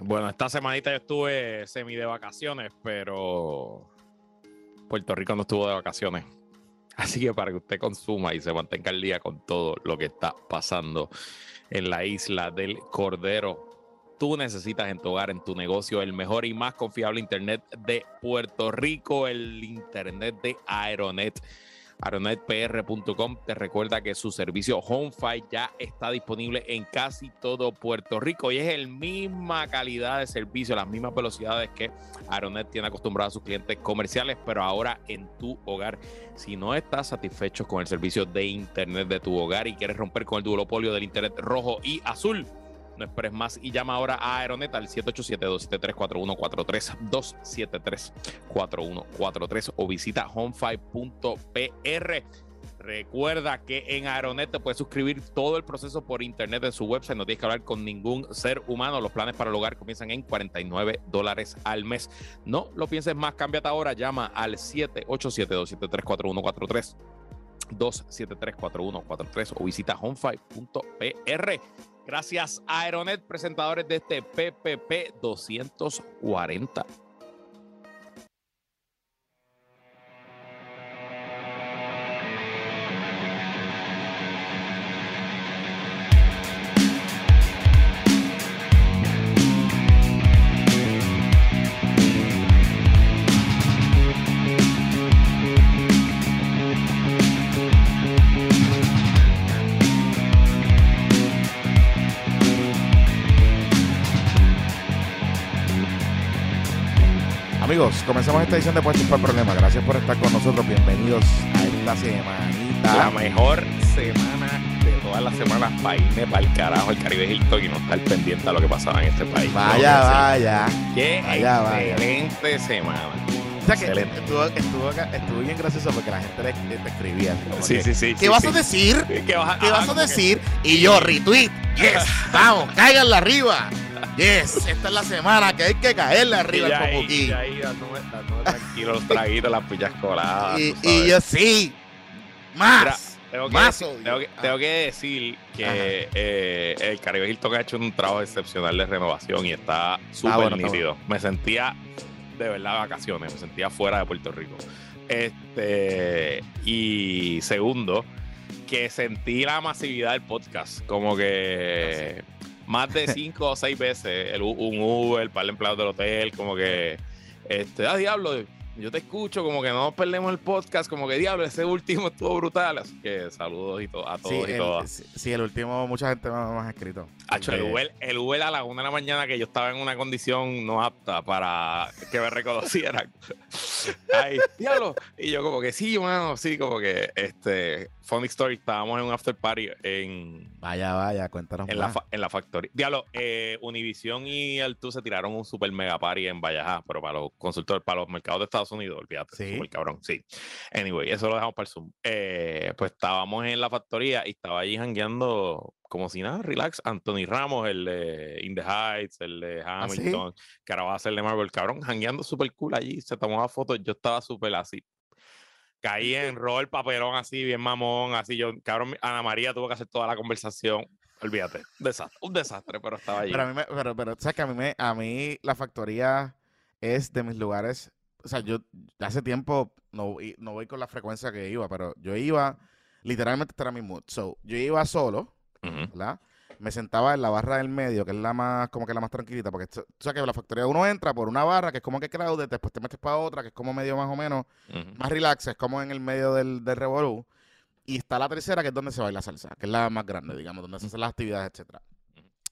Bueno, esta semanita yo estuve semi de vacaciones, pero Puerto Rico no estuvo de vacaciones. Así que para que usted consuma y se mantenga al día con todo lo que está pasando en la isla del Cordero, tú necesitas en tu hogar, en tu negocio, el mejor y más confiable Internet de Puerto Rico, el Internet de Aeronet aeronetpr.com te recuerda que su servicio HomeFi ya está disponible en casi todo Puerto Rico y es el misma calidad de servicio, las mismas velocidades que Aeronet tiene acostumbrado a sus clientes comerciales, pero ahora en tu hogar. Si no estás satisfecho con el servicio de internet de tu hogar y quieres romper con el duopolio del internet rojo y azul, no esperes más y llama ahora a Aeronet al 787-273-4143, 273-4143 o visita home5.pr. Recuerda que en Aeronet te puedes suscribir todo el proceso por internet en su website. No tienes que hablar con ningún ser humano. Los planes para el hogar comienzan en 49 dólares al mes. No lo pienses más, cámbiate ahora. Llama al 787-273-4143. 273-4143 o visita home5.pr. Gracias a Aeronet, presentadores de este PPP 240. Amigos, comenzamos esta edición de Puestos para el Problema. Gracias por estar con nosotros. Bienvenidos a esta semanita. La mejor semana de todas las semanas para irme para el carajo el Caribe Hilton y no estar pendiente a lo que pasaba en este país. Vaya, No, vaya. Qué Vaya, vaya. excelente semana. O sea que Excelente. estuvo, estuvo, acá- estuvo bien gracioso porque la gente le, te escribía. Sí, que, sí, sí. ¿Qué sí, vas sí. a decir? ¿Qué vas a, ¿Qué ah, vas a que- decir? Y yo, retweet. Yes, vamos, cáiganle arriba. Yes, esta es la semana que hay que caerle arriba al ahí, popuquí. y ahí tranquilo los traguitos, las pillas coladas. Y, y yo, sí, más. Mira, Tengo que, más decir, tengo, que, Ah. tengo que decir que eh, el Caribe Hilton ha hecho un trabajo excepcional de renovación y está súper bueno, está nítido. Me sentía de verdad vacaciones, me sentía fuera de Puerto Rico. Este, y segundo, que sentí la masividad del podcast, como que más de cinco o seis veces el, u- un Uber, para el empleado del hotel, como que, este, ah, diablo, yo te escucho, como que no perdemos el podcast, como que diablo, ese último estuvo brutal. Así que saludos y to- a Sí, todos y el, todas. sí, el último, mucha gente me, ha escrito. Hacho, el, Porque- Uber, el Uber a la una de la mañana que yo estaba en una condición no apta para que me reconocieran. Ay, diablo. Y yo como que sí, mano, sí, como que este Funny Story, estábamos en un after party en, Vaya, vaya, cuéntanos en la, más. fa- en la factoría. Diablo, eh, Univision y el se tiraron un super mega party en Valleja, pero para los consultores, para los mercados de Estados Unidos, olvídate, Sí. super cabrón, sí. Anyway, eso lo dejamos para el Zoom. Eh, pues estábamos en la factoría y estaba allí jangueando como si nada, relax. Anthony Ramos, el de In the Heights, el de ¿Ah, sí? Hamilton, que ahora va a ser de Marvel, cabrón, jangueando súper cool allí, se tomaba fotos, yo estaba súper así. Caí en rol, papelón así, bien mamón, así yo, cabrón, Ana María tuvo que hacer toda la conversación. Olvídate, un desastre, un desastre, pero estaba allí. Pero a mí, me, pero, pero, ¿sabes que a mí, me, a mí la factoría es de mis lugares, o sea, yo hace tiempo no, no voy con la frecuencia que iba, pero yo iba, literalmente este era mi mood. So, yo iba solo. ¿verdad? Me sentaba en la barra del medio, que es la más, como que la más tranquilita, porque tú sabes que la factoría uno entra por una barra, que es como que crowded, después te metes para otra, que es como medio más o menos, más relax, es como en el medio del, del revolú. Y está la tercera, que es donde se baila salsa, que es la más grande, digamos, donde se hacen las actividades, etcétera.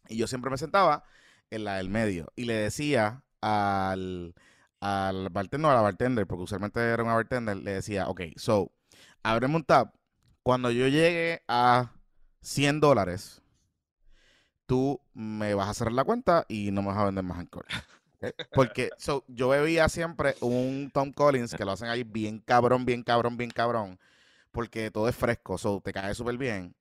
Y yo siempre me sentaba en la del medio y le decía al, al bartender, a la bartender, porque usualmente era una bartender, le decía, ok, so, ábreme un tab. Cuando yo llegue a 100 dólares, tú me vas a cerrar la cuenta y no me vas a vender más alcohol. Porque so, yo bebía siempre un Tom Collins, que lo hacen ahí bien cabrón, bien cabrón, bien cabrón, porque todo es fresco, so, te cae súper bien.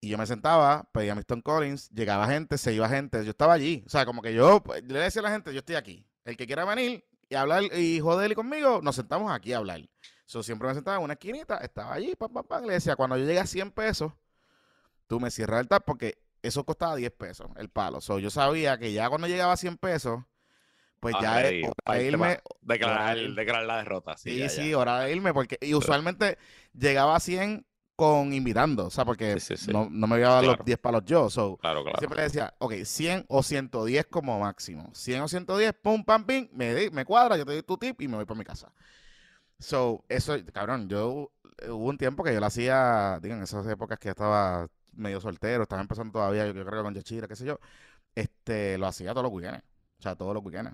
Y yo me sentaba, pedía mis Tom Collins, llegaba gente, se iba gente, yo estaba allí. O sea, como que yo pues, le decía a la gente, yo estoy aquí. El que quiera venir y hablar y joder conmigo, nos sentamos aquí a hablar. So, siempre me sentaba en una esquinita, estaba allí, pam, pam, pam, le decía, cuando yo llegue a 100 pesos, tú me cierras el tab porque eso costaba 10 pesos el palo. So, yo sabía que ya cuando llegaba a 100 pesos, pues Ah, ya es hora de irme. Declarar, la derrota. Sí, Sí, ya, sí, ya. hora de irme, porque y usualmente llegaba a 100 con invitando, o sea, porque Sí, sí, sí. No, no me iba a dar Claro. los 10 palos yo. So, Claro, claro. Siempre le decía, ok, 100 o 110 como máximo. 100 o 110, pum, pam, pim, me, me cuadra, yo te doy tu tip y me voy para mi casa. So, eso, cabrón, yo hubo un tiempo que yo lo hacía, digan, esas épocas que estaba medio soltero, estaba empezando todavía, yo, yo creo que con Yachira, qué sé yo, este, lo hacía todos los weekends. O sea, todos los weekends.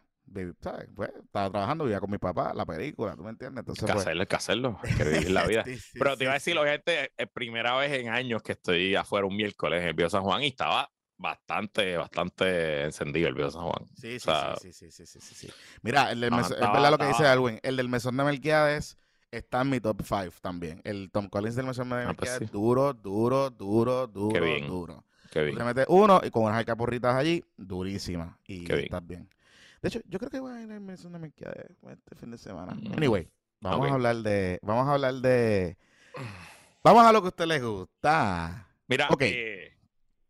¿sabes? Pues, estaba trabajando, vivía con mi papá, la película, ¿tú me entiendes? Entonces, que pues, hacerlo, que hacerlo. Que vivir la vida. sí, sí, Pero te iba a decir, obviamente, es primera vez en años que estoy afuera un miércoles en el Viejo San Juan y estaba bastante, bastante encendido el Viejo San Juan. Sí, O sí, sea, sí, sí, sí, sí, sí. Mira, el del no, mesón- es estaba- verdad lo que dice estaba- Alwin, el del mesón de Melquiades está en mi top 5 también. El Tom Collins del mesón de Ah, pues sí. duro, duro, duro, duro, bien. duro. Qué Tú bien. metes uno y con unas alcapurritas allí, durísima. Y Qué bien. estás bien. De hecho, yo creo que voy a ir al mesón de Melquiades este fin de semana. Mm. Anyway, vamos a hablar de, vamos a hablar de, vamos a lo que a usted le gusta. Mira, Ok. eh,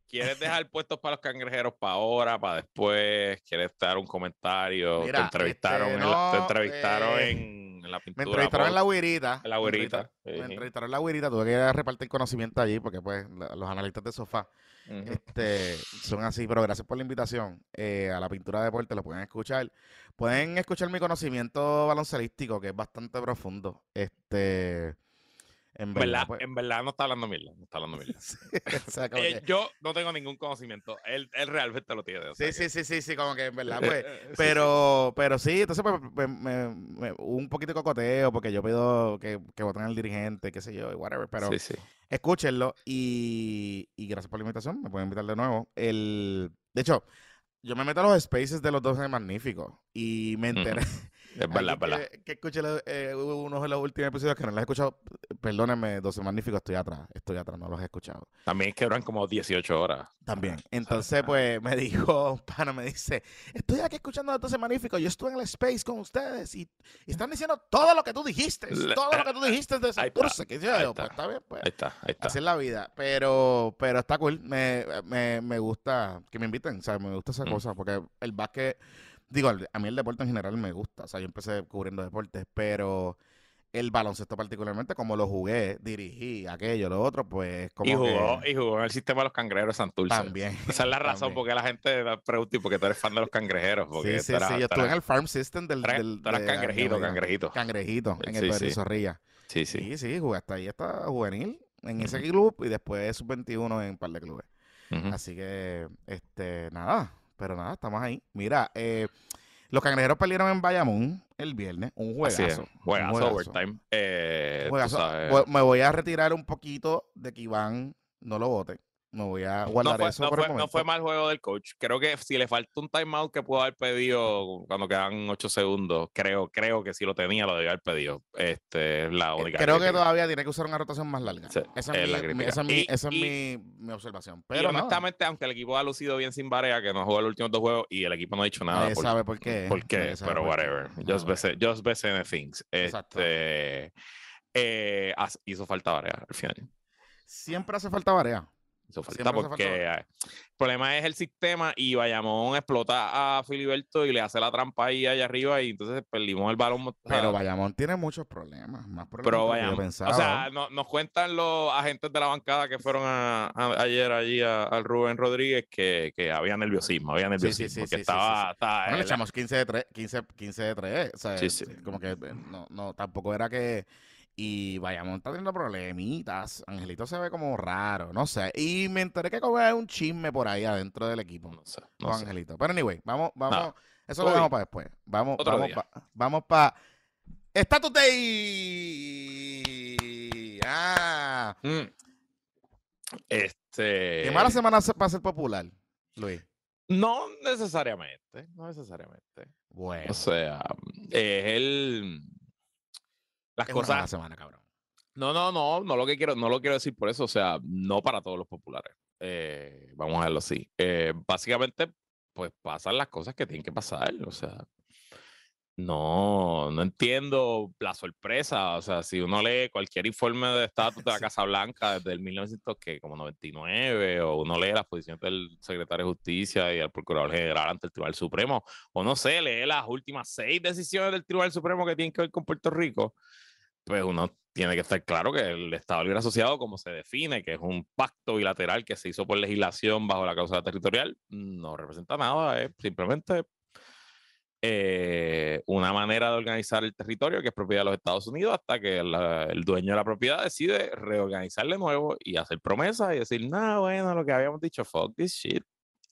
¿quieres dejar puestos para los cangrejeros para ahora, para después? ¿Quieres dar un comentario? Mira, te entrevistaron, este, en, la, te entrevistaron eh, en, en la Me pintura. entrevistaron en la pop, guirita. en la me entrevistaron- Me entrevistaron en la guirita, tuve que repartir conocimiento allí porque pues los analistas de sofá este, son así, pero gracias por la invitación eh, a la pintura de deporte, lo pueden escuchar. Pueden escuchar mi conocimiento baloncelístico, que es bastante profundo. Este, en verdad, verdad, pues, en verdad no está hablando mierda. No está hablando mierda. sí, o sea, como Eh, que- yo no tengo ningún conocimiento. Él, él realmente lo tiene. o sea sí, sí, sí, sí, sí, como que en verdad, pues. Pero, pero sí, entonces pues, me, me- me- hubo un poquito de cocoteo porque yo pido que, que voten al dirigente, qué sé yo, y whatever. Pero Sí, sí. escúchenlo y, y gracias por la invitación. Me pueden invitar de nuevo. El, de hecho, yo me meto a los spaces de los dos magníficos y me enteré. Es verdad, verdad. Que, que escuché eh, uno de los últimos episodios que no los he escuchado. Perdónenme, 12 magníficos, estoy atrás. Estoy atrás, no los he escuchado. También es que duran como 18 horas. También. Entonces, ah. pues me dijo, pana, me dice, estoy aquí escuchando a 12 magníficos, yo estuve en el space con ustedes y, y están diciendo todo lo que tú dijiste, todo lo que tú dijiste de está, Santurce. Que yo, ahí pues está. bien, pues. Ahí está, ahí está. Así es la vida, pero, pero está cool. Me, me, me gusta que me inviten, o sea, me gusta esa Mm. cosa, porque el básquet, digo, a mí el deporte en general me gusta, o sea, yo empecé cubriendo deportes, pero el baloncesto particularmente, como lo jugué, dirigí, aquello, lo otro, pues como Y jugó, que y jugó en el sistema de los cangrejeros de Santurce. también. Esa es la razón también. por qué la gente pregunta y porque tú eres fan de los cangrejeros. Porque Sí, sí, sí, yo estuve en el farm system del... de- cangrejito, de- cangrejito. Cangrejito, en Sí, el sí. de Zorrilla. Sí, sí. Sí, sí, jugué hasta ahí, hasta juvenil, en ese club, y después sub-21 en un par de clubes. Así que, este, nada, pero nada, estamos ahí. Mira, eh, los cangrejeros perdieron en Bayamón el viernes, un juegazo. Juegazo, juegazo, overtime. Eh, juegazo. Me voy a retirar un poquito de que Iván no lo vote. Me voy a guardar no fue, eso no por fue- el no momento. fue mal juego del coach. Creo que si le falta un timeout que pudo haber pedido cuando quedan 8 segundos, creo, creo que si lo tenía, lo debía haber pedido. Este, es la Eh, única. Creo que todavía tiene que usar una rotación más larga. Sí, esa es es, la mi, crítica. esa es, mi, Y- esa es y- mi, mi observación. Y Pero no, honestamente, aunque el equipo ha lucido bien sin Barea, que no jugó los últimos dos juegos y el equipo no ha dicho nada. nadie por- sabe por qué. por qué, pero por whatever. Just best, just best in the things. Exacto. Este, eh, hizo falta Barea al final. Siempre hace falta Varea. Hizo falta Siempre porque eh, el problema es el sistema y Bayamón explota a Filiberto y le hace la trampa ahí allá arriba y entonces perdimos el balón. Pero Bayamón tiene muchos problemas. Más problemas pero que yo Bayamón. O sea, no- nos cuentan los agentes de la bancada que fueron a- a- ayer allí al Rubén Rodríguez que, que había nerviosismo, había nerviosismo, sí, que sí, estaba, estaba- Bueno, le echamos 15 de 3, 15, 15 de 3. O sea, como que eh, no, no, tampoco era que. Y Bayamón está teniendo problemitas. Angelito se ve como raro, no sé. Y me enteré que como hay un chisme por ahí adentro del equipo no sé, con no sé. Angelito. Pero anyway, vamos, vamos. Eso lo dejamos para después. Vamos, Otro vamos para. Vamos para. Status Day. Ah. Mm. Este. Qué mala semana se- para ser popular, Luis. No necesariamente, no necesariamente. Bueno. O sea, es el. Las es una cosas. semana, cabrón. No, no, no, no lo que quiero, no lo quiero decir por eso. O sea, no para todos los populares. Eh, vamos a verlo así. Eh, básicamente, pues pasan las cosas que tienen que pasar. O sea, No, no entiendo la sorpresa. O sea, si uno lee cualquier informe de estatus de la Casa Blanca desde el 1999, o uno lee las posiciones del secretario de Justicia y del Procurador General ante el Tribunal Supremo, o no sé, lee las últimas seis decisiones del Tribunal Supremo que tienen que ver con Puerto Rico, pues uno tiene que estar claro que el Estado Libre Asociado, como se define, que es un pacto bilateral que se hizo por legislación bajo la causa territorial, no representa nada, es simplemente eh, una manera de organizar el territorio que es propiedad de los Estados Unidos hasta que el dueño de la propiedad decide reorganizar de nuevo y hacer promesas y decir, no, bueno, lo que habíamos dicho, fuck this shit.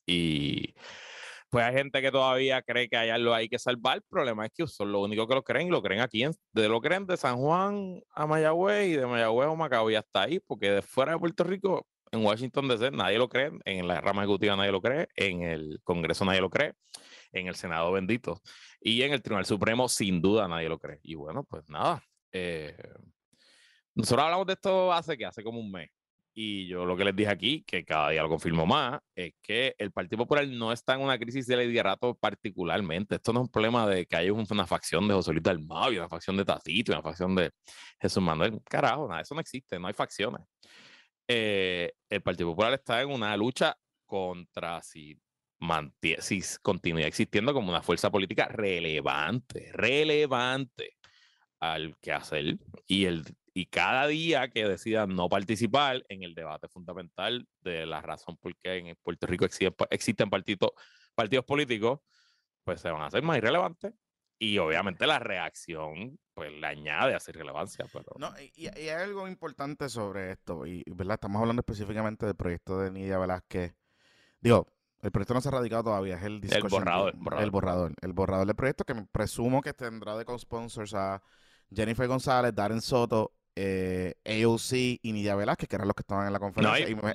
Y pues hay gente que todavía cree que hay algo hay que salvar. El problema es que son los únicos que lo creen, lo creen aquí, de lo creen de San Juan a Mayagüez y de Mayagüez a Macao y hasta ahí, porque de fuera de Puerto Rico, en Washington DC, nadie lo cree, en la rama ejecutiva nadie lo cree, en el Congreso nadie lo cree, en el Senado bendito y en el Tribunal Supremo sin duda nadie lo cree. Y bueno, pues nada. Eh, nosotros hablamos de esto hace que hace como un mes y yo lo que les dije aquí, que cada día lo confirmo más, es que el Partido Popular no está en una crisis de liderato particularmente. Esto no es un problema de que haya una facción de José Luis Dalmau una facción de Tatito una facción de Jesús Manuel. Carajo, nada, eso no existe, no hay facciones. Eh, el Partido Popular está en una lucha contra si, si continúa existiendo como una fuerza política relevante, relevante al que hacer y el y cada día que decidan no participar en el debate fundamental de la razón por qué en Puerto Rico existen, partidos, políticos, pues se van a hacer más irrelevantes. Y obviamente la reacción, pues le añade a esa irrelevancia. Pero... No, y, hay algo importante sobre esto, y ¿verdad? estamos hablando específicamente del proyecto de Nidia Velázquez. Digo, el proyecto no se ha radicado todavía, es el, el borrador, El borrador. El borrador del proyecto que presumo que tendrá de co-sponsors a Jennifer González, Darren Soto eh, AOC y Nidia Velázquez, que eran los que estaban en la conferencia. y, me,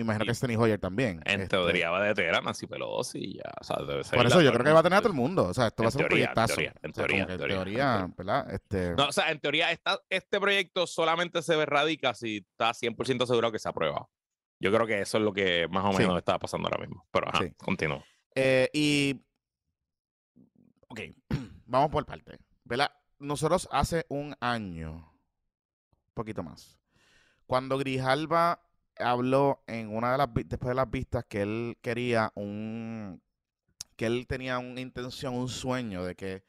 imagino que Steny Hoyer también. En este, teoría va a detener a Nancy Pelosi y ya. O sea, debe ser por eso yo creo que va a tener a todo el mundo. O sea, esto va a ser un proyectazo. En teoría, en teoría, ¿verdad? Este... No, o sea, en teoría está, este proyecto solamente se radica si está 100% seguro que se aprueba. Yo creo que eso es lo que más o menos está pasando ahora mismo. Pero ajá, continúo. Eh, y. Ok, vamos por parte. ¿Verdad? Nosotros hace un año poquito más. Cuando Grijalba habló en una de las después de las vistas que él quería un que él tenía una intención, un sueño de que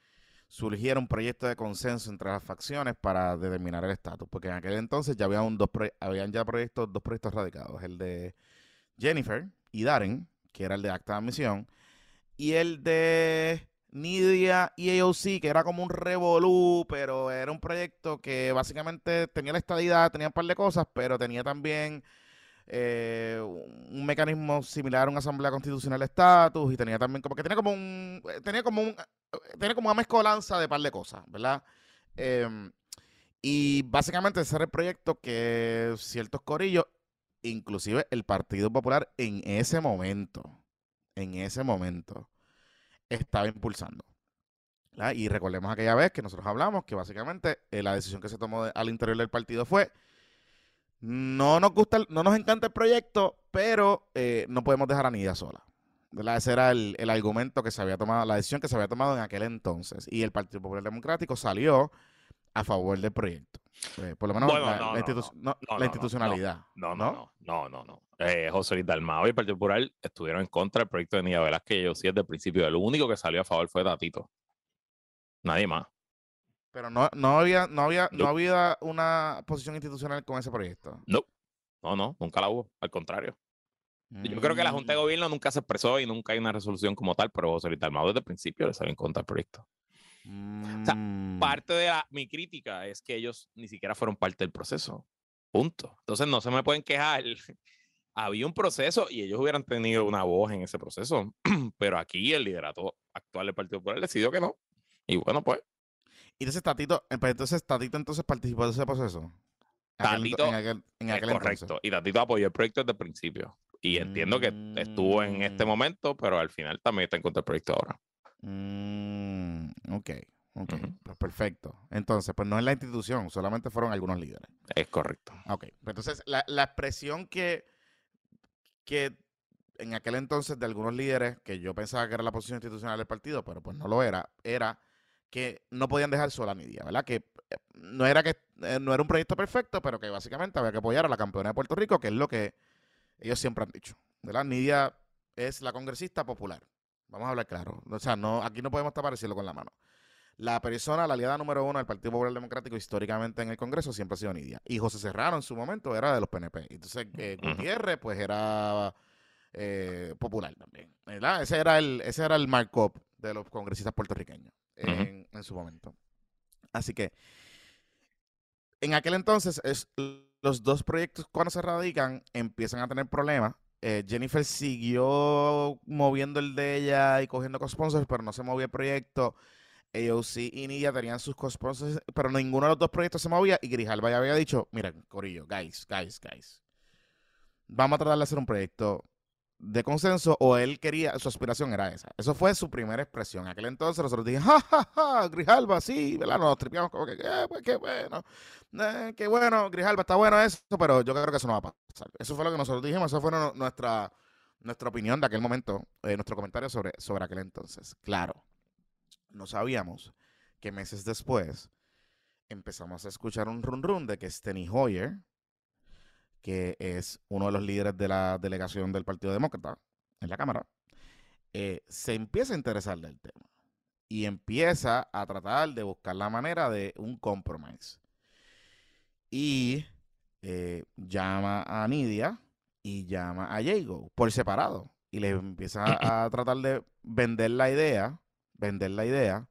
surgiera un proyecto de consenso entre las facciones para determinar el estatus, porque en aquel entonces ya había dos habían ya proyectos, dos proyectos radicados, el de Jennifer y Darren, que era el de acta de admisión, y el de Nidia y AOC, que era como un revolú, pero era un proyecto que básicamente tenía la estadidad, tenía un par de cosas, pero tenía también eh, un mecanismo similar a una asamblea constitucional de estatus y tenía también como que tenía como un eh, tenía como un eh, tenía como una mezcolanza de par de cosas, ¿verdad? Em, y básicamente ese era el proyecto que ciertos corillos, inclusive el Partido Popular en ese momento, en ese momento, estaba impulsando. Y recordemos aquella vez que nosotros hablamos que básicamente la decisión que se tomó al interior del partido fue no nos gusta, no nos encanta el proyecto, pero eh, no podemos dejar a Nidia sola. Ese era el, argumento que se había tomado, la decisión que se había tomado en aquel entonces. Y el Partido Popular Democrático salió a favor del proyecto. Eh, por lo menos la, institucionalidad. No, no, no, no, no. Eh, José Luis Dalmao y el Partido Popular estuvieron en contra del proyecto de Nidia Velázquez. Yo sí desde el principio. El único que salió a favor fue Tatito. Nadie más. Pero no, no había, no había, no. había una posición institucional con ese proyecto. No, no, no, nunca la hubo. Al contrario. Yo creo que la Junta de mm. Gobierno nunca se expresó y nunca hay una resolución como tal, pero José Luis Dalmao desde el principio le salió en contra del proyecto. O sea, mm. parte de mi crítica es que ellos ni siquiera fueron parte del proceso. Punto. Entonces no se me pueden quejar. Había un proceso y ellos hubieran tenido una voz en ese proceso, pero aquí el liderato actual del Partido Popular decidió que no. Y bueno, pues. Y entonces Tatito, eh, pues, entonces Tatito entonces participó de ese proceso. Tatito, en aquel, correcto. Y Tatito apoyó el proyecto desde el principio. Y entiendo que estuvo en este mm. momento, pero al final también está en contra del proyecto ahora. Mm, ok, ok, pues perfecto. Entonces, pues no es la institución, solamente fueron algunos líderes. Es correcto. Ok, pues entonces la, la expresión que, que en aquel entonces de algunos líderes, que yo pensaba que era la posición institucional del partido, pero pues no lo era, era que no podían dejar sola a Nidia, ¿verdad? Que eh, no era que eh, no era un proyecto perfecto, pero que básicamente había que apoyar a la campeona de Puerto Rico, que es lo que ellos siempre han dicho, ¿verdad? Nidia es la congresista popular. Vamos a hablar claro. O sea, no, aquí no podemos tapar el con la mano. La persona, la aliada número uno del Partido Popular Democrático históricamente en el Congreso siempre ha sido Nidia. Y José Serrano en su momento era de los PNP. Entonces, eh, Gutiérrez, pues era popular también. ¿verdad? Ese era el, ese era el markup de los congresistas puertorriqueños en, su momento. Así que en aquel entonces es, los dos proyectos cuando se radican empiezan a tener problemas. Eh, Jennifer siguió moviendo el de ella y cogiendo co-sponsors, pero no se movía el proyecto. AOC y Nidia tenían sus co-sponsors, pero ninguno de los dos proyectos se movía. Y Grijalva ya había dicho: Miren, Corillo, guys, guys, guys. Vamos a tratar de hacer un proyecto de consenso o él quería, su aspiración era esa. Eso fue su primera expresión. Aquel entonces nosotros dijimos, ja, ja, ja, Grijalba, sí, ¿verdad? Nos tripiamos como que, eh, pues qué bueno, eh, qué bueno, Grijalba, está bueno eso, pero yo creo que eso no va a pasar. Eso fue lo que nosotros dijimos, eso fue nuestra, nuestra opinión de aquel momento, eh, nuestro comentario sobre, sobre aquel entonces. Claro, no sabíamos que meses después empezamos a escuchar un run run de que Steny Hoyer, que es uno de los líderes de la delegación del Partido Demócrata en la Cámara, eh, se empieza a interesar del tema y empieza a tratar de buscar la manera de un compromise. Y eh, llama a Nidia y llama a Jago por separado y le empieza a tratar de vender la idea, vender la idea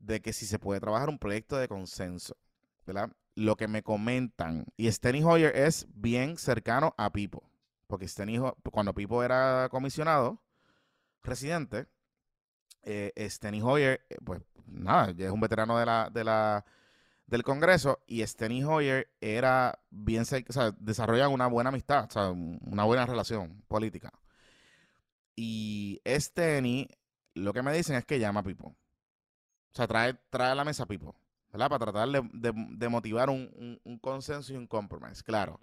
de que si se puede trabajar un proyecto de consenso, ¿verdad? Lo que me comentan, y Steny Hoyer es bien cercano a Pipo, porque Steny, cuando Pipo era comisionado, residente, eh, Steny Hoyer, eh, pues nada, es un veterano de la, de la, del Congreso, y Steny Hoyer era bien, o desarrollan una buena amistad, o sea, una buena relación política. Y Steny, lo que me dicen es que llama a Pipo. O sea, trae, trae a la mesa a Pipo. Para tratar de, motivar un, consenso y un compromise, claro.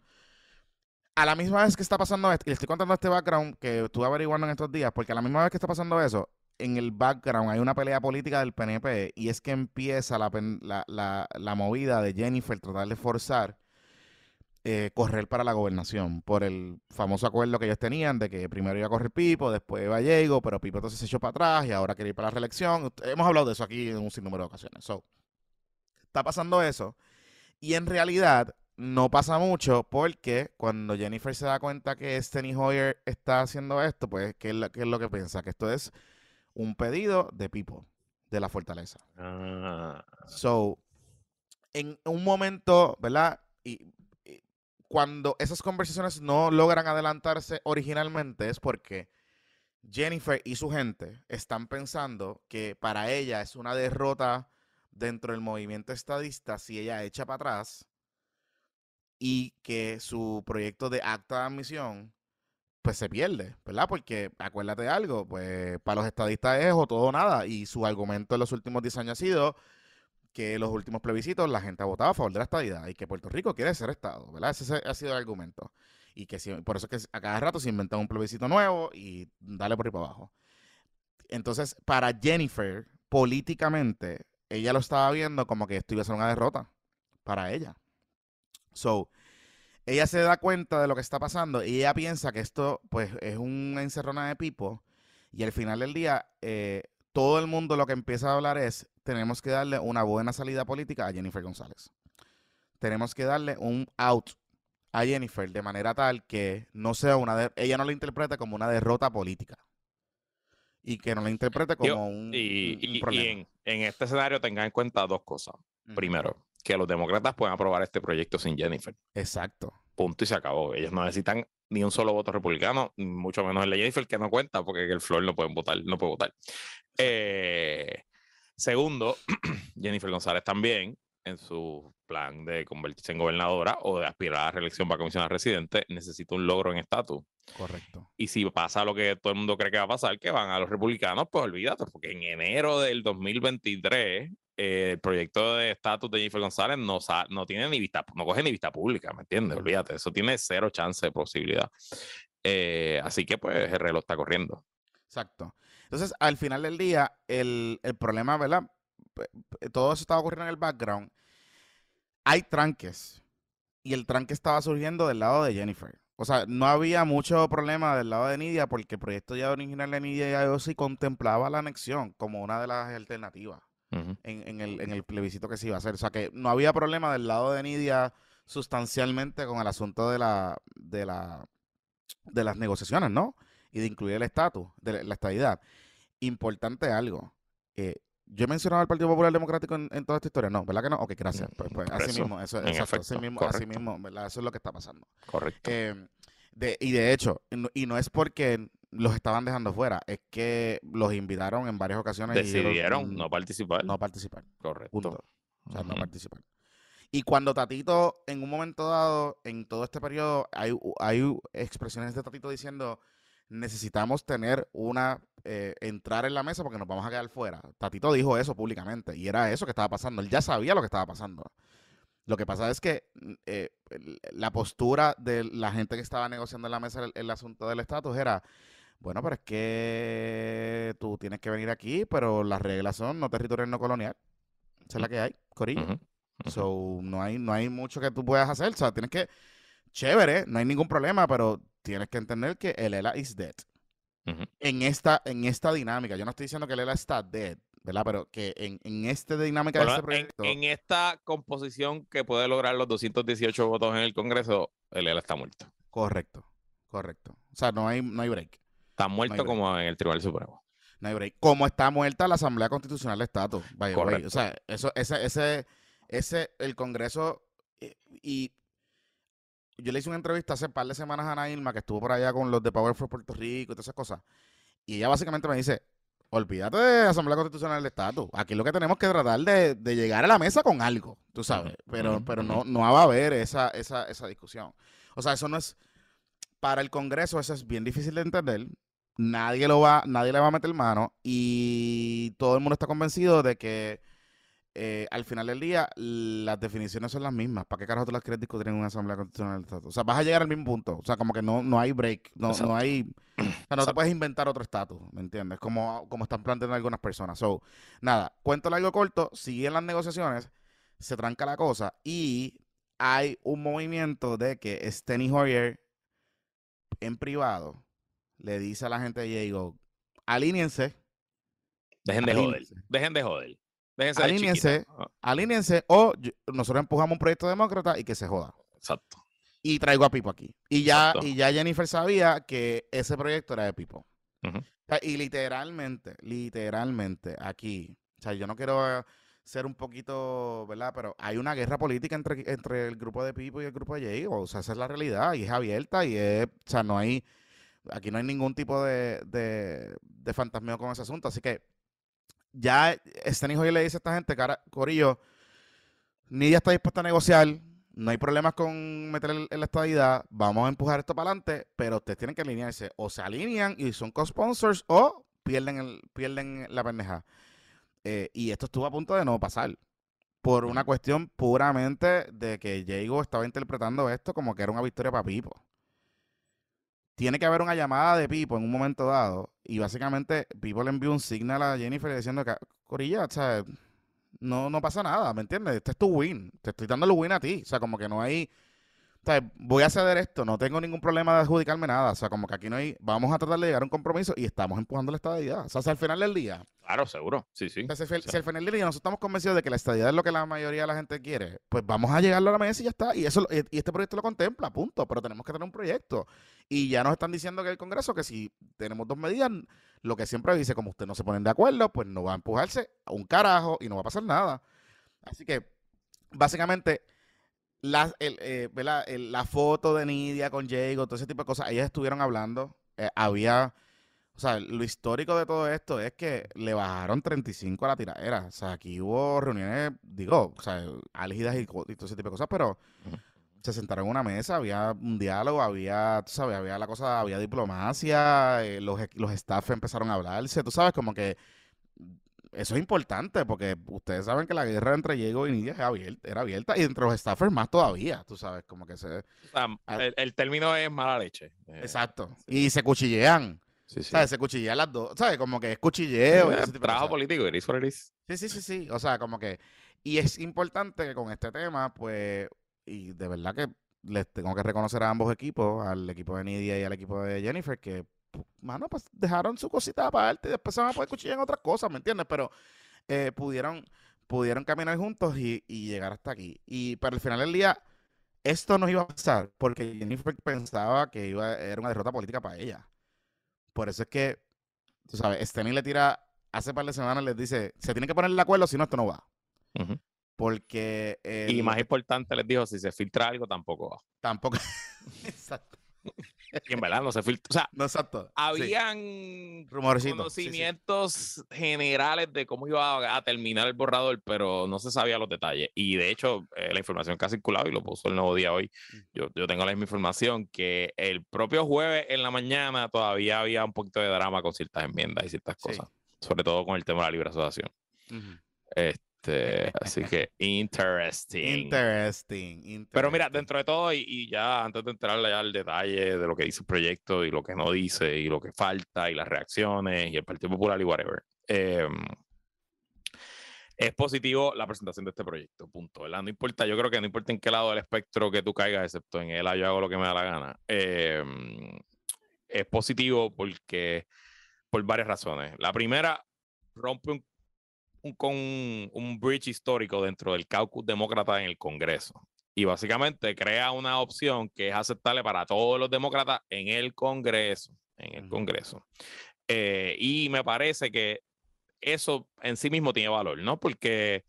A la misma vez que está pasando esto, y estoy contando este background que estuve averiguando en estos días, porque a la misma vez que está pasando eso, en el background hay una pelea política del PNP y es que empieza la, movida de Jennifer tratar de forzar eh, correr para la gobernación por el famoso acuerdo que ellos tenían de que primero iba a correr Pipo, después iba Diego, pero Pipo entonces se echó para atrás y ahora quiere ir para la reelección. Hemos hablado de eso aquí en un sinnúmero de ocasiones. So, está pasando eso. Y en realidad no pasa mucho porque cuando Jennifer se da cuenta que Steny Hoyer está haciendo esto, pues, ¿qué es, lo, que piensa? Que esto es un pedido de Pipo, de la fortaleza. Ah. So, en un momento, ¿verdad? Y, cuando esas conversaciones no logran adelantarse originalmente es porque Jennifer y su gente están pensando que para ella es una derrota dentro del movimiento estadista si ella echa para atrás y que su proyecto de acta de admisión pues se pierde, ¿verdad? Porque acuérdate de algo, pues para los estadistas es o todo o nada y su argumento en los últimos 10 años ha sido que los últimos plebiscitos la gente ha votado a favor de la estadidad y que Puerto Rico quiere ser Estado, ¿verdad? Ese ha sido el argumento. Y que por eso es que a cada rato se inventa un plebiscito nuevo y dale por ahí para abajo. Entonces, para Jennifer, políticamente, ella lo estaba viendo como que esto iba a ser una derrota para ella. So, ella se da cuenta de lo que está pasando y ella piensa que esto, pues, es una encerrona de pipo. Y al final del día, eh, todo el mundo lo que empieza a hablar es: tenemos que darle una buena salida política a Jennifer González. Tenemos que darle un out a Jennifer de manera tal que no sea una. ella no lo interprete como una derrota política y que no la interprete como un, y, problema. en, este escenario tengan en cuenta dos cosas. Primero, que los demócratas pueden aprobar este proyecto sin Jennifer. Exacto. Punto y se acabó. Ellos no necesitan ni un solo voto republicano, mucho menos el de Jennifer, que no cuenta porque el Flor no pueden votar, no puede votar. Eh, segundo, Jennifer González también en su plan de convertirse en gobernadora o de aspirar a la reelección para comisionar residente, necesita un logro en estatus. Correcto. Y si pasa lo que todo el mundo cree que va a pasar, que van a los republicanos, pues olvídate, porque en enero del 2023 eh, el proyecto de estatus de Jennifer González no, no tiene ni vista, no coge ni vista pública, ¿me entiendes? Olvídate, eso tiene cero chance de posibilidad. Eh, así que pues el reloj está corriendo. Exacto. Entonces, al final del día, el, el problema, ¿verdad? Todo eso estaba ocurriendo en el background, hay tranques. Y el tranque estaba surgiendo del lado de Jennifer. O sea, no había mucho problema del lado de Nidia porque el proyecto ya original de Nidia y sí contemplaba la anexión como una de las alternativas en, el, en el plebiscito que se iba a hacer. O sea, que no había problema del lado de Nidia sustancialmente con el asunto de la, de la de las negociaciones, ¿no? Y de incluir el estatus, de la estadidad. Importante algo. Eh, yo he mencionado al Partido Popular Democrático en, toda esta historia. No, ¿verdad que no? Ok, gracias. Pues, pues así mismo, eso, exacto, así mismo, así mismo, ¿verdad? Eso es lo que está pasando. Correcto. Eh, de, y de hecho, y no, es porque los estaban dejando fuera, es que los invitaron en varias ocasiones. Decidieron no participar. No participar. Correcto. O sea, no participar. Y cuando Tatito, en un momento dado, en todo este periodo, hay, hay expresiones de Tatito diciendo, necesitamos tener una, eh, entrar en la mesa porque nos vamos a quedar fuera. Tatito dijo eso públicamente y era eso que estaba pasando. Él ya sabía lo que estaba pasando. Lo que pasa es que mm, eh, la postura de la gente que estaba negociando en la mesa el, asunto del estatus era, bueno, pero es que tú tienes que venir aquí, pero las reglas son no territorial, no colonial. Esa es la que hay, Corillo. So, no hay, no hay mucho que tú puedas hacer. O sea, tienes que. Chévere, no hay ningún problema, pero tienes que entender que el ELA is dead. en, esta, en esta dinámica. Yo no estoy diciendo que el ELA está dead, ¿verdad? Pero que en, en esta dinámica de este proyecto. En, esta composición que puede lograr los 218 votos en el Congreso, el ELA está muerto. Correcto, correcto. O sea, no hay, no hay break. Está muerto como en el Tribunal Supremo. No hay break. Como está muerta la Asamblea Constitucional de Estado. O sea, eso, ese, ese ese, el Congreso, eh, y yo le hice una entrevista hace un par de semanas a Ana Irma, que estuvo por allá con los de Power for Puerto Rico y todas esas cosas. Y ella básicamente me dice, olvídate de Asamblea Constitucional del Estado. Aquí lo que tenemos que tratar de, de llegar a la mesa con algo, tú sabes. Pero, pero no, no va a haber esa, esa, esa discusión. O sea, eso no es, para el Congreso eso es bien difícil de entender. Nadie lo va, nadie le va a meter mano y todo el mundo está convencido de que eh, al final del día, las definiciones son las mismas. ¿Para qué carajo tú las quieres discutir en una asamblea constitucional del estatus? O sea, vas a llegar al mismo punto. O sea, como que no, no hay break. No, no hay. O sea, no te puedes inventar otro estatus, ¿me entiendes? Como, como están planteando algunas personas. So, nada, cuento largo corto, siguen las negociaciones, se tranca la cosa y hay un movimiento de que Steny Hoyer en privado le dice a la gente de Diego, alíñense. Dejen de joder. Dejen de joder alíñense, ah. alíñense o nosotros empujamos un proyecto demócrata y que se joda. Exacto. Y traigo a Pipo aquí. Y ya, y ya Jennifer sabía que ese proyecto era de Pipo. y literalmente, literalmente, aquí, o sea, yo no quiero ser un poquito, ¿verdad? Pero hay una guerra política entre, entre el grupo de Pipo y el grupo de Jay. O sea, esa es la realidad y es abierta y es, o sea, no hay, aquí no hay ningún tipo de, de, de fantasmeo con ese asunto. Así que ya este hijo le dice a esta gente, cara, Corillo, Nidia está dispuesta a negociar, no hay problemas con meter en la estadidad, vamos a empujar esto para adelante, pero ustedes tienen que alinearse, o se alinean y son co-sponsors, o pierden, el, pierden la pendeja. Eh, y esto estuvo a punto de no pasar, por una cuestión puramente de que Diego estaba interpretando esto como que era una victoria para Pipo tiene que haber una llamada de Pipo en un momento dado y básicamente Pipo le envió un signal a Jennifer diciendo que, Corilla, o sea, no, no pasa nada, ¿me entiendes? Este es tu win, te estoy dando el win a ti, o sea, como que no hay, o sea, voy a ceder esto, no tengo ningún problema de adjudicarme nada, o sea, como que aquí no hay, vamos a tratar de llegar a un compromiso y estamos empujando la estadidad, o sea, al final del día. Claro, seguro, sí, sí. si, al final del día nosotros estamos convencidos de que la estadidad es lo que la mayoría de la gente quiere, pues vamos a llegarlo a la mesa y ya está, y eso y este proyecto lo contempla, punto, pero tenemos que tener un proyecto. Y ya nos están diciendo que el Congreso que si tenemos dos medidas, lo que siempre dice, como ustedes no se ponen de acuerdo, pues no va a empujarse a un carajo y no va a pasar nada. Así que, básicamente, la, eh, la foto de Nidia con Jago, todo ese tipo de cosas, ellas estuvieron hablando. Eh, había, o sea, lo histórico de todo esto es que le bajaron 35 a la tiradera. O sea, aquí hubo reuniones, digo, o sea, álgidas y, todo ese tipo de cosas, pero se sentaron en una mesa, había un diálogo, había, tú sabes, había la cosa, había diplomacia, eh, los, los staff empezaron a hablarse, tú sabes, como que eso es importante porque ustedes saben que la guerra entre Diego y Nidia era abierta, era abierta y entre los staffers más todavía, tú sabes, como que se... el, término es mala leche. Eh, Exacto. Y se cuchillean. Sí, sí. ¿Sabes? Se cuchillean las dos. ¿Sabes? Como que es cuchilleo. y trabajo político, what it is. Sí, sí, sí, sí. O sea, como que. Y es importante que con este tema, pues. Y de verdad que les tengo que reconocer a ambos equipos, al equipo de Nidia y al equipo de Jennifer, que, mano, pues dejaron su cosita aparte y después se van a poder cuchillar en otras cosas, ¿me entiendes? Pero eh, pudieron, pudieron caminar juntos y, y llegar hasta aquí. Y para el final del día, esto no iba a pasar porque Jennifer pensaba que iba, era una derrota política para ella. Por eso es que, tú sabes, Steny le tira, hace par de semanas les dice, se tiene que poner de acuerdo, si no, esto no va. Porque Y el- más importante, les dijo, si se filtra algo, tampoco va. tampoco. exacto. Y en verdad no se filtra. O sea, No exacto. Sí. habían sí, sí. conocimientos generales de cómo iba a terminar el borrador, pero no se sabía los detalles. Y de hecho, eh, la información que ha circulado, y lo puso el nuevo día hoy, yo, yo tengo la misma información, que el propio jueves en la mañana todavía había un poquito de drama con ciertas enmiendas y ciertas cosas, sobre todo con el tema de la libre asociación. Este, así que interesting. Interesting, interesting. Pero mira, dentro de todo, y, y ya antes de entrar ya al detalle de lo que dice el proyecto y lo que no dice, y lo que falta, y las reacciones, y el Partido Popular y whatever, eh, es positivo la presentación de este proyecto, punto. ¿verdad? No importa, yo creo que no importa en qué lado del espectro que tú caigas, excepto en él, yo hago lo que me da la gana. eh, es positivo porque, por varias razones. La primera, rompe un, con un bridge histórico dentro del caucus demócrata en el Congreso. Y básicamente crea una opción que es aceptable para todos los demócratas en el Congreso. En el. Congreso. Eh, y me parece que eso en sí mismo tiene valor, ¿no? Porque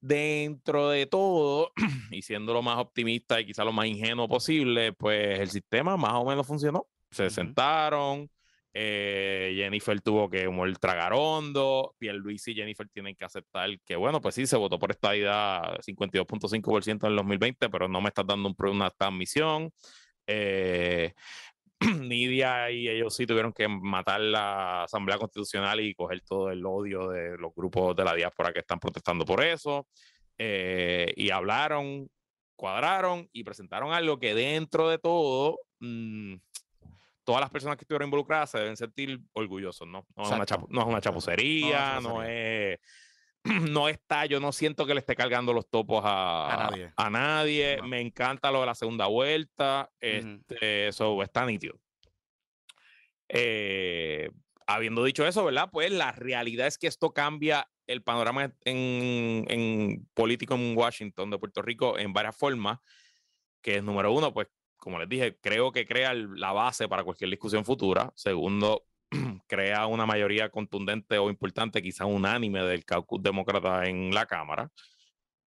dentro de todo, y siendo lo más optimista y quizá lo más ingenuo posible, pues el sistema más o menos funcionó. Se sentaron, eh, Jennifer tuvo que mover tragar hondo, Pierluisi y Jennifer tienen que aceptar que, bueno, pues sí, se votó por esta idea 52.5% en el 2020, pero no me estás dando un, una transmisión. Eh, Nidia y ellos sí tuvieron que matar la Asamblea Constitucional y coger todo el odio de los grupos de la diáspora que están protestando por eso. Eh, y hablaron, cuadraron y presentaron algo que dentro de todo, mm, todas las personas que estuvieron involucradas se deben sentir orgullosos, ¿no? No es una, chapu- no es una chapucería, no chapucería. es... No está, yo no siento que le esté cargando los topos a, A nadie. a nadie. No. Me encanta lo de la segunda vuelta. Este, eso está nítido. Eh, habiendo dicho eso, ¿verdad? Pues la realidad es que esto cambia el panorama en, en político en Washington de Puerto Rico en varias formas. Que es número uno, pues, como les dije, creo que crea la base para cualquier discusión futura. Segundo, crea una mayoría contundente o importante, quizá unánime del caucus demócrata en la Cámara.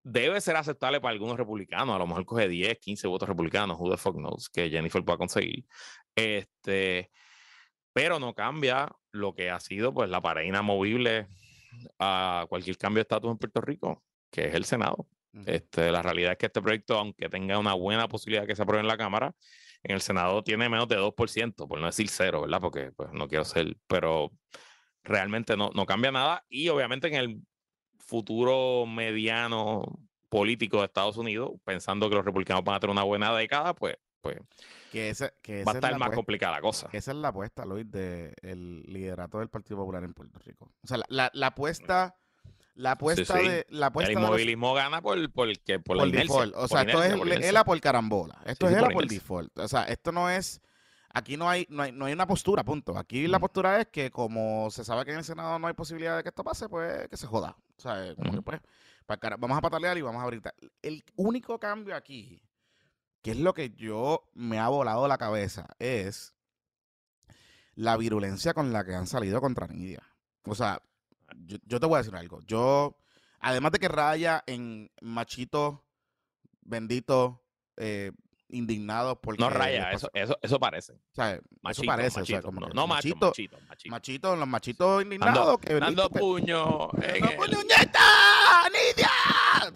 Debe ser aceptable para algunos republicanos, a lo mejor coge 10, 15 votos republicanos, who the fuck knows, que Jennifer va a conseguir. Este, pero no cambia lo que ha sido pues la pared inamovible a cualquier cambio de estatus en Puerto Rico, que es el Senado. Este, la realidad es que este proyecto, aunque tenga una buena posibilidad de que se apruebe en la Cámara, en el Senado tiene menos de 2%, por no decir cero, ¿verdad? Porque pues, no quiero ser, pero realmente no, no cambia nada. Y obviamente en el futuro mediano político de Estados Unidos, pensando que los republicanos van a tener una buena década, pues, pues Que esa, que esa va a es estar más apuesta- complicada la cosa. esa es la apuesta, Luis, del liderato del Partido Popular en Puerto Rico. O sea, la, la, la apuesta, la apuesta sí. de la apuesta El de los- inmovilismo gana por, por, que, por, la por inercia, default. O por sea, esto inercia, es por. ELA por carambola. Esto Sí, es ELA por por default. O sea, esto no es. Aquí no hay, no hay, no hay una postura, punto. Aquí la Mm. postura es que como se sabe que en el Senado no hay posibilidad de que esto pase, pues que se joda. O sea, como que pues, pa' cara- vamos a patalear y vamos a abrir. ta- El único cambio aquí, que es lo que yo me ha volado la cabeza, es la virulencia con la que han salido contra Nidia. O sea, yo, yo te voy a decir algo. Yo, además de que raya en machito bendito, eh, indignado porque... No raya, eso, eso, eso parece. o sea, Machito, eso parece, o sea, machito, como no, no machito, machito, machito. machito, los machitos indignados que Dando bendito, que- puño ¡No, el- ¡Puñeta! ¡Nidia!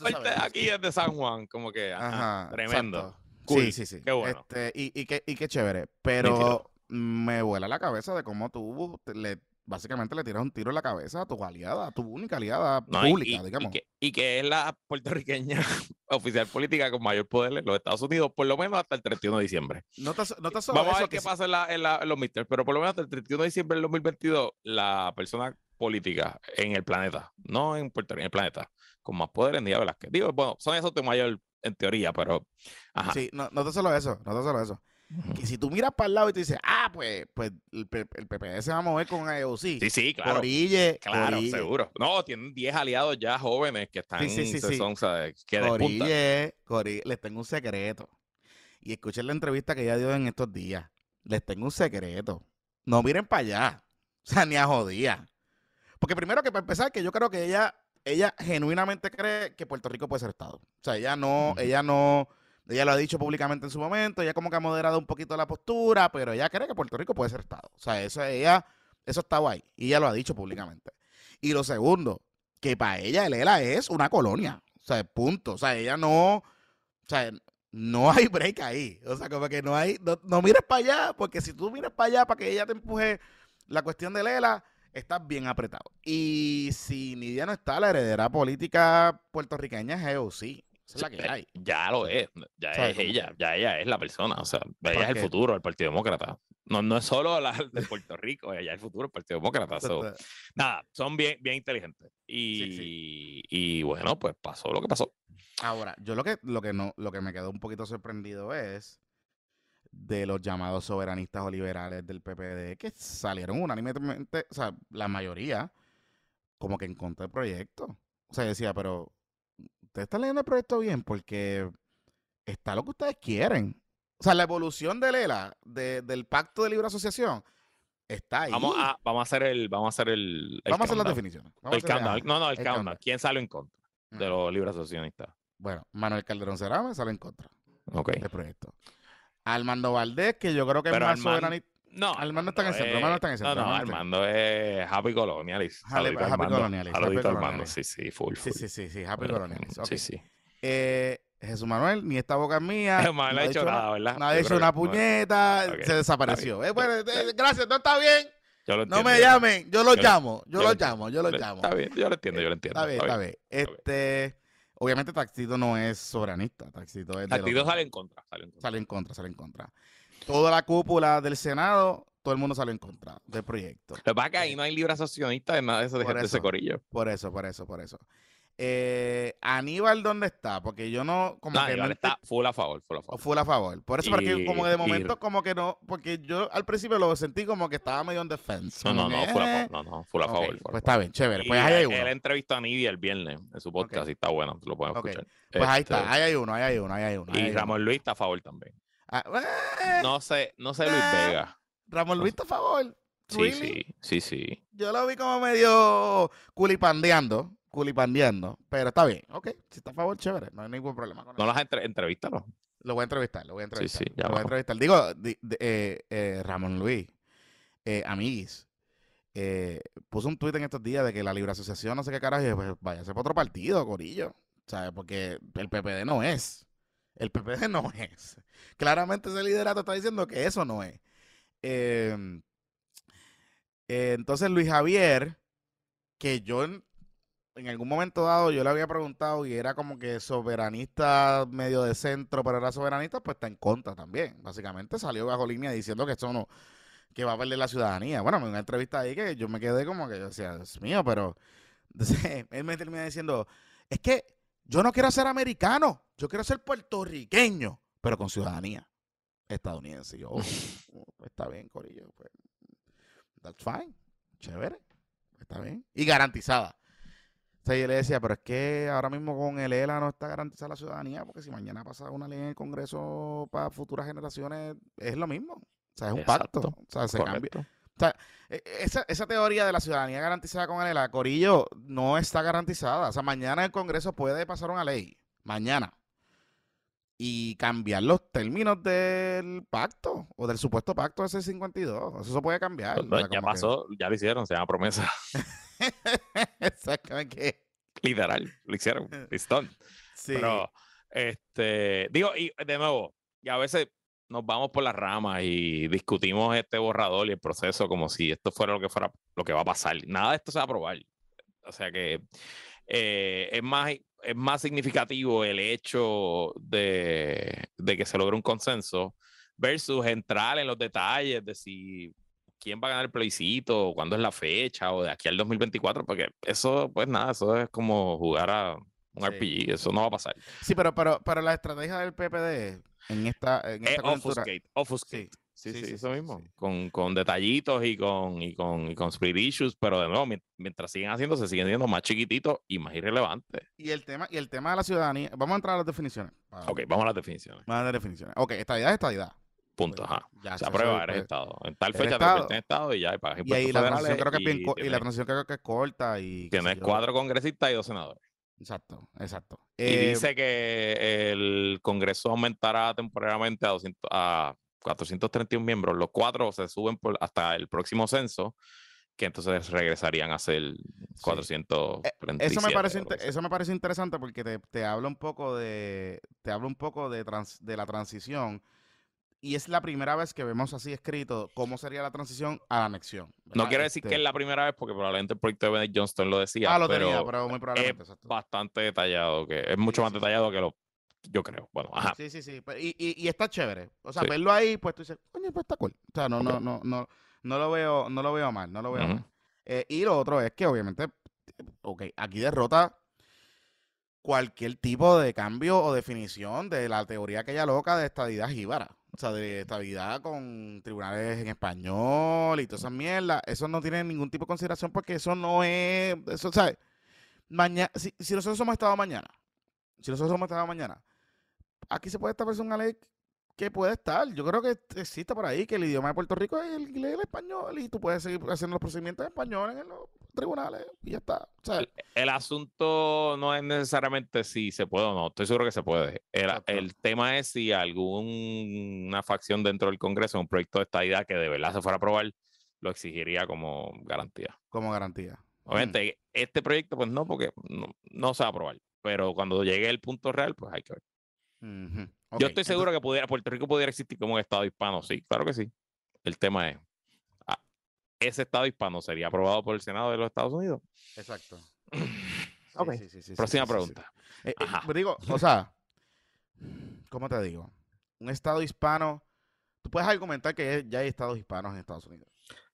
Parte aquí desde San Juan, como que ajá, Ajá, tremendo. exacto. Cool, Sí, sí, sí. qué bueno. Este, y, y, qué, y qué chévere. Pero me vuela la cabeza de cómo tú le básicamente le tiras un tiro en la cabeza a tu aliada, a tu única aliada No, pública, y, digamos. Y que, y que es la puertorriqueña oficial política con mayor poder en los Estados Unidos, por lo menos hasta el 31 de diciembre. No te, no te Vamos a ver qué pasa en, la- en la- en los midterms, pero por lo menos hasta el 31 de diciembre del 2022, la persona política en el planeta, no en Puerto Rico, en el planeta, con más poder en Día Velázquez. Digo, bueno, son esos de mayor en teoría, pero. Ajá. Sí, no, no te solo eso, no te solo eso. Que si tú miras para el lado y te dices, ah, pues, pues el, PPD se va a mover con AOC. Sí, sí, claro. Corille, Claro, Corille, seguro. No, tienen 10 aliados ya jóvenes que están Sí, sí, sí, se que. Corille, Corille, les tengo un secreto. Y escuchen la entrevista que ella dio en estos días. Les tengo un secreto. No miren para allá. O sea, ni a jodía. Porque primero que para empezar, que yo creo que ella, ella genuinamente cree que Puerto Rico puede ser Estado. O sea, ella no, ella no, ella lo ha dicho públicamente en su momento, ella como que ha moderado un poquito la postura, pero ella cree que Puerto Rico puede ser Estado. O sea, eso ella, eso estaba ahí. Y ella lo ha dicho públicamente. Y lo segundo, que para ella el ELA es una colonia. O sea, punto. O sea, ella no, o sea, no hay break ahí. O sea, como que no hay, no, mires para allá, porque si tú miras para allá para que ella te empuje la cuestión de Lela, estás bien apretado. Y si Nidia no está, la heredera política puertorriqueña es EOC. Esa es la que Sí, hay. Ya lo es, ya es ella, ya ella es la persona, o sea, ella es el futuro del Partido Demócrata. No, no es solo la de Puerto Rico, ella es el futuro del Partido Demócrata. so, nada, son bien, bien inteligentes. Y, sí. y bueno, pues pasó lo que pasó. Ahora, yo lo que, lo que no, lo que me quedó un poquito sorprendido es de los llamados soberanistas o liberales del PPD que salieron unánimemente, o sea, la mayoría, como que en contra del proyecto. O sea, decía, pero ustedes están leyendo el proyecto bien porque está lo que ustedes quieren. O sea, la evolución de Lela, de- del pacto de libre asociación, está ahí. Vamos a, vamos a hacer el, vamos a hacer el, el Vamos a hacer las definiciones. El countdown, no, no, el, el countdown. countdown. ¿Quién sale en contra de los libres asociacionistas? Bueno, Manuel Calderón Cerame sale en contra Ok. del proyecto. Armando Valdés, que yo creo que Pero es más Armando- soberanista. No, Armando está en el centro, Armando está en el centro, No, no, Armando es Happy Colonialist. Happy- Happy Armando. Sí, sí, full, Sí, full. sí, sí, sí, Happy ok. Sí, sí. Eh, Jesús Manuel, ni esta boca es mía. Manuel no ha hecho nada, ¿verdad? No ha hecho una puñeta, se desapareció. Eh, bueno, eh, gracias, no está bien. Lo No me llamen, yo yo- llamo, yo lo llamo, yo le- llamo. Está bien, yo lo entiendo, yo lo entiendo. Está bien, está bien. Este, obviamente Taxito no es soberanista, Taxito es sale en contra. Sale en contra. sale en contra, sale en contra. Toda la cúpula del Senado, todo el mundo sale en contra del proyecto. Lo que pasa que ahí no hay libre asociacionista de nada de, eso, de, gente ese corillo. Por eso, por eso, por eso. Eh, Aníbal, ¿dónde está? Porque yo no, como No, que Aníbal no está full a favor, full a favor. full a favor. Por eso, porque como que de momento, y- como que no, porque yo al principio lo sentí como que estaba medio en defense. No, no, no, full a eh, favor. No, no, full a favor. full a Pues favor. está bien, chévere. Pues Y ahí hay uno. Él entrevistó a Nidia el viernes en su podcast y está bueno, lo pueden escuchar. Pues ahí Este, está, ahí hay uno, ahí hay uno, ahí hay uno. ahí Y hay uno. Ramón Luis está a favor también. Ah, eh, No sé, no sé Luis Eh, Vega. Ramón Luis está a favor. Sí, Really? sí, sí, sí. Yo lo vi como medio culipandeando, culipandeando, pero está bien. Ok, si está a favor, chévere, no hay ningún problema con No eso. las entre entrevístalo. Lo voy a entrevistar, lo voy a entrevistar. sí, ya lo voy a vamos. entrevistar. Digo, di- de- eh, eh, Ramón Luis, eh, amiguis, eh, puso un tuit en estos días de que la libre asociación, no sé qué carajo, y yo, pues váyase para otro partido, Corillo. ¿Sabes? Porque el PPD no es. El PPD no es. Claramente ese liderato está diciendo que eso no es. Eh, eh, entonces Luis Javier, que yo en, algún momento dado yo le había preguntado y era como que soberanista medio de centro, pero era soberanista, pues está en contra también. Básicamente salió bajo línea diciendo que eso no, que va a perder la ciudadanía. Bueno, en una entrevista ahí que yo me quedé como que yo decía, Dios mío, pero entonces, él me termina diciendo, es que yo no quiero ser americano, yo quiero ser puertorriqueño, pero con ciudadanía estadounidense. Y yo, "Oh, oh, está bien, Corillo, pues that's fine, chévere, está bien. Y garantizada. O sea, yo le decía, pero es que ahora mismo con el ELA no está garantizada la ciudadanía, porque si mañana pasa una ley en el Congreso para futuras generaciones, es lo mismo. O sea, es un pacto. O sea, se cambia. Correcto. E- Esa, esa teoría de la ciudadanía garantizada con el Corillo, no está garantizada. O sea, mañana el Congreso puede pasar una ley. Mañana. Y cambiar los términos del pacto o del supuesto pacto de C52. Eso se puede cambiar. No, o sea, ya que- pasó, ya lo hicieron, se llama promesa. Exactamente. Literal, lo hicieron. Listón. Sí. Pero, este, digo, y de nuevo, y a veces nos vamos por las ramas y discutimos este borrador y el proceso como si esto fuera lo que fuera lo que va a pasar. Nada de esto se va a aprobar. O sea que eh, es, más, es más significativo el hecho de, de que se logre un consenso versus entrar en los detalles de si quién va a ganar el plebiscito, cuándo es la fecha, o de aquí al 2024, porque eso, pues nada, eso es como jugar a un RPG, eso no va a pasar. Sí, pero, pero, pero la estrategia del PPD en esta, en esta es obfuscate, Sí, sí, sí, eso mismo. Con, con, detallitos y con, y, con, y con spirit issues, pero de nuevo, mientras siguen haciendo, se siguen siendo más chiquititos y más irrelevantes. Y el tema, y el tema de la ciudadanía, vamos a entrar a las definiciones. Ok, vamos a las definiciones. Vamos a las definiciones. Ok, estadidad es estadidad. Punto, pues, ajá. se aprueba, eres Estado. En tal fecha te conviertes en Estado y ya, y pagas Y ahí la transición creo que es bien y la transición creo que es corta y... Tienes cuatro congresistas y dos senadores. Exacto, exacto. Y eh, dice que el Congreso aumentará temporalmente a, 200, a 431 miembros. Los cuatro se suben por, hasta el próximo censo, que entonces regresarían a ser 437. Eh, eso me parece, eso me parece interesante porque te, te habla un poco de, te habla un poco de, de la transición y es la primera vez que vemos así escrito cómo sería la transición a la anexión. No quiero decir que es este la primera vez, porque probablemente el proyecto de Benedict Johnston lo decía. Ah, lo tenía, pero muy probablemente. Es bastante detallado, que es mucho más detallado que lo. Yo creo. Bueno, ajá. Sí, sí, sí. Pues, y, y, y está chévere. O sea, verlo ahí, pues tú dices, coño, pues está cool. O sea, no, no, no, no, no lo veo, no lo veo mal, no lo veo mal. Eh, y lo otro es que obviamente, ok, aquí derrota cualquier tipo de cambio o definición de la teoría aquella loca de estadidad jíbara. O sea, de estabilidad con tribunales en español y todas esas mierdas. Eso no tiene ningún tipo de consideración porque eso no es. Eso, ¿sabes? Mañana, si, nosotros somos Estado mañana, si nosotros somos Estado mañana, aquí se puede establecer una ley que puede estar. Yo creo que existe por ahí que el idioma de Puerto Rico es el inglés y el español y tú puedes seguir haciendo los procedimientos en español en los tribunales y ya está. el, asunto no es necesariamente si se puede o no, estoy seguro que se puede. El, tema es si alguna facción dentro del Congreso, un proyecto de estadidad que de verdad se fuera a aprobar, lo exigiría como garantía. Como garantía. Obviamente, mm. este proyecto, pues no, porque no, se va a aprobar. Pero cuando llegue el punto real, pues hay que ver. Yo estoy seguro que pudiera, Puerto Rico pudiera existir como un Estado hispano, sí, claro que sí. El tema es, ¿ese Estado hispano sería aprobado por el Senado de los Estados Unidos? Exacto. ok, próxima pregunta. Eh, eh, digo, o sea, ¿cómo te digo? Un Estado hispano, tú puedes argumentar que ya hay Estados hispanos en Estados Unidos.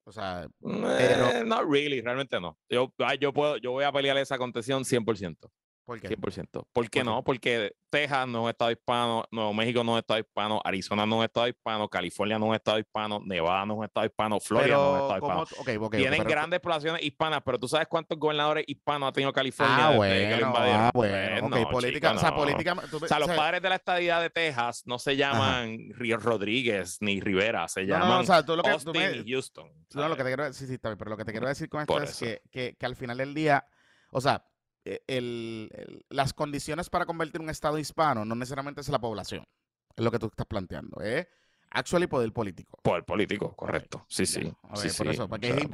O sea, eh, no really, realmente no. Yo, yo, puedo, yo voy a pelear esa contención 100%. ¿Por qué? 100%. ¿Por qué no? Porque Texas no es un estado hispano, Nuevo México no es un estado hispano, Arizona no es un estado hispano, California no es un estado hispano, Nevada no es un estado hispano, Florida no es un estado hispano. Tienen grandes poblaciones hispanas, pero tú sabes cuántos gobernadores hispanos ha tenido California ah, bueno, Ah, bueno, política, o sea, política, o sea, los padres de la estadía de Texas no se llaman Río Rodríguez ni Rivera, se llaman o sea, tú lo que, Austin y Houston. No, lo que te quiero sí, sí, pero lo que te quiero decir con esto es que, que, que al final del día, o sea, e, el, las condiciones para convertir un Estado hispano no necesariamente es la población, es lo que tú estás planteando, es actually poder político. Poder político, correcto. Sí, sí. por eso, porque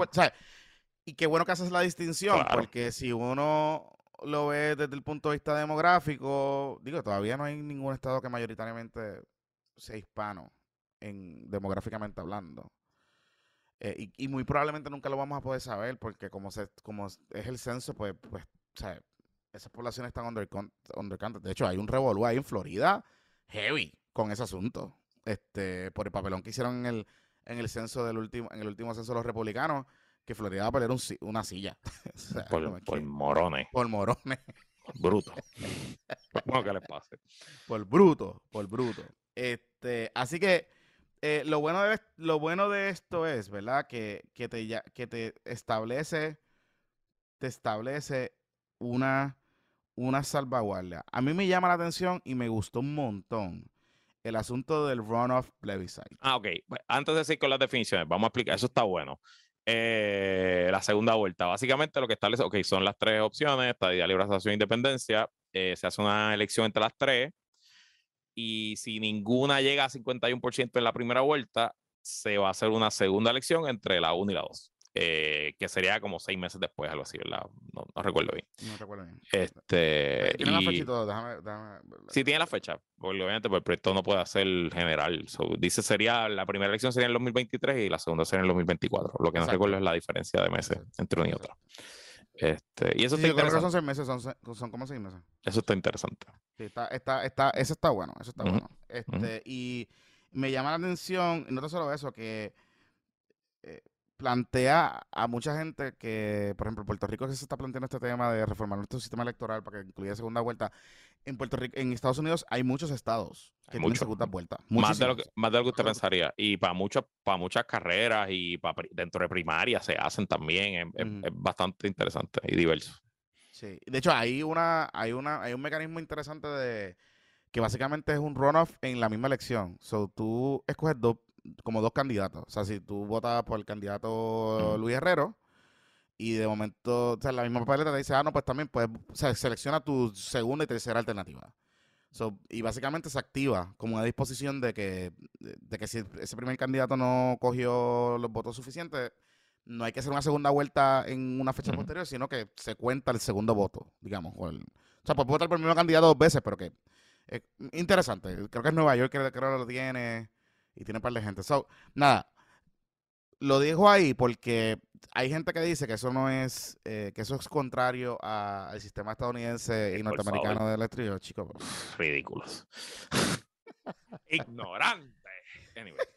y qué bueno que haces la distinción, porque si uno lo ve desde el punto de vista demográfico, digo, todavía no hay ningún estado que mayoritariamente sea hispano, en, demográficamente hablando. Eh, y, muy probablemente nunca lo vamos a poder saber, porque como, se, como es el censo, pues, pues o sea, esas poblaciones están under, under De hecho, hay un revolú ahí en Florida heavy con ese asunto. Este, por el papelón que hicieron en el, en el censo del último, en el último censo de los republicanos, que Florida va a poner una silla. por, morones. Por morones. bruto. bueno, que les pase. Por bruto, por bruto. Este, así que eh, lo, bueno de, lo bueno de esto es, ¿verdad? Que, que, te, que te establece, te establece una, una salvaguardia. A mí me llama la atención y me gustó un montón el asunto del runoff plebiscite. Ah, ok. Antes de seguir con las definiciones, vamos a explicar. Eso está bueno. Eh, la segunda vuelta. Básicamente lo que establece, ok, son las tres opciones, estadía, libre asociación e independencia. Eh, se hace una elección entre las tres y si ninguna llega a 51% en la primera vuelta, se va a hacer una segunda elección entre la 1 y la 2. Eh, que sería como seis meses después, algo así, ¿verdad? No, no recuerdo bien. No recuerdo bien. Este, Tiene la y- fecha y todo, déjame, déjame- Sí, tiene la fecha, porque obviamente pues, el proyecto no puede ser general. So, dice sería, la primera elección sería en el 2023 y la segunda sería en el 2024. Lo que no recuerdo es la diferencia de meses Exacto, entre una y otra. Este, y eso Sí, está yo creo que son seis meses, son, como seis meses. Eso está interesante. Sí, está, está, está, eso está bueno, eso está bueno. Este, Y me llama la atención, no tan solo eso, que eh, plantea a mucha gente que, por ejemplo, en Puerto Rico que se está planteando este tema de reformar nuestro sistema electoral para que incluya segunda vuelta. En Puerto Rico, en Estados Unidos hay muchos estados que Hay tienen muchos. segunda vuelta. Más de, lo que, más de lo que usted pensaría. Y para, muchas para muchas carreras y para, dentro de primaria se hacen también. Es, es bastante interesante y diverso. Sí. De hecho, hay una, hay una, hay un mecanismo interesante de que básicamente es un runoff en la misma elección. So, tú escoges dos, como dos candidatos. O sea, si tú votas por el candidato. Luis Herrero y de momento, o sea, la misma papeleta te dice, ah, no, pues también puedes, o sea, selecciona tu segunda y tercera alternativa. So, y básicamente se activa como una disposición de que, de, que si ese primer candidato no cogió los votos suficientes, no hay que hacer una segunda vuelta en una fecha posterior, sino que se cuenta el segundo voto, digamos. O, el- o sea, puedes votar por el mismo candidato dos veces, pero que es interesante. Creo que es Nueva York, creo que lo tiene y tiene un par de gente. So, nada, lo dejo ahí porque hay gente que dice que eso no es, eh, que eso es contrario a- al sistema estadounidense y norteamericano de electricidad, chicos. Ridículos. Ignorante. Anyway.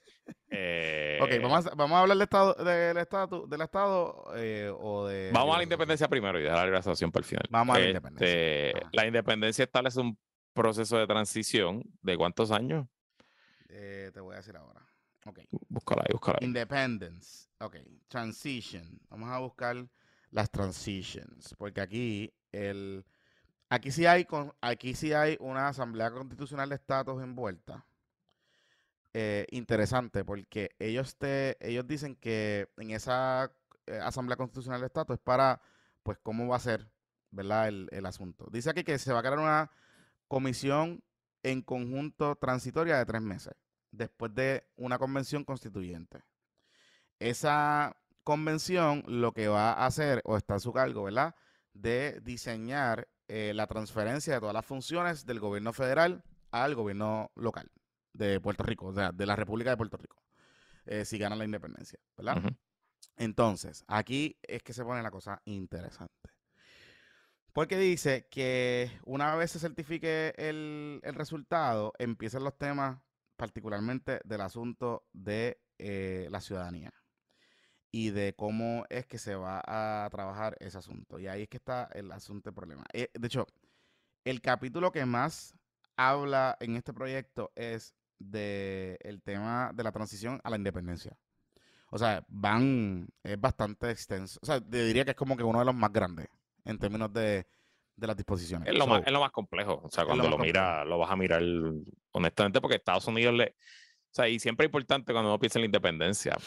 Eh, Ok, vamos a, vamos a hablar del estado, del estado, del estado eh, o de... Vamos a la de- independencia primero y dejar la liberación para el final. Vamos a la Este, independencia. La independencia establece un proceso de transición de cuántos años? Eh, te voy a decir ahora. Ok. Búscala ahí, búscala ahí. Independence. Ok. Transition. Vamos a buscar las transitions. Porque aquí el aquí sí hay con, aquí sí hay una asamblea constitucional de estatus envuelta. Eh, interesante porque ellos te ellos dicen que en esa eh, asamblea constitucional de estatus es para pues cómo va a ser verdad el, el asunto dice aquí que se va a crear una comisión en conjunto transitoria de tres meses después de una convención constituyente. Esa convención lo que va a hacer, o está a su cargo, ¿verdad? De diseñar eh, la transferencia de todas las funciones del gobierno federal al gobierno local de Puerto Rico, o sea, de la República de Puerto Rico, eh, si ganan la independencia, ¿verdad? Entonces, aquí es que se pone la cosa interesante. Porque dice que una vez se certifique el, el resultado, empiezan los temas particularmente del asunto de eh, la ciudadanía y de cómo es que se va a trabajar ese asunto. Y ahí es que está el asunto del problema. Eh, de hecho, el capítulo que más habla en este proyecto es de el tema de la transición a la independencia. O sea, van, es bastante extenso. O sea, te diría que es como que uno de los más grandes en términos de, de las disposiciones. Es lo, So, más, es lo más complejo. O sea, lo cuando más lo, mira, lo vas a mirar honestamente, porque Estados Unidos le. O sea, y siempre es importante cuando uno piensa en la independencia.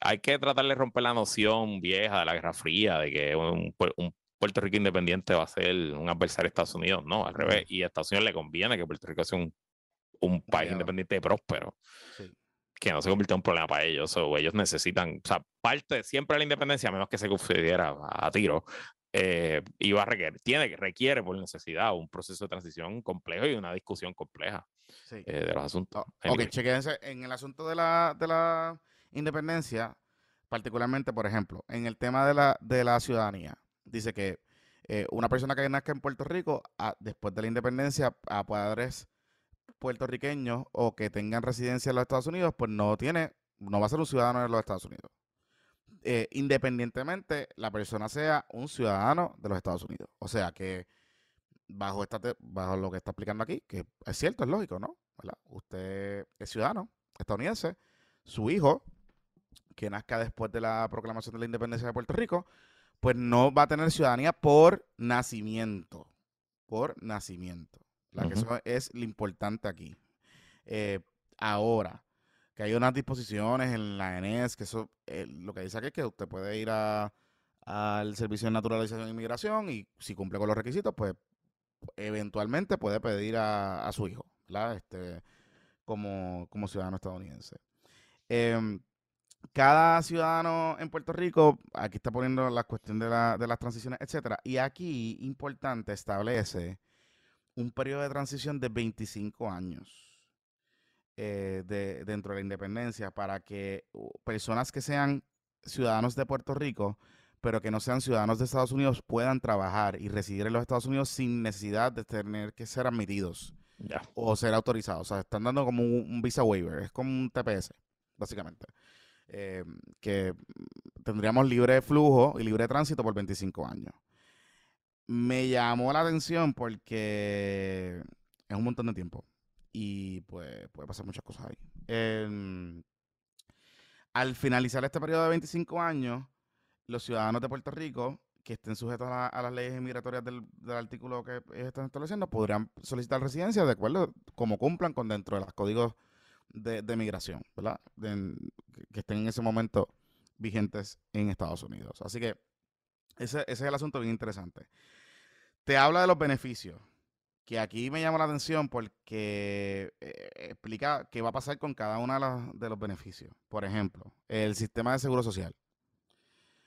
Hay que tratar de romper la noción vieja de la Guerra Fría, de que un, un Puerto Rico independiente va a ser un adversario de Estados Unidos. No, al revés. Y a Estados Unidos le conviene que Puerto Rico sea un, un país independiente y próspero. sí. que no se convirtió en un problema para ellos. O ellos necesitan, o sea, parte siempre de la independencia, a menos que se considera a, a tiro, eh, iba a requerir, tiene que requiere por necesidad un proceso de transición complejo y una discusión compleja sí. eh, de los asuntos. Oh, ok, chequense. En el asunto de la, de la independencia, particularmente, por ejemplo, en el tema de la, de la ciudadanía, dice que eh, una persona que nazca en Puerto Rico, a- después de la independencia, a padres puertorriqueños o que tengan residencia en los Estados Unidos, pues no tiene, no va a ser un ciudadano de los Estados Unidos. Eh, independientemente la persona sea un ciudadano de los Estados Unidos. O sea que bajo esta bajo lo que está explicando aquí, que es cierto, es lógico, ¿no? ¿Verdad? Usted es ciudadano estadounidense, su hijo, que nazca después de la proclamación de la independencia de Puerto Rico, pues no va a tener ciudadanía por nacimiento. Por nacimiento. La que eso es lo importante aquí. Eh, ahora, que hay unas disposiciones en la ENES, que eso, eh, lo que dice aquí es que usted puede ir al Servicio de Naturalización e Inmigración y si cumple con los requisitos, pues eventualmente puede pedir a, a su hijo, ¿verdad? Este, como, como ciudadano estadounidense. Em, cada ciudadano en Puerto Rico, aquí está poniendo la cuestión de, la, de las transiciones, etcétera, y aquí, importante, establece un periodo de transición de 25 años eh, de, dentro de la independencia para que personas que sean ciudadanos de Puerto Rico, pero que no sean ciudadanos de Estados Unidos, puedan trabajar y residir en los Estados Unidos sin necesidad de tener que ser admitidos o ser autorizados. O sea, están dando como un, visa waiver, es como un TPS, básicamente. Eh, que tendríamos libre flujo y libre tránsito por 25 años. Me llamó la atención porque es un montón de tiempo y pues puede pasar muchas cosas ahí. Em, al finalizar este periodo de 25 años, los ciudadanos de Puerto Rico que estén sujetos a, las leyes migratorias del, artículo que están estableciendo podrían solicitar residencia de acuerdo como cumplan con dentro de los códigos de, migración, ¿verdad? que estén en ese momento vigentes en Estados Unidos. Así que ese, ese es el asunto bien interesante. Te habla de los beneficios que aquí me llama la atención porque eh, explica qué va a pasar con cada uno de, los beneficios. Por ejemplo, el sistema de seguro social.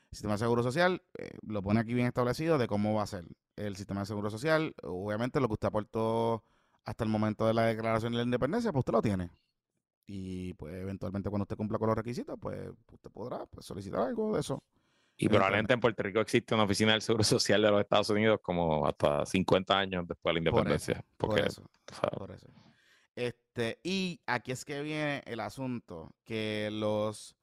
El sistema de seguro social eh, lo pone aquí bien establecido de cómo va a ser el sistema de seguro social. Obviamente lo que usted aportó hasta el momento de la declaración de la independencia, pues usted lo tiene. Y pues eventualmente cuando usted cumpla con los requisitos, pues usted podrá pues, solicitar algo de eso. Y probablemente en Puerto Rico existe una oficina del Seguro Social de los Estados Unidos como hasta 50 años después de la independencia. Por eso, por eso. Este, y aquí es que viene el asunto, que los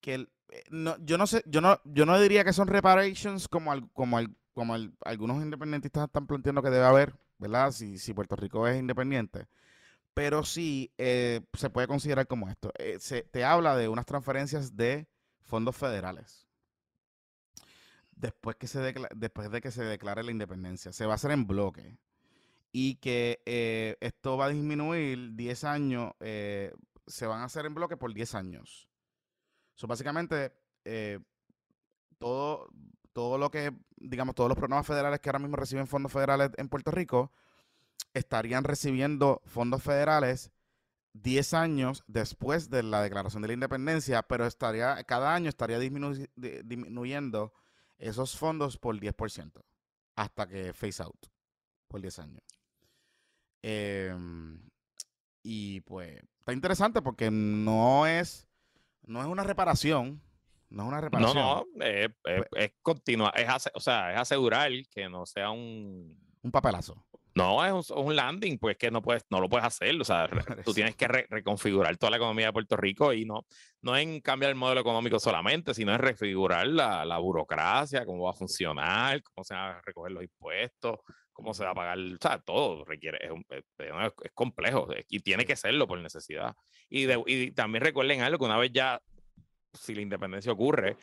que eh, no, yo no sé, yo no, yo no diría que son reparations como, como, como algunos independentistas están planteando que debe haber, ¿verdad? Si, si Puerto Rico es independiente. Pero sí eh, se puede considerar como esto. Eh, se, te habla de unas transferencias de fondos federales. Después, que se después de que se declare la independencia. Se va a hacer en bloque. Y que esto va a disminuir 10 años. se van a hacer en bloque por 10 años. So, básicamente, eh, todo, todo lo que, digamos, todos los programas federales que ahora mismo reciben fondos federales en Puerto Rico estarían recibiendo fondos federales 10 años después de la declaración de la independencia, pero estaría cada año estaría disminuyendo esos fondos por 10% hasta que face out por 10 años. Em, y pues está interesante porque no es no es una reparación. No es una reparación. No, no, es, es, pues. Es, o sea, es asegurar que no sea un. Un papelazo. No, es un, landing, pues que no puedes, no lo puedes hacer. O sea, tú tienes que reconfigurar toda la economía de Puerto Rico y no, no en cambiar el modelo económico solamente, sino en refigurar la, la burocracia, cómo va a funcionar, cómo se van a recoger los impuestos, cómo se va a pagar, o sea, todo requiere, es, es, complejo y tiene que serlo por necesidad. Y, y también recuerden algo, que una vez ya, si la independencia ocurre,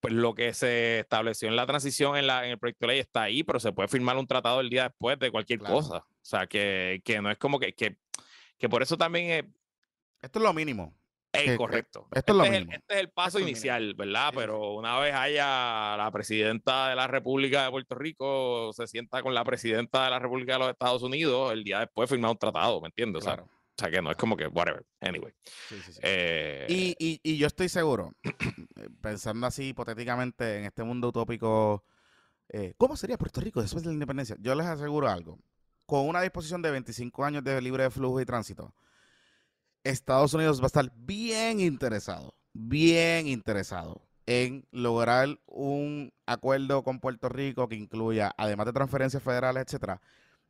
pues lo que se estableció en la transición en, la, en el proyecto de ley está ahí, pero se puede firmar un tratado el día después de cualquier cosa. O sea, que, que, no es como que, que, que por eso también es... Esto es lo mínimo correcto. Esto es este, este, es el, paso inicial, ¿verdad? Pero una vez haya la presidenta de la República de Puerto Rico se sienta con la presidenta de la República de los Estados Unidos, el día después firma un tratado, ¿me entiendes? O, sea, que no es como que, whatever, anyway. Eh, y, y, yo estoy seguro, pensando así hipotéticamente en este mundo utópico, eh, ¿cómo sería Puerto Rico después de la independencia? Yo les aseguro algo. Con una disposición de 25 años de libre flujo y tránsito, Estados Unidos va a estar bien interesado, bien interesado en lograr un acuerdo con Puerto Rico que incluya, además de transferencias federales, etcétera,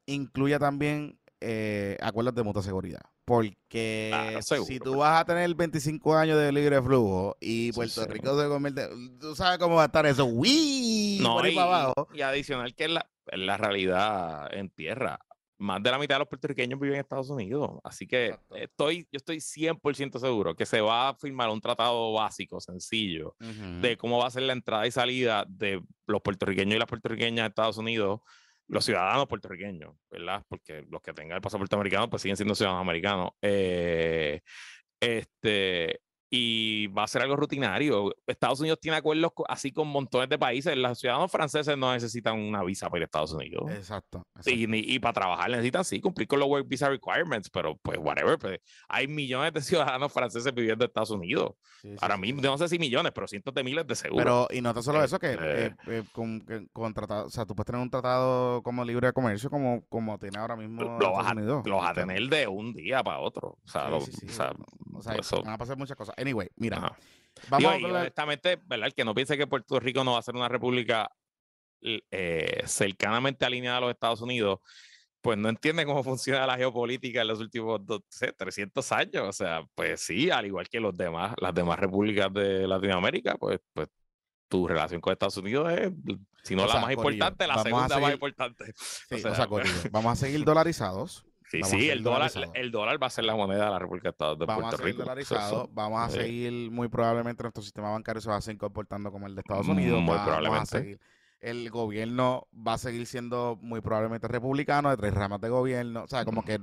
incluya también eh, acuerdos de mutua seguridad. Porque si tú vas a tener 25 años de libre flujo y Puerto Rico se convierte, tú sabes cómo va a estar eso, ¡Wii! No, y, abajo. y adicional que la, la realidad en tierra más de la mitad de los puertorriqueños viven en Estados Unidos. Así que estoy, yo estoy 100% seguro que se va a firmar un tratado básico, sencillo, de cómo va a ser la entrada y salida de los puertorriqueños y las puertorriqueñas de Estados Unidos, los ciudadanos puertorriqueños, ¿verdad? Porque los que tengan el pasaporte americano, pues siguen siendo ciudadanos americanos. Eh, este, y va a ser algo rutinario. Estados Unidos tiene acuerdos así con montones de países. Los ciudadanos franceses no necesitan una visa para ir a Estados Unidos. Exacto. Y, para trabajar necesitan sí cumplir con los work visa requirements, pero pues whatever. Pues, hay millones de ciudadanos franceses viviendo en Estados Unidos. Ahora mismo, no sé si millones, pero cientos de miles de seguro. Pero, y no tan solo eso, que, este eh, eh, con, o sea, tú puedes tener un tratado como libre de comercio como, como tiene ahora mismo lo vas, a, lo vas a tener de un día para otro. O sea, o sea, van a pasar muchas cosas. Anyway, mira. Vamos a honestamente, ¿verdad? El que no piense que Puerto Rico no va a ser una república eh, cercanamente alineada a los Estados Unidos, pues no entiende cómo funciona la geopolítica en los últimos 300 años. O sea, pues sí, al igual que los demás, las demás repúblicas de Latinoamérica, pues, pues tu relación con Estados Unidos es, si no la más importante, la segunda más importante. o sea, vamos a seguir dolarizados. Sí, sí, el dólar, el dólar va a ser la moneda de la República de, vamos Puerto a seguir Dolarizado, vamos a seguir, muy probablemente nuestro sistema bancario se va a seguir comportando como el de Estados Unidos. Muy probablemente. el gobierno va a seguir siendo muy probablemente republicano, de tres ramas de gobierno. O sea, como que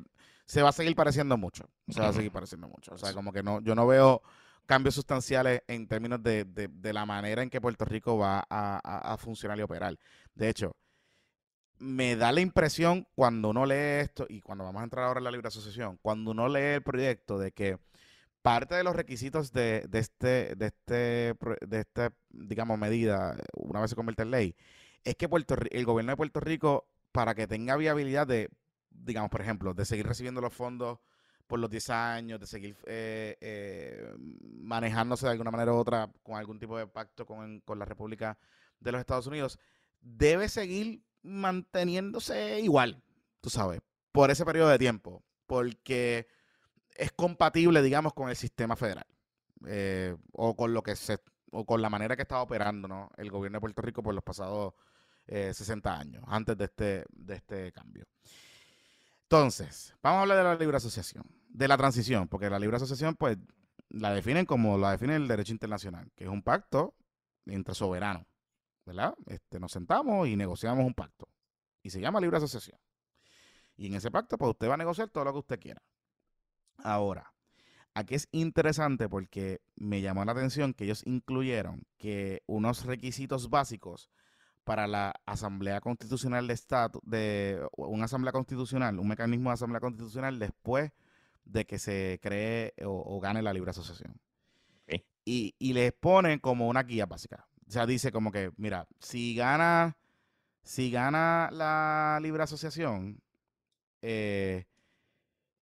se va a seguir pareciendo mucho. Se va a seguir pareciendo mucho. O sea, como que no, yo no veo cambios sustanciales en términos de, de, la manera en que Puerto Rico va a, a funcionar y operar. De hecho, me da la impresión cuando uno lee esto, y cuando vamos a entrar ahora en la libre asociación, cuando uno lee el proyecto de que parte de los requisitos de, este, de este, de esta, digamos, medida, una vez se convierte en ley, es que Puerto, el gobierno de Puerto Rico, para que tenga viabilidad de, digamos, por ejemplo, de seguir recibiendo los fondos por los 10 años, de seguir eh, eh, manejándose de alguna manera u otra con algún tipo de pacto con, con la República de los Estados Unidos, debe seguir manteniéndose igual, tú sabes, por ese periodo de tiempo, porque es compatible, digamos, con el sistema federal eh, o con lo que se o con la manera que estaba operando ¿no? el gobierno de Puerto Rico por los pasados 60 eh, años, antes de este, de este cambio. Entonces, vamos a hablar de la libre asociación, de la transición, porque la libre asociación, pues, la definen como la define el derecho internacional, que es un pacto entre soberanos. ¿Verdad? Este, nos sentamos y negociamos un pacto. Y se llama libre asociación. Y en ese pacto, pues usted va a negociar todo lo que usted quiera. Ahora, aquí es interesante porque me llamó la atención que ellos incluyeron que unos requisitos básicos para la Asamblea Constitucional de Estado, de una Asamblea Constitucional, un mecanismo de Asamblea Constitucional después de que se cree o, gane la libre asociación. Y, y les ponen como una guía básica. O sea, dice como que, mira, si gana, si gana la libre asociación, eh,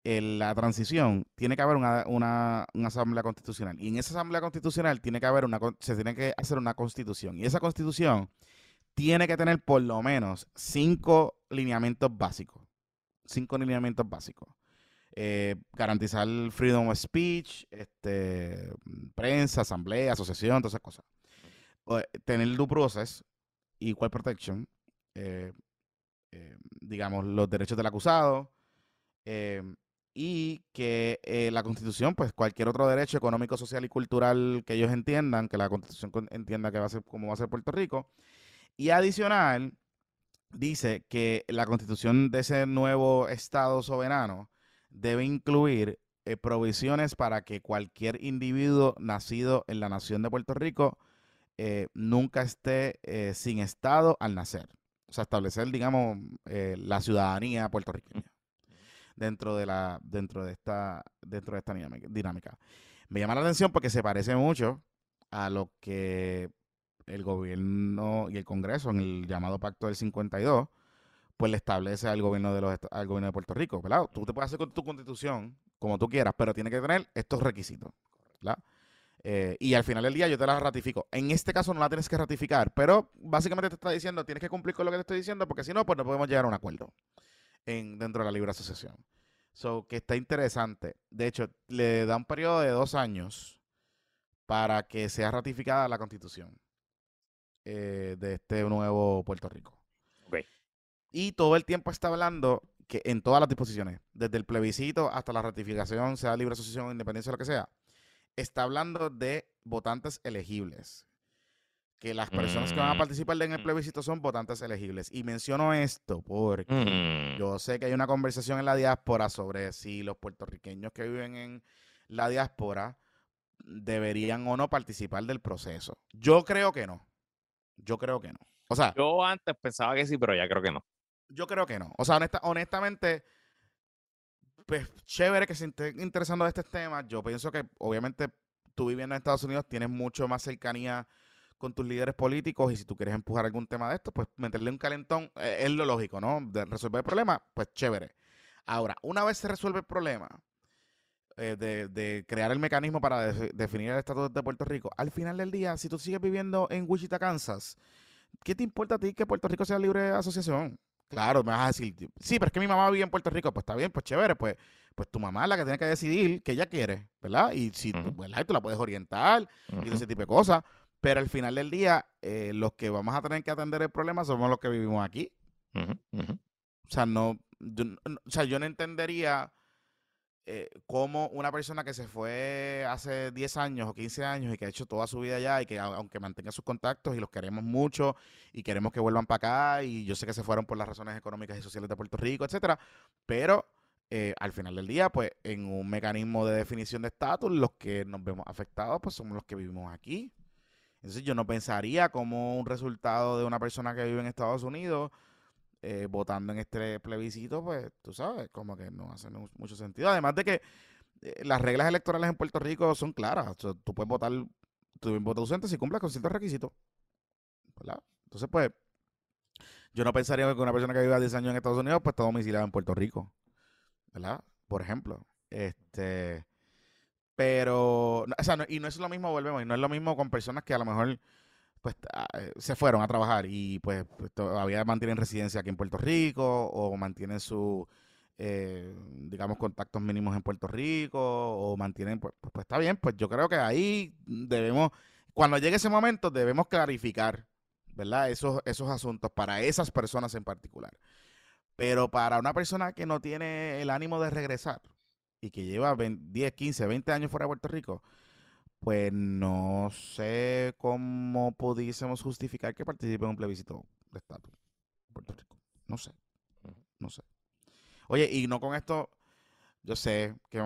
en la transición, tiene que haber una, una, asamblea constitucional. Y en esa asamblea constitucional tiene que haber una, se tiene que hacer una constitución. Y esa constitución tiene que tener por lo menos cinco lineamientos básicos. Cinco lineamientos básicos. Eh, garantizar freedom of speech, este, prensa, asamblea, asociación, todas esas cosas tener due process, equal protection, eh, eh, digamos, los derechos del acusado, eh, y que la Constitución, pues cualquier otro derecho económico, social y cultural que ellos entiendan, que la Constitución entienda que va a ser como va a ser Puerto Rico, y adicional, dice que la Constitución de ese nuevo Estado soberano debe incluir provisiones para que cualquier individuo nacido en la nación de Puerto Rico eh, nunca esté eh, sin Estado al nacer. O sea, establecer, digamos, eh, la ciudadanía puertorriqueña dentro de la dentro de esta dentro de esta dinámica. Me llama la atención porque se parece mucho a lo que el gobierno y el Congreso en el llamado Pacto del 52 pues le establece al gobierno de los al gobierno de Puerto Rico, ¿verdad? Tú te puedes hacer con tu constitución como tú quieras, pero tiene que tener estos requisitos, ¿verdad? Eh, y al final del día yo te la ratifico. En este caso no la tienes que ratificar, pero básicamente te está diciendo, tienes que cumplir con lo que te estoy diciendo, porque si no, pues no podemos llegar a un acuerdo en, dentro de la libre asociación. So, que está interesante. De hecho, le da un periodo de dos años para que sea ratificada la constitución eh, de este nuevo Puerto Rico. Y todo el tiempo está hablando que en todas las disposiciones, desde el plebiscito hasta la ratificación, sea libre asociación, independencia, lo que sea, está hablando de votantes elegibles. Que las personas que van a mm. participar en el plebiscito son votantes elegibles. Y menciono esto porque mm. yo sé que hay una conversación en la diáspora sobre si los puertorriqueños que viven en la diáspora deberían o no participar del proceso. Yo creo que no. Yo creo que no. O sea, yo antes pensaba que sí, pero ya creo que no. Yo creo que no. O sea, honestamente, pues chévere que se esté interesando de este tema. Yo pienso que obviamente tú viviendo en Estados Unidos tienes mucho más cercanía con tus líderes políticos y si tú quieres empujar algún tema de esto, pues meterle un calentón eh, es lo lógico, ¿no? De resolver el problema, pues chévere. Ahora, una vez se resuelve el problema eh, de, crear el mecanismo para definir el estatus de Puerto Rico, al final del día, si tú sigues viviendo en Wichita, Kansas, ¿qué te importa a ti que Puerto Rico sea libre de asociación? Claro, me vas a decir, sí, pero es que mi mamá vive en Puerto Rico, pues está bien, pues chévere, pues, pues tu mamá es la que tiene que decidir qué ella quiere, ¿verdad? Y si tú, tú la puedes orientar y ese tipo de cosas, pero al final del día, eh, los que vamos a tener que atender el problema somos los que vivimos aquí. O sea, no, yo, o sea, yo no entendería eh, cómo una persona que se fue hace 10 años o 15 años y que ha hecho toda su vida allá y que aunque mantenga sus contactos y los queremos mucho y queremos que vuelvan para acá y yo sé que se fueron por las razones económicas y sociales de Puerto Rico, etcétera, pero eh, al final del día, pues en un mecanismo de definición de estatus, los que nos vemos afectados, pues somos los que vivimos aquí. Entonces yo no pensaría como un resultado de una persona que vive en Estados Unidos eh, votando en este plebiscito, pues tú sabes, como que no hace mucho sentido. Además de que eh, las reglas electorales en Puerto Rico son claras. tú puedes votar, tu voto ausente si cumples con ciertos requisitos. ¿verdad? Entonces, pues, yo no pensaría que una persona que viva 10 años en Estados Unidos, pues está domiciliada en Puerto Rico. ¿Verdad? Por ejemplo. Este. Pero, o sea, y no es lo mismo, volvemos, y no es lo mismo con personas que a lo mejor pues ah, eh, se fueron a trabajar y pues, pues, todavía mantienen residencia aquí en Puerto Rico o mantienen su, eh, digamos, contactos mínimos en Puerto Rico o mantienen, pues, pues, pues, está bien, pues yo creo que ahí debemos, cuando llegue ese momento debemos clarificar, ¿verdad? Esos, esos asuntos para esas personas en particular. Pero para una persona que no tiene el ánimo de regresar y que lleva 10, 15, 20 años fuera de Puerto Rico, pues no sé cómo pudiésemos justificar que participe en un plebiscito de estatus Puerto Rico. No sé. No sé. Oye, y no con esto, yo sé que,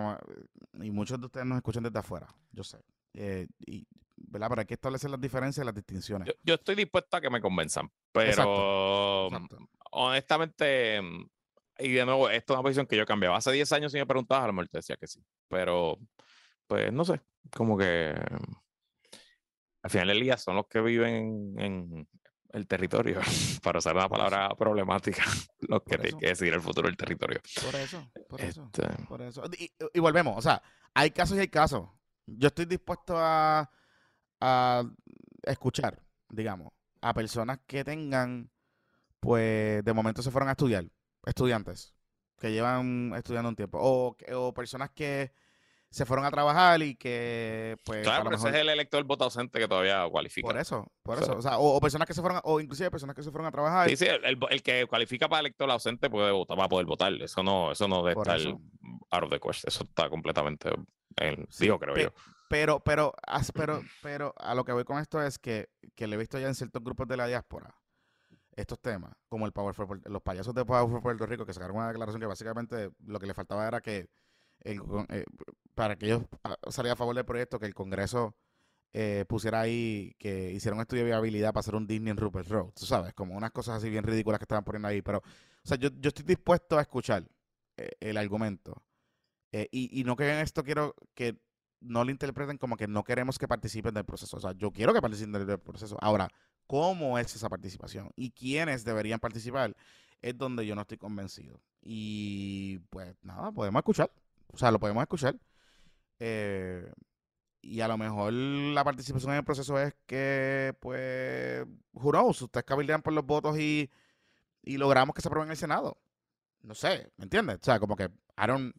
y muchos de ustedes nos escuchan desde afuera, yo sé. Eh, y, ¿verdad? Pero hay que establecer las diferencias y las distinciones. Yo, estoy dispuesto a que me convenzan, pero honestamente, y de nuevo, esto es una posición que yo cambiaba. Hace 10 años si me preguntabas, a lo mejor te decía que sí, pero pues no sé, como que al final del día son los que viven en, el territorio, para usar una palabra problemática, los que tienen que decidir el futuro del territorio. Por eso, por eso, este por eso. Y, volvemos, o sea, hay casos y hay casos. Yo estoy dispuesto a, a escuchar, digamos, a personas que tengan, pues, de momento se fueron a estudiar, estudiantes, que llevan estudiando un tiempo, o, o personas que se fueron a trabajar y que, pues. Claro, pero ese es el elector voto ausente que todavía cualifica. Por eso, por eso. O, sea, o, personas que se fueron, o inclusive personas que se fueron a trabajar. Sí, sí, el, que cualifica para elector ausente puede votar, va a poder votar. Eso no, eso no debe estar out of the question. Eso está completamente. En, digo, creo yo. Pero, pero, pero, pero a lo que voy con esto es que, que le he visto ya en ciertos grupos de la diáspora estos temas, como el Power for, los payasos de Power for Puerto Rico, que sacaron una declaración que básicamente lo que le faltaba era que eh, para que ellos ah, salieran a favor del proyecto, que el Congreso eh, pusiera ahí, que hiciera un estudio de viabilidad para hacer un Disney en Rupert Road, tú sabes, como unas cosas así bien ridículas que estaban poniendo ahí. Pero, o sea, yo, yo estoy dispuesto a escuchar eh, el argumento. y, y no que en esto quiero que no lo interpreten como que no queremos que participen del proceso. O sea, yo quiero que participen del proceso. Ahora, ¿cómo es esa participación? ¿Y quiénes deberían participar? Es donde yo no estoy convencido. Y pues nada, podemos escuchar. O sea, lo podemos escuchar. Eh, y a lo mejor la participación en el proceso es que, pues, who knows, ustedes cabildean por los votos y, logramos que se apruebe en el Senado. No sé, ¿me entiendes? O sea, como que I don't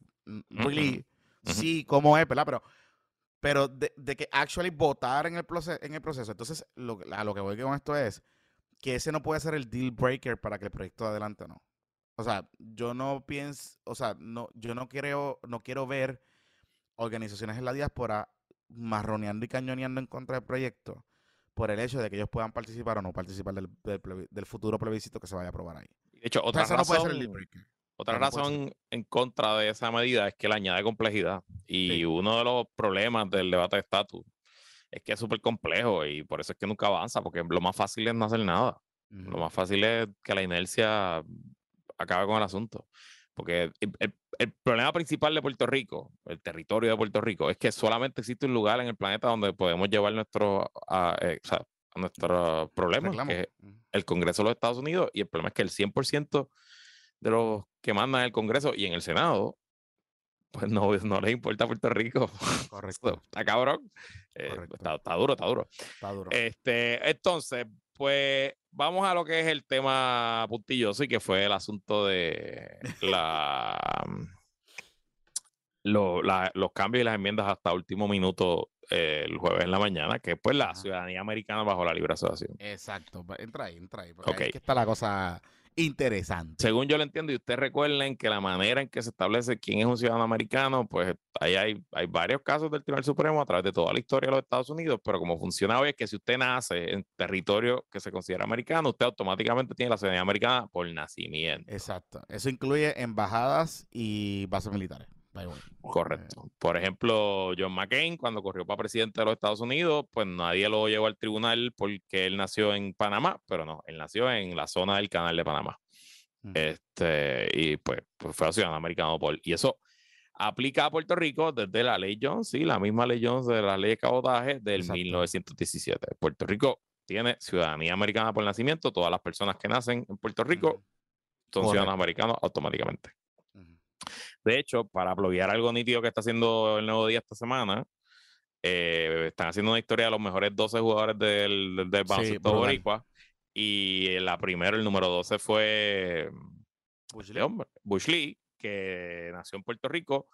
really see cómo es, ¿verdad? Pero, pero de, que actually votar en el, proceso, en el proceso. Entonces, lo, a lo que voy con esto es que ese no puede ser el deal breaker para que el proyecto adelante o no. O sea, yo no pienso, o sea, no, yo no quiero, no quiero ver organizaciones en la diáspora marroneando y cañoneando en contra del proyecto por el hecho de que ellos puedan participar o no participar del, futuro plebiscito que se vaya a aprobar ahí. De hecho, otra razón, Otra no razón en contra de esa medida es que le añade complejidad. Y Sí. uno de los problemas del debate de estatus es que es súper complejo y por eso es que nunca avanza, porque lo más fácil es no hacer nada. Lo más fácil es que la inercia acabe con el asunto. Porque el, el- el problema principal de Puerto Rico, el territorio de Puerto Rico, es que solamente existe un lugar en el planeta donde podemos llevar nuestro, a, eh, o sea, nuestros problemas, Reclamo. que es el Congreso de los Estados Unidos. Y el problema es que el 100% de los que mandan en el Congreso y en el Senado, pues no, no les importa Puerto Rico. Correcto. Está cabrón. Eh, está, está duro, está duro. Está duro. Este, entonces, pues vamos a lo que es el tema puntilloso y que fue el asunto de la, lo- la- los cambios y las enmiendas hasta último minuto eh, el jueves en la mañana, que es pues la Ajá. ciudadanía americana bajo la libre asociación. Exacto. Entra ahí, entra ahí. Porque ahí Ok. es que está la cosa interesante. Según yo lo entiendo, y ustedes recuerden que la manera en que se establece quién es un ciudadano americano, pues ahí hay, hay varios casos del Tribunal Supremo a través de toda la historia de los Estados Unidos, pero como funciona hoy es que si usted nace en territorio que se considera americano, usted automáticamente tiene la ciudadanía americana por nacimiento. Exacto. Eso incluye embajadas y bases militares. Way. Correcto. Por ejemplo, John McCain, cuando corrió para presidente de los Estados Unidos, pues nadie lo llevó al tribunal porque él nació en Panamá, pero no, él nació en la zona del canal de Panamá. Este, y pues, pues fue ciudadano americano por. Y eso aplica a Puerto Rico desde la ley Jones, sí, la misma ley Jones de la ley de cabotaje del Exacto. 1917. Puerto Rico tiene ciudadanía americana por nacimiento. Todas las personas que nacen en Puerto Rico son Correcto. ciudadanos americanos automáticamente. De hecho, para bloguear algo nítido que está haciendo el Nuevo Día esta semana, eh, están haciendo una historia de los mejores 12 jugadores del, del, del baloncesto brutal. boricua. Y la primera, el número 12 fue Bush League. hombre, Bush Lee, que nació en Puerto Rico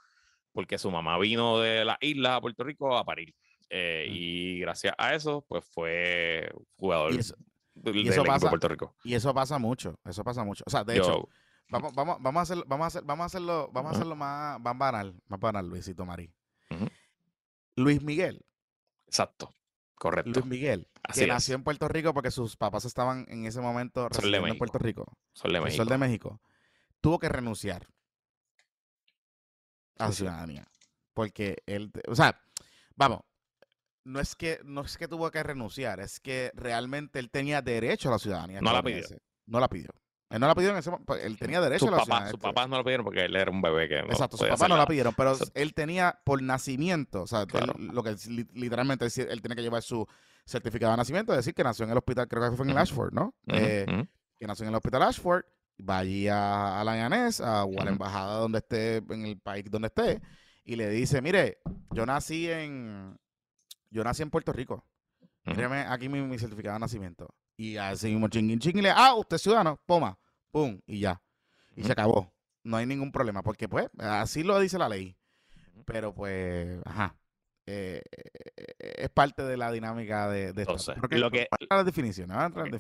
porque su mamá vino de la isla a Puerto Rico a parir. Eh, Mm. Y gracias a eso, pues fue jugador Y eso, del, y eso de Puerto Rico. y eso pasa mucho. Eso pasa mucho. O sea, de Yo- hecho, vamos, vamos, vamos a hacer, vamos a hacer, vamos a hacerlo, vamos a hacerlo más, más banal, más banal, Luisito Marí. Luis Miguel, exacto, correcto. Luis Miguel, Así que es. nació en Puerto Rico porque sus papás estaban en ese momento residiendo en. Puerto Rico, Sol de México. Sol de México, tuvo que renunciar a su sí. ciudadanía. Porque él, o sea, vamos, no es que no es que tuvo que renunciar, es que realmente él tenía derecho a la ciudadanía. No la pidió. No la pidió. Él no la pidió en ese momento. Él tenía derecho a la ciudadanía. sus papás no lo pidieron porque él era un bebé que no Exacto, sus papás no la pidieron, pero Exacto. él tenía por nacimiento, o sea, él- lo que es li- literalmente es decir, él tiene que llevar su certificado de nacimiento, decir que nació en el hospital, creo que fue en el. Ashford, ¿no? Eh, que nació en el hospital Ashford, va allí a, a la IANES, a, o a la embajada donde esté, en el país donde esté, y le dice, mire, yo nací en, yo nací en Puerto Rico, Míreme aquí mi, mi certificado de nacimiento. Y así mismo chinguín, chinguín, le, ah, usted es ciudadano, poma, pum, y ya. Y se acabó. No hay ningún problema, porque pues así lo dice la ley. Pero pues, ajá. eh, eh, es parte de la dinámica de, de esto. Entonces, Porque- lo que- las definiciones.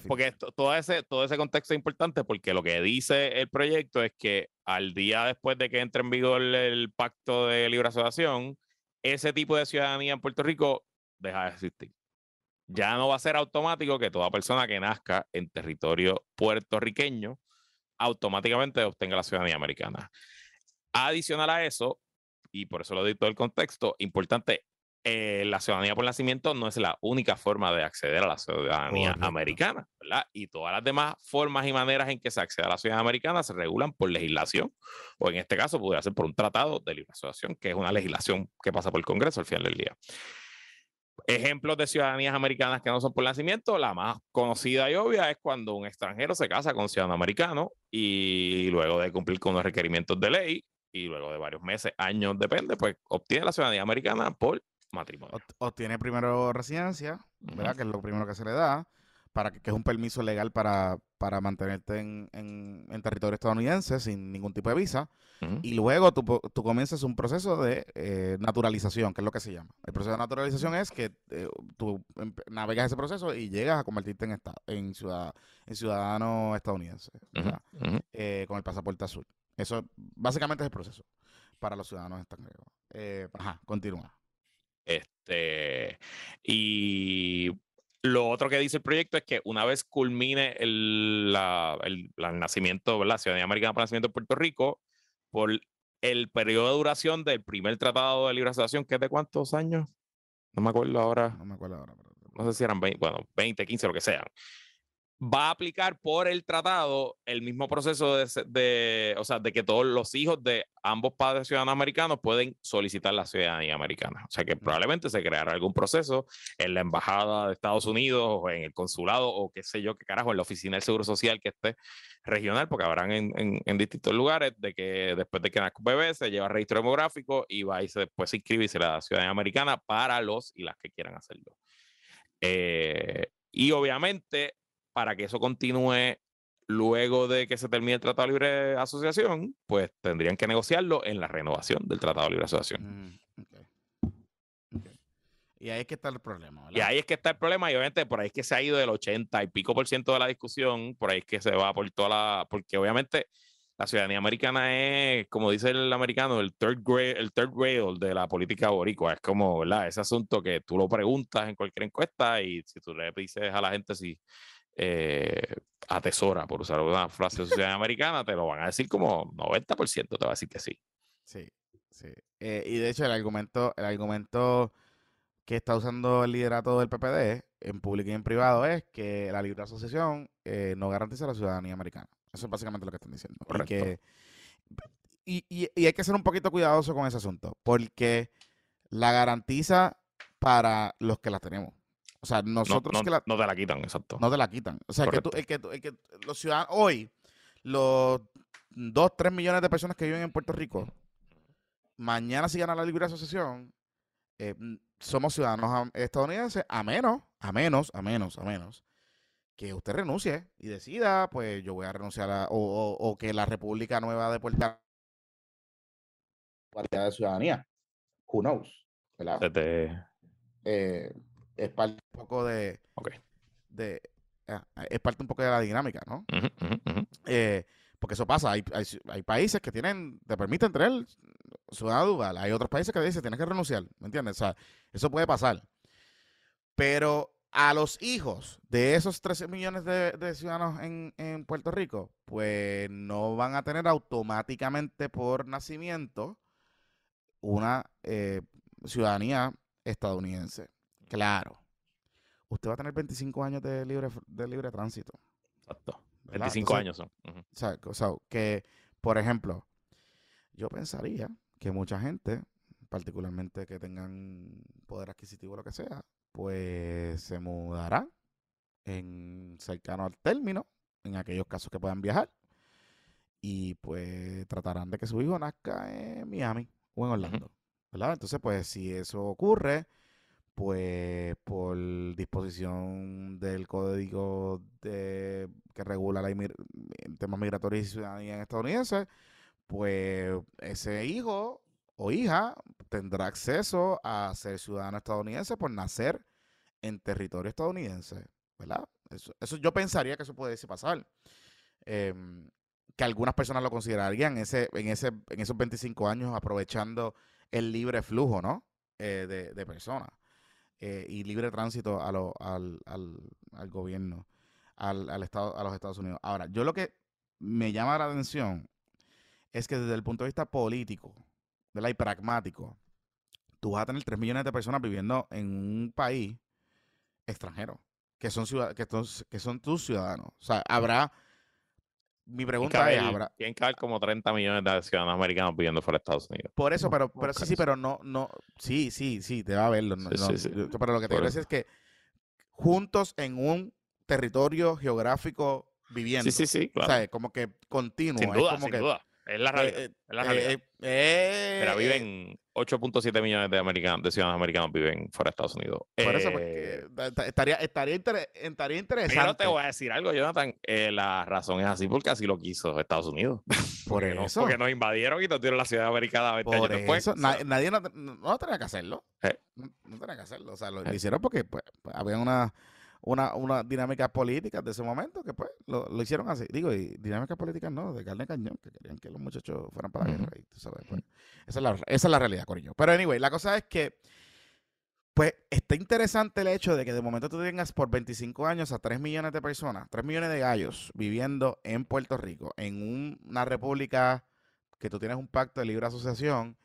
Porque to- todo ese, todo ese contexto es importante porque lo que dice el proyecto es que al día después de que entre en vigor el pacto de libre asociación, ese tipo de ciudadanía en Puerto Rico deja de existir. Ya no va a ser automático que toda persona que nazca en territorio puertorriqueño automáticamente obtenga la ciudadanía americana. Adicional a eso, y por eso lo digo todo el contexto, importante, eh, la ciudadanía por nacimiento no es la única forma de acceder a la ciudadanía Correcto. americana, ¿verdad? Y todas las demás formas y maneras en que se accede a la ciudadanía americana se regulan por legislación, o en este caso podría ser por un tratado de libre asociación, que es una legislación que pasa por el Congreso al final del día. Ejemplos de ciudadanías americanas que no son por nacimiento, la más conocida y obvia es cuando un extranjero se casa con un ciudadano americano y luego de cumplir con los requerimientos de ley y luego de varios meses, años, depende, pues obtiene la ciudadanía americana por matrimonio. Obtiene primero residencia, ¿verdad? Que es lo primero que se le da, para que, que es un permiso legal para, para mantenerte en, en- en territorio estadounidense sin ningún tipo de visa. Y luego tú, tú comienzas un proceso de eh, naturalización, que es lo que se llama. El proceso de naturalización es que eh, tú empe- navegas ese proceso y llegas a convertirte en, esta- en, ciudad- en ciudadano estadounidense. Eh, con el pasaporte azul. Eso básicamente es el proceso para los ciudadanos. Eh, ajá, continúa. Este, y Lo otro que dice el proyecto es que una vez culmine el, la- el- la- nacimiento, ¿verdad? Ciudadanía Americana para el nacimiento de Puerto Rico, por el periodo de duración del primer tratado de libre asociación, que es de cuántos años? No me acuerdo ahora. No me acuerdo ahora. pero- No sé si eran 20, bueno, 20, 15, lo que sean. Va a aplicar por el tratado el mismo proceso de, de, o sea, de que todos los hijos de ambos padres ciudadanos americanos pueden solicitar la ciudadanía americana. O sea que probablemente se creará algún proceso en la embajada de Estados Unidos o en el consulado o qué sé yo, qué carajo, en la oficina del Seguro Social que esté regional, porque habrán en, en- en distintos lugares de que después de que nazca un bebé se lleva registro demográfico y va y se, después se inscribe y se le da ciudadanía americana para los y las que quieran hacerlo. Eh, y obviamente, para que eso continúe luego de que se termine el Tratado de Libre Asociación, pues tendrían que negociarlo en la renovación del Tratado de Libre Asociación. Mm, ok. Ok. Y ahí es que está el problema, ¿verdad? Y ahí es que está el problema, y obviamente por ahí es que se ha ido del 80 y pico por ciento de la discusión, por ahí es que se va por toda la. Porque obviamente la ciudadanía americana es, como dice el americano, el third grade, el third rail de la política boricua. Es como, ¿verdad? Ese asunto que tú lo preguntas en cualquier encuesta y si tú le dices a la gente si eh, atesora, por usar una frase de ciudadanía americana, te lo van a decir como 90% te va a decir que sí. Sí, sí. Eh, y de hecho el argumento, el argumento que está usando el liderato del PPD en público y en privado es que la libre asociación eh, no garantiza la ciudadanía americana. Eso es básicamente lo que están diciendo. Correcto. que- y, y- y hay que ser un poquito cuidadoso con ese asunto, porque la garantiza para los que la tenemos. O sea, No, nosotros no- que la, no te la quitan, exacto. no te la quitan. O sea, que tú, Correcto. el que, tú- el que los ciudadanos, hoy, los 2, 3 millones de personas que viven en Puerto Rico, mañana si gana la libre asociación, eh, mm, somos ciudadanos estadounidenses, a menos, a menos, a menos, a menos, que usted renuncie y decida, pues yo voy a renunciar a, o, o- o que la República Nueva de Puerto Rico de ciudadanía. Who knows? ¿verdad? Eh, es parte un poco de, de ah, es parte un poco de la dinámica, ¿no? Eh, porque eso pasa, hay, hay, hay países que tienen, te permiten tener ciudadano dual, hay otros países que dicen tienes que renunciar, ¿me entiendes? O sea, eso puede pasar. Pero a los hijos de esos 13 millones de, de ciudadanos en, en Puerto Rico, pues no van a tener automáticamente por nacimiento una eh, ciudadanía estadounidense. Claro. Usted va a tener 25 años de libre, de libre tránsito. Exacto. ¿verdad? 25 Entonces, años son. O sea, o sea, que, por ejemplo, yo pensaría que mucha gente, particularmente que tengan poder adquisitivo o lo que sea, pues se mudará en cercano al término, en aquellos casos que puedan viajar, y pues tratarán de que su hijo nazca en Miami o en Orlando, ¿verdad? Entonces, pues si eso ocurre, pues por disposición del código de, que regula la temas migratorios y ciudadanía estadounidense, pues ese hijo o hija tendrá acceso a ser ciudadano estadounidense por nacer en territorio estadounidense, ¿verdad? Eso, eso yo pensaría que eso pudiese pasar. Em, que algunas personas lo considerarían ese, en, ese, en esos 25 años aprovechando el libre flujo, ¿no? Eh, de personas eh, y libre tránsito a lo- al, al, al gobierno, al, al estado, a los Estados Unidos. Ahora, yo lo que me llama la atención es que desde el punto de vista político, ¿verdad? Y pragmático, tú vas a tener 3 millones de personas viviendo en un país extranjero, que son, ciudad- que, tos- que son tus ciudadanos. O sea, habrá... Mi pregunta es, haber- ¿habrá, tienen que haber como 30 millones de ciudadanos americanos viviendo fuera de Estados Unidos. Por eso, pero, pero sí, sí, pero no, no, sí, sí, sí, te va a verlo. no- Sí, no, sí, Pero lo que te Por quiero decir es que juntos en un territorio geográfico viviendo. Sí, sí, sí, claro. ¿sabes? Como que continuo. sin es como sin que, duda. Es la eh, realidad. eh, es la realidad. eh, eh, eh, viven 8.7 millones de, americanos, de ciudadanos americanos viven fuera de Estados Unidos. Por eso, Eh, porque ta- ta- estaría, estaría, inter- estaría interesante. Pero te voy a decir algo, Jonathan. eh, la razón es así porque así lo quiso Estados Unidos. por Porque, no- eso. porque nos invadieron y nos dieron la ciudad americana 20 Por años después. O sea, nadie no, no, tenía que hacerlo. Eh. No, no tenía que hacerlo. O sea, lo, Eh. lo hicieron porque pues, pues, había una, una, una dinámicas políticas de ese momento que pues lo, lo hicieron así. Digo, y dinámicas políticas no, de carne cañón, que querían que los muchachos fueran para la guerra. Y tú sabes, pues, esa, es la, esa es la realidad, Corillo. Pero anyway, la cosa es que Pues está interesante el hecho de que de momento tú tengas por 25 años a 3 millones de personas, 3 millones de gallos viviendo en Puerto Rico, en un- una república que tú tienes un pacto de libre asociación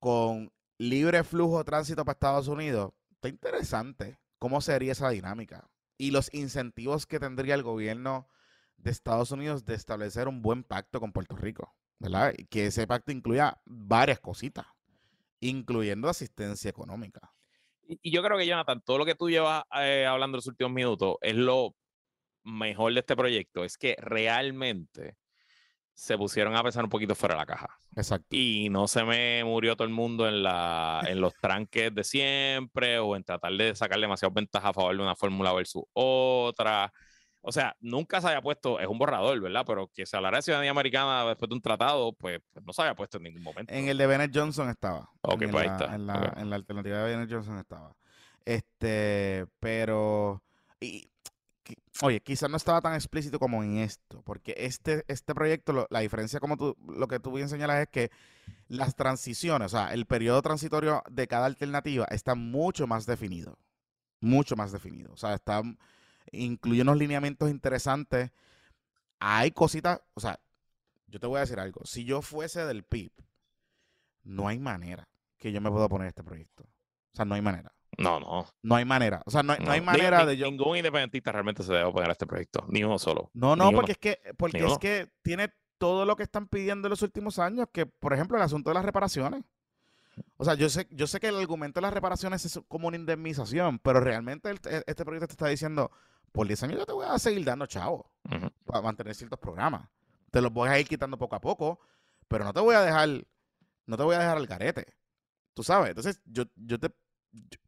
con libre flujo de tránsito para Estados Unidos. Está interesante cómo sería esa dinámica y los incentivos que tendría el gobierno de Estados Unidos de establecer un buen pacto con Puerto Rico, ¿verdad? Y que ese pacto incluya varias cositas, incluyendo asistencia económica. Y, yo creo que, Jonathan, todo lo que tú llevas eh, hablando en los últimos minutos es lo mejor de este proyecto. Es que realmente se pusieron a pensar un poquito fuera de la caja. Exacto. Y no se me murió todo el mundo en, la, en los tranques de siempre o en tratar de sacar demasiadas ventajas a favor de una fórmula versus otra. O sea, nunca se había puesto, es un borrador, ¿verdad? Pero que se hablara de ciudadanía americana después de un tratado, pues, pues no se había puesto en ningún momento. En el de Bennett Johnson estaba. Ok, en pues ahí está, En la, ok. en la alternativa de Bennett Johnson estaba. Este, pero. y- oye, quizás no estaba tan explícito como en esto, porque este, este proyecto, la diferencia como tú, lo que tú bien señalas es que las transiciones, o sea, el periodo transitorio de cada alternativa está mucho más definido. Mucho más definido. O sea, está, incluye unos lineamientos interesantes. Hay cositas, o sea, yo te voy a decir algo. Si yo fuese del PIB, no hay manera que yo me pueda poner este proyecto. O sea, no hay manera. No, no. No hay manera. O sea, no, hay- no hay manera ni- de yo. Ningún independentista realmente se debe oponer a este proyecto. Ni uno solo. No, no, Ni porque uno. es que, porque Ni es uno. que tiene todo lo que están pidiendo en los últimos años, que, por ejemplo, el asunto de las reparaciones. O sea, yo sé, yo sé que el argumento de las reparaciones es como una indemnización, pero realmente el- e- este proyecto te está diciendo, por 10 años yo te voy a seguir dando chavo para mantener ciertos programas. Te los voy a ir quitando poco a poco, pero no te voy a dejar, no te voy a dejar al garete. Tú sabes. Entonces, yo, yo te. yo-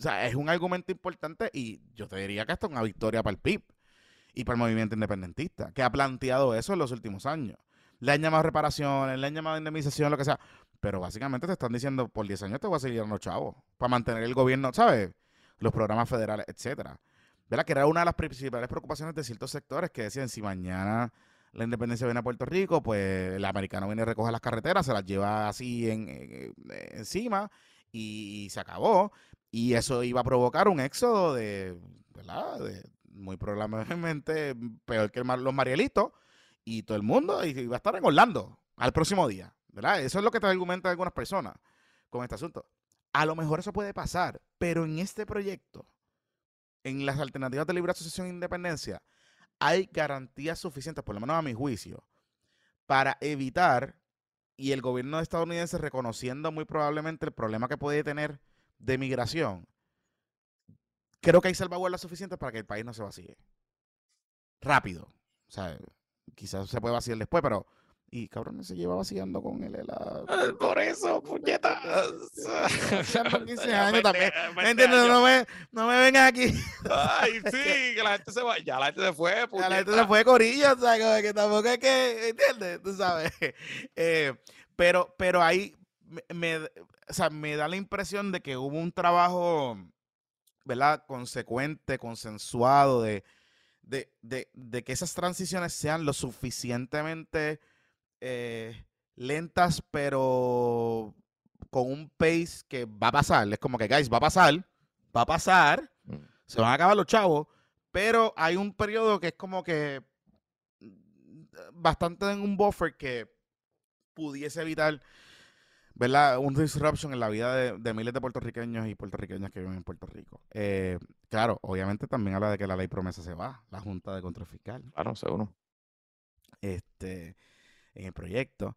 o sea, es un argumento importante y yo te diría que es una victoria para el PIB y para el movimiento independentista, que ha planteado eso en los últimos años. Le han llamado reparaciones, le han llamado indemnización, lo que sea. Pero básicamente te están diciendo, por 10 años te voy a seguir dando chavos para mantener el gobierno, ¿sabes? Los programas federales, etcétera. ¿Verdad? Que era una de las principales preocupaciones de ciertos sectores que decían, si mañana la independencia viene a Puerto Rico, pues el americano viene y recoge las carreteras, se las lleva así en- encima y, se acabó. Y eso iba a provocar un éxodo de, ¿verdad? De, muy probablemente peor que los Marielitos y todo el mundo y iba a estar en Orlando al próximo día, ¿verdad? Eso es lo que te argumentan algunas personas con este asunto. A lo mejor eso puede pasar, pero en este proyecto, en las alternativas de libre asociación e independencia, hay garantías suficientes, por lo menos a mi juicio, para evitar y el gobierno estadounidense reconociendo muy probablemente el problema que puede tener de migración, creo que hay salvaguardas suficientes para que el país no se vacíe. Rápido. O sea, quizás se puede vaciar después, pero... Y cabrón, se lleva vaciando con él la... Eh, Por eso, puñetas. Haciendo 15 Ya, años 20, también. 20 ¿Me entiendes? años. No me, no me vengas aquí. Ay, sí, que la gente se va. Ya la gente se fue, Ya la gente se fue de corillo, o sea, que tampoco es que, ¿entiendes? Tú sabes. Eh, pero, pero ahí me, me- o sea, me da la impresión de que hubo un trabajo, ¿verdad? Consecuente, consensuado, de, de, de, de que esas transiciones sean lo suficientemente eh, lentas, pero con un pace que va a pasar. Es como que, guys, va a pasar, va a pasar, Mm. se van a acabar los chavos, pero hay un periodo que es como que mm, bastante en un buffer que pudiese evitar, ¿verdad? Un disruption en la vida de, de miles de puertorriqueños y puertorriqueñas que viven en Puerto Rico. Eh, claro, obviamente también habla de que la ley promesa se va, la Junta de Control Fiscal, Claro, seguro. este, en el proyecto.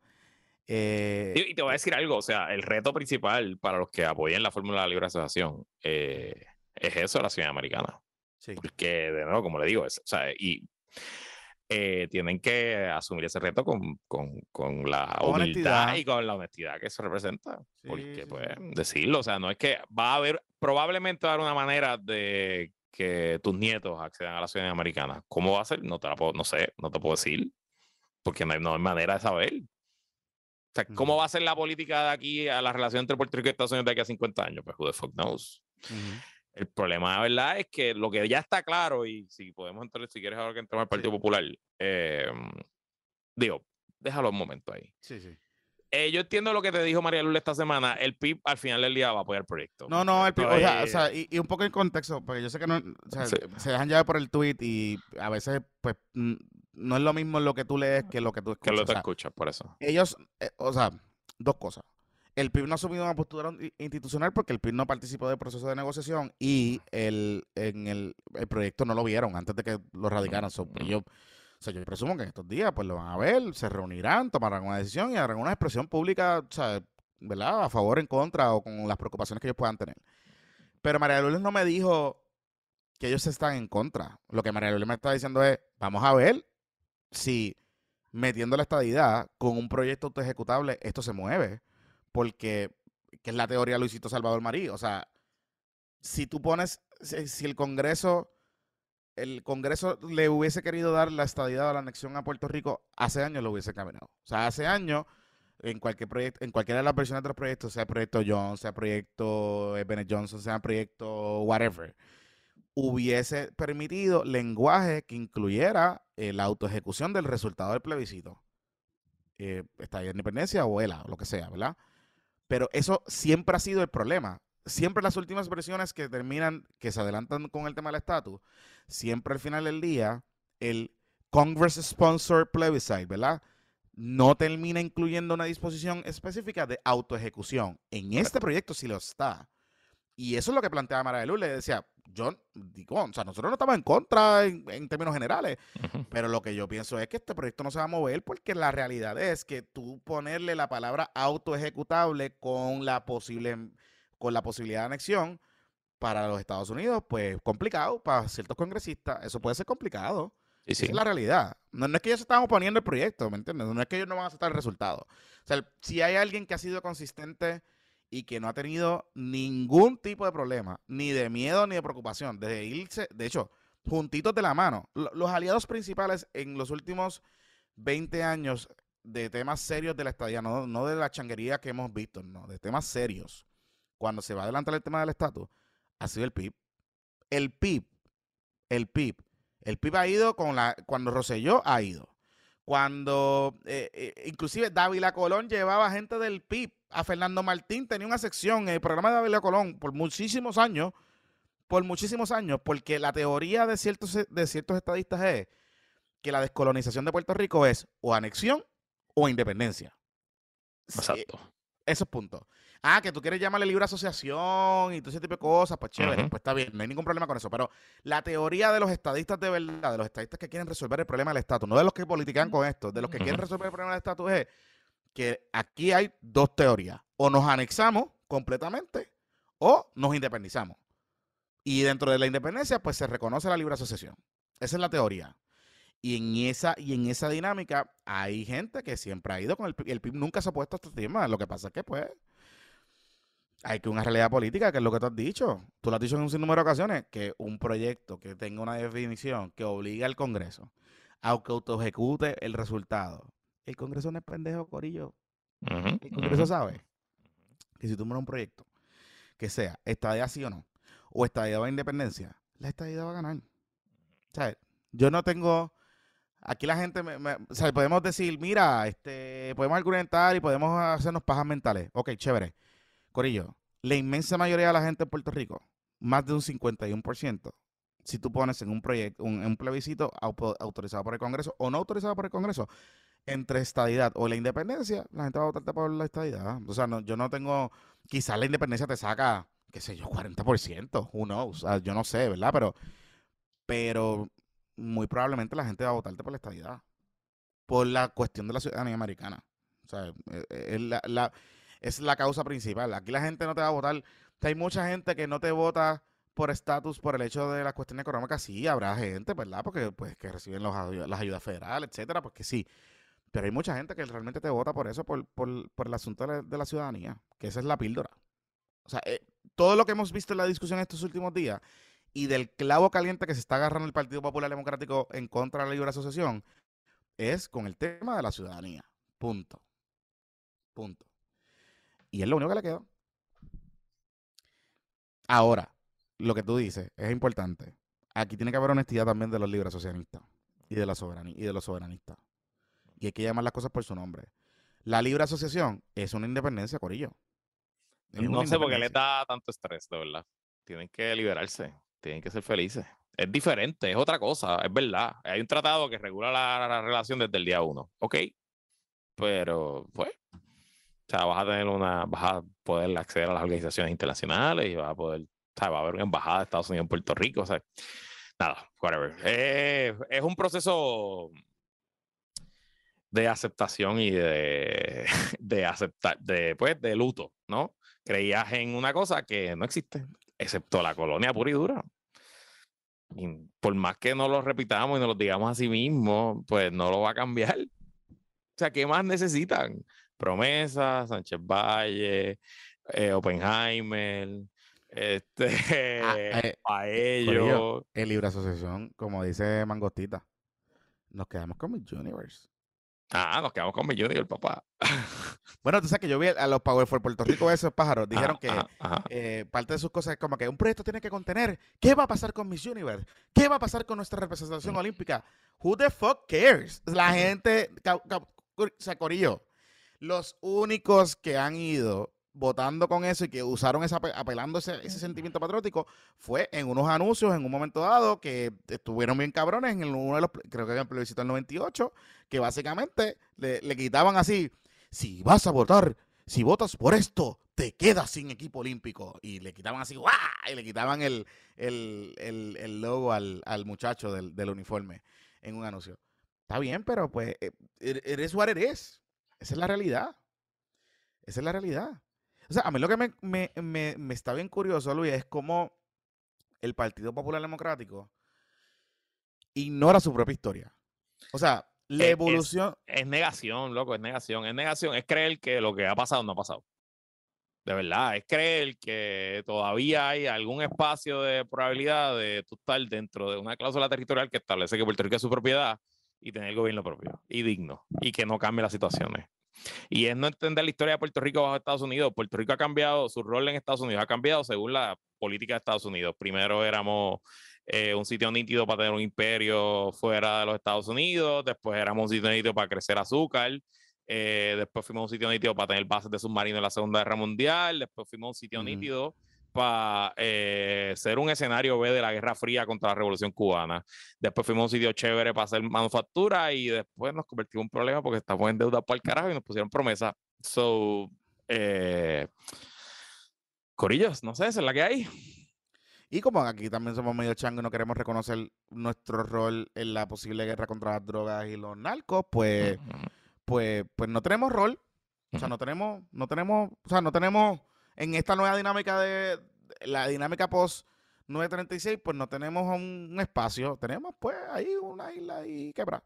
Eh, Y, y te voy a decir algo, o sea, el reto principal para los que apoyen la fórmula de la libre asociación eh, es eso, la ciudadanía americana. sí, Porque, de nuevo, como le digo, es, o sea, y eh, tienen que asumir ese reto con, con, con la Con humildad honestidad. y con la honestidad que eso representa. Sí, porque, sí, pues, sí. decirlo, o sea, no es que va a haber, probablemente va a haber una manera de que tus nietos accedan a la ciudadanía americana. ¿Cómo va a ser? No te la puedo, no sé, no te puedo decir, porque no hay, no hay manera de saber. O sea, ¿cómo va a ser la política de aquí a la relación entre Puerto Rico y Estados Unidos de aquí a 50 años? Pues who the fuck knows. ujú. El problema, ¿verdad? Es que lo que ya está claro, y si podemos entrar, si quieres ahora que entremos al Partido Popular, eh, digo, déjalo un momento ahí. sí, sí. Eh, yo entiendo lo que te dijo María Lula esta semana. El PIB al final del día va a apoyar el proyecto. No, no, el PIB, o sea, o sea y, un poco en contexto, porque yo sé que no, o sea, se dejan llevar por el tweet y a veces, pues, no es lo mismo lo que tú lees que lo que tú escuchas. Que lo que escuchas, por eso. Ellos, eh, o sea, dos cosas. El PIB no ha asumido una postura institucional porque el PIB no participó del proceso de negociación y el, en el, el proyecto no lo vieron antes de que lo radicaran. yo, o sea, yo presumo que en estos días pues lo van a ver, se reunirán, tomarán una decisión y harán una expresión pública, o sea, ¿verdad? A favor, en contra o con las preocupaciones que ellos puedan tener. Pero María Lourdes no me dijo que ellos están en contra. Lo que María Lourdes me está diciendo es, vamos a ver si metiendo la estadidad con un proyecto ejecutable esto se mueve. Porque, que es la teoría Luisito Salvador Marí. O sea, si tú pones, si, el Congreso, el Congreso le hubiese querido dar la estadidad a la anexión a Puerto Rico, hace años lo hubiese caminado. O sea, hace años, en cualquier proyecto, en cualquiera de las versiones de los proyectos, sea proyecto Jones, sea proyecto Bennett Johnson, sea proyecto whatever, hubiese permitido lenguaje que incluyera eh, la autoejecución del resultado del plebiscito. Eh, está de independencia o ELA, o lo que sea, ¿verdad? Pero eso siempre ha sido el problema. Siempre las últimas versiones que terminan, que se adelantan con el tema del estatus, siempre al final del día, el Congress Sponsored Plebiscite, ¿verdad? No termina incluyendo una disposición específica de autoejecución. En este proyecto sí lo está. Y eso es lo que planteaba Mara de Luz. Le decía, yo digo, o sea, nosotros no estamos en contra en, términos generales, pero lo que yo pienso es que este proyecto no se va a mover porque la realidad es que tú ponerle la palabra autoejecutable con la posible con la posibilidad de anexión para los Estados Unidos, pues complicado para ciertos congresistas, eso puede ser complicado. Esa es la realidad. No, es que ellos se están oponiendo el proyecto, ¿me entiendes? No es que ellos no van a aceptar el resultado. O sea, si hay alguien que ha sido consistente y que no ha tenido ningún tipo de problema, ni de miedo ni de preocupación, desde irse, de hecho, juntitos de la mano. Los aliados principales en los últimos 20 años de temas serios de la estadía, no, de la changuería que hemos visto, no, de temas serios, cuando se va a adelantar el tema del estatus, ha sido el PIB. El PIB, el PIB, el PIB ha ido con la, cuando Roselló ha ido. Cuando eh, eh, inclusive Dávila Colón llevaba gente del PIB a Fernando Martín, tenía una sección en el programa de Dávila Colón por muchísimos años, por muchísimos años, porque la teoría de ciertos, de ciertos estadistas es que la descolonización de Puerto Rico es o anexión o independencia. Exacto. esos puntos. Ah, que tú quieres llamarle libre asociación y todo ese tipo de cosas, pues chévere, pues está bien, no hay ningún problema con eso. Pero la teoría de los estadistas de verdad, de los estadistas que quieren resolver el problema del estatus, no de los que politican con esto, de los que quieren resolver el problema del estatus es que aquí hay dos teorías. O nos anexamos completamente o nos independizamos. Y dentro de la independencia, pues se reconoce la libre asociación. Esa es la teoría. Y en esa, y en esa dinámica hay gente que siempre ha ido con el PIB. El PIB nunca se ha puesto a este tema. Lo que pasa es que, pues, hay que una realidad política, que es lo que tú has dicho. Tú lo has dicho en un sinnúmero de ocasiones, que un proyecto que tenga una definición que obliga al Congreso a que autoejecute el resultado. El Congreso no es pendejo, Corillo. el Congreso sabe que si tú un proyecto que sea estadía sí o no, o estadía va a independencia, la estadía va a ganar. ¿Sabes? Yo no tengo. Aquí la gente, me, o sea, podemos decir, mira, este, podemos argumentar y podemos hacernos pajas mentales. Ok, chévere Corillo, la inmensa mayoría de la gente en Puerto Rico, más de un 51%, si tú pones en un proyecto, un, un plebiscito autorizado por el Congreso o no autorizado por el Congreso, entre estadidad o la independencia, la gente va a votar por la estadidad. O sea, no, yo no tengo, quizás la independencia te saca, qué sé yo, 40%, who knows, yo no sé, ¿verdad? Pero, pero muy probablemente la gente va a votarte por la estadidad, por la cuestión de la ciudadanía americana. O sea, eh, eh, es la es la causa principal. Aquí la gente no te va a votar. hay mucha gente que no te vota por estatus, por el hecho de las cuestiones económicas. Sí, habrá gente, ¿verdad? Porque pues que reciben las ayudas federales, etcétera, pues que sí. Pero hay mucha gente que realmente te vota por eso, por, el asunto de la, ciudadanía, que esa es la píldora. O sea, eh, todo lo que hemos visto en la discusión estos últimos días y del clavo caliente que se está agarrando el Partido Popular Democrático en contra de la libre asociación es con el tema de la ciudadanía. Punto. Punto. Y es lo único que le quedó. Ahora, lo que tú dices es importante. Aquí tiene que haber honestidad también de los libres socialistas y de los soberanistas. Y hay que llamar las cosas por su nombre. La libre asociación es una independencia, Corillo. Es No sé por qué les da tanto estrés, de verdad. Tienen que liberarse, tienen que ser felices. Es diferente, es otra cosa, es verdad. Hay un tratado que regula la, la relación desde el día uno, ok. Pero, pues, o sea, vas a tener una, vas a poder acceder a las organizaciones internacionales y vas a poder, o sea, va a haber una embajada de Estados Unidos en Puerto Rico, o sea, nada, whatever. Eh, es un proceso de aceptación y de, de aceptar, de, pues, de luto, ¿no? Creías en una cosa que no existe, excepto la colonia pura y dura. Y por más que no lo repitamos y nos lo digamos a sí mismos, pues no lo va a cambiar. O sea, ¿qué más necesitan? Promesas, Sánchez Valle, eh, Oppenheimer, este, Ah, eh, a ellos. Corillo, en libre asociación, como dice Mangostita, nos quedamos con Miss Universe. Ah, nos quedamos con Millón y el papá. Bueno, tú sabes que yo vi a los Power for Puerto Rico, esos pájaros, dijeron Ajá, que ajá, eh, parte de sus cosas es como que un proyecto tiene que contener qué va a pasar con Miss Universe, qué va a pasar con nuestra representación olímpica. Who the fuck cares? La gente, ca- ca- o sea, Corillo, los únicos que han ido votando con eso y que usaron esa, apelando ese, ese sentimiento patriótico fue en unos anuncios en un momento dado que estuvieron bien cabrones en uno de los, creo que en el plebiscito del 98, que básicamente le, le quitaban así, si vas a votar, si votas por esto, te quedas sin equipo olímpico. Y le quitaban así, ¡guau! Y le quitaban el, el, el- el logo al, al muchacho del, del uniforme en un anuncio. Está bien, pero pues, eh, it is what is. Esa es la realidad. Esa es la realidad. O sea, a mí lo que me, me, me, me está bien curioso, Luis, es cómo el Partido Popular Democrático ignora su propia historia. O sea, la Es- es- evolución... Es negación, loco, es negación. Es negación, es creer que lo que ha pasado no ha pasado. De verdad, es creer que todavía hay algún espacio de probabilidad de tú estar dentro de una cláusula territorial que establece que Puerto Rico es su propiedad y tener gobierno propio y digno y que no cambie las situaciones. Y es no entender la historia de Puerto Rico bajo Estados Unidos. Puerto Rico ha cambiado, su rol en Estados Unidos ha cambiado según la política de Estados Unidos. Primero éramos eh, un sitio nítido para tener un imperio fuera de los Estados Unidos, después éramos un sitio nítido para crecer azúcar, eh, después fuimos un sitio nítido para tener bases de submarinos en la Segunda Guerra Mundial, después fuimos un sitio nítido para eh, ser un escenario B de la Guerra Fría contra la Revolución Cubana. Después fuimos un sitio chévere para hacer manufactura y después nos convertimos en un problema porque estamos en deuda para el carajo y nos pusieron promesa. So, eh, Corillos, no sé, esa es la que hay. Y como aquí también somos medio chango y no queremos reconocer nuestro rol en la posible guerra contra las drogas y los narcos, pues, Ujú. pues, pues no tenemos rol. O sea, no tenemos, no tenemos, o sea, no tenemos en esta nueva dinámica de la dinámica post 936, pues no tenemos un, espacio. Tenemos pues ahí una isla y quebra.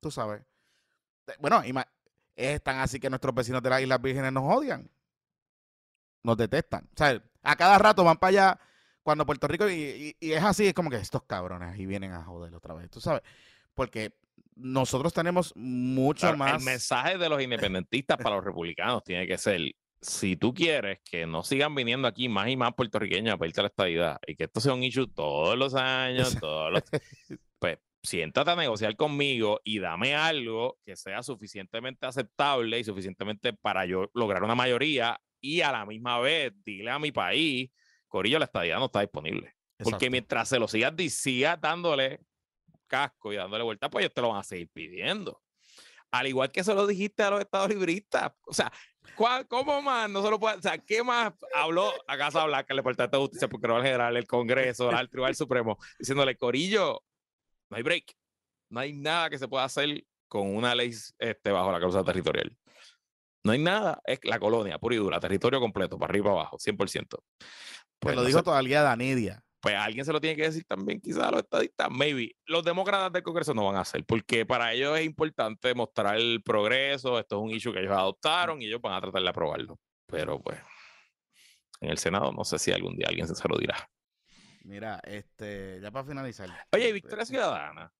Tú sabes. Eh, Bueno, es tan así que nuestros vecinos de las Islas Vírgenes nos odian. Nos detestan. O sea, a cada rato van para allá cuando Puerto Rico, y, y- y es así, es como que estos cabrones y vienen a joder otra vez. Tú sabes. Porque nosotros tenemos mucho Claro, más. El mensaje de los independentistas para los republicanos tiene que ser, si tú quieres que no sigan viniendo aquí más y más puertorriqueños a pedirte la estadidad y que esto sea un issue todos los años, todos los... Pues siéntate a negociar conmigo y dame algo que sea suficientemente aceptable y suficientemente para yo lograr una mayoría y a la misma vez dile a mi país, Corillo, la estadidad no está disponible. Porque Exacto. mientras se lo sigas, sigas dándole casco y dándole vuelta, pues ellos te lo van a seguir pidiendo. Al igual que se lo dijiste a los estados libristas. O sea, ¿cuál- ¿cómo más? No se lo puede, o sea, ¿qué más habló a Casa Blanca, el Departamento de Justicia, el Procurador General, el Congreso, el Tribunal Supremo, diciéndole, Corillo, no hay break. No hay nada que se pueda hacer con una ley este, bajo la causa territorial. No hay nada, es la colonia, pura y dura, territorio completo, para arriba y para abajo, 100%. Pues Pues lo no dijo sé, todavía Danidia. Pues alguien se lo tiene que decir también quizás a los estadistas, maybe. Los demócratas del Congreso no van a hacer, porque para ellos es importante mostrar el progreso, esto es un issue que ellos adoptaron y ellos van a tratar de aprobarlo. Pero pues, en el Senado no sé si algún día alguien se lo dirá. Mira, este, ya para finalizar. Oye, eh, Victoria Ciudadana,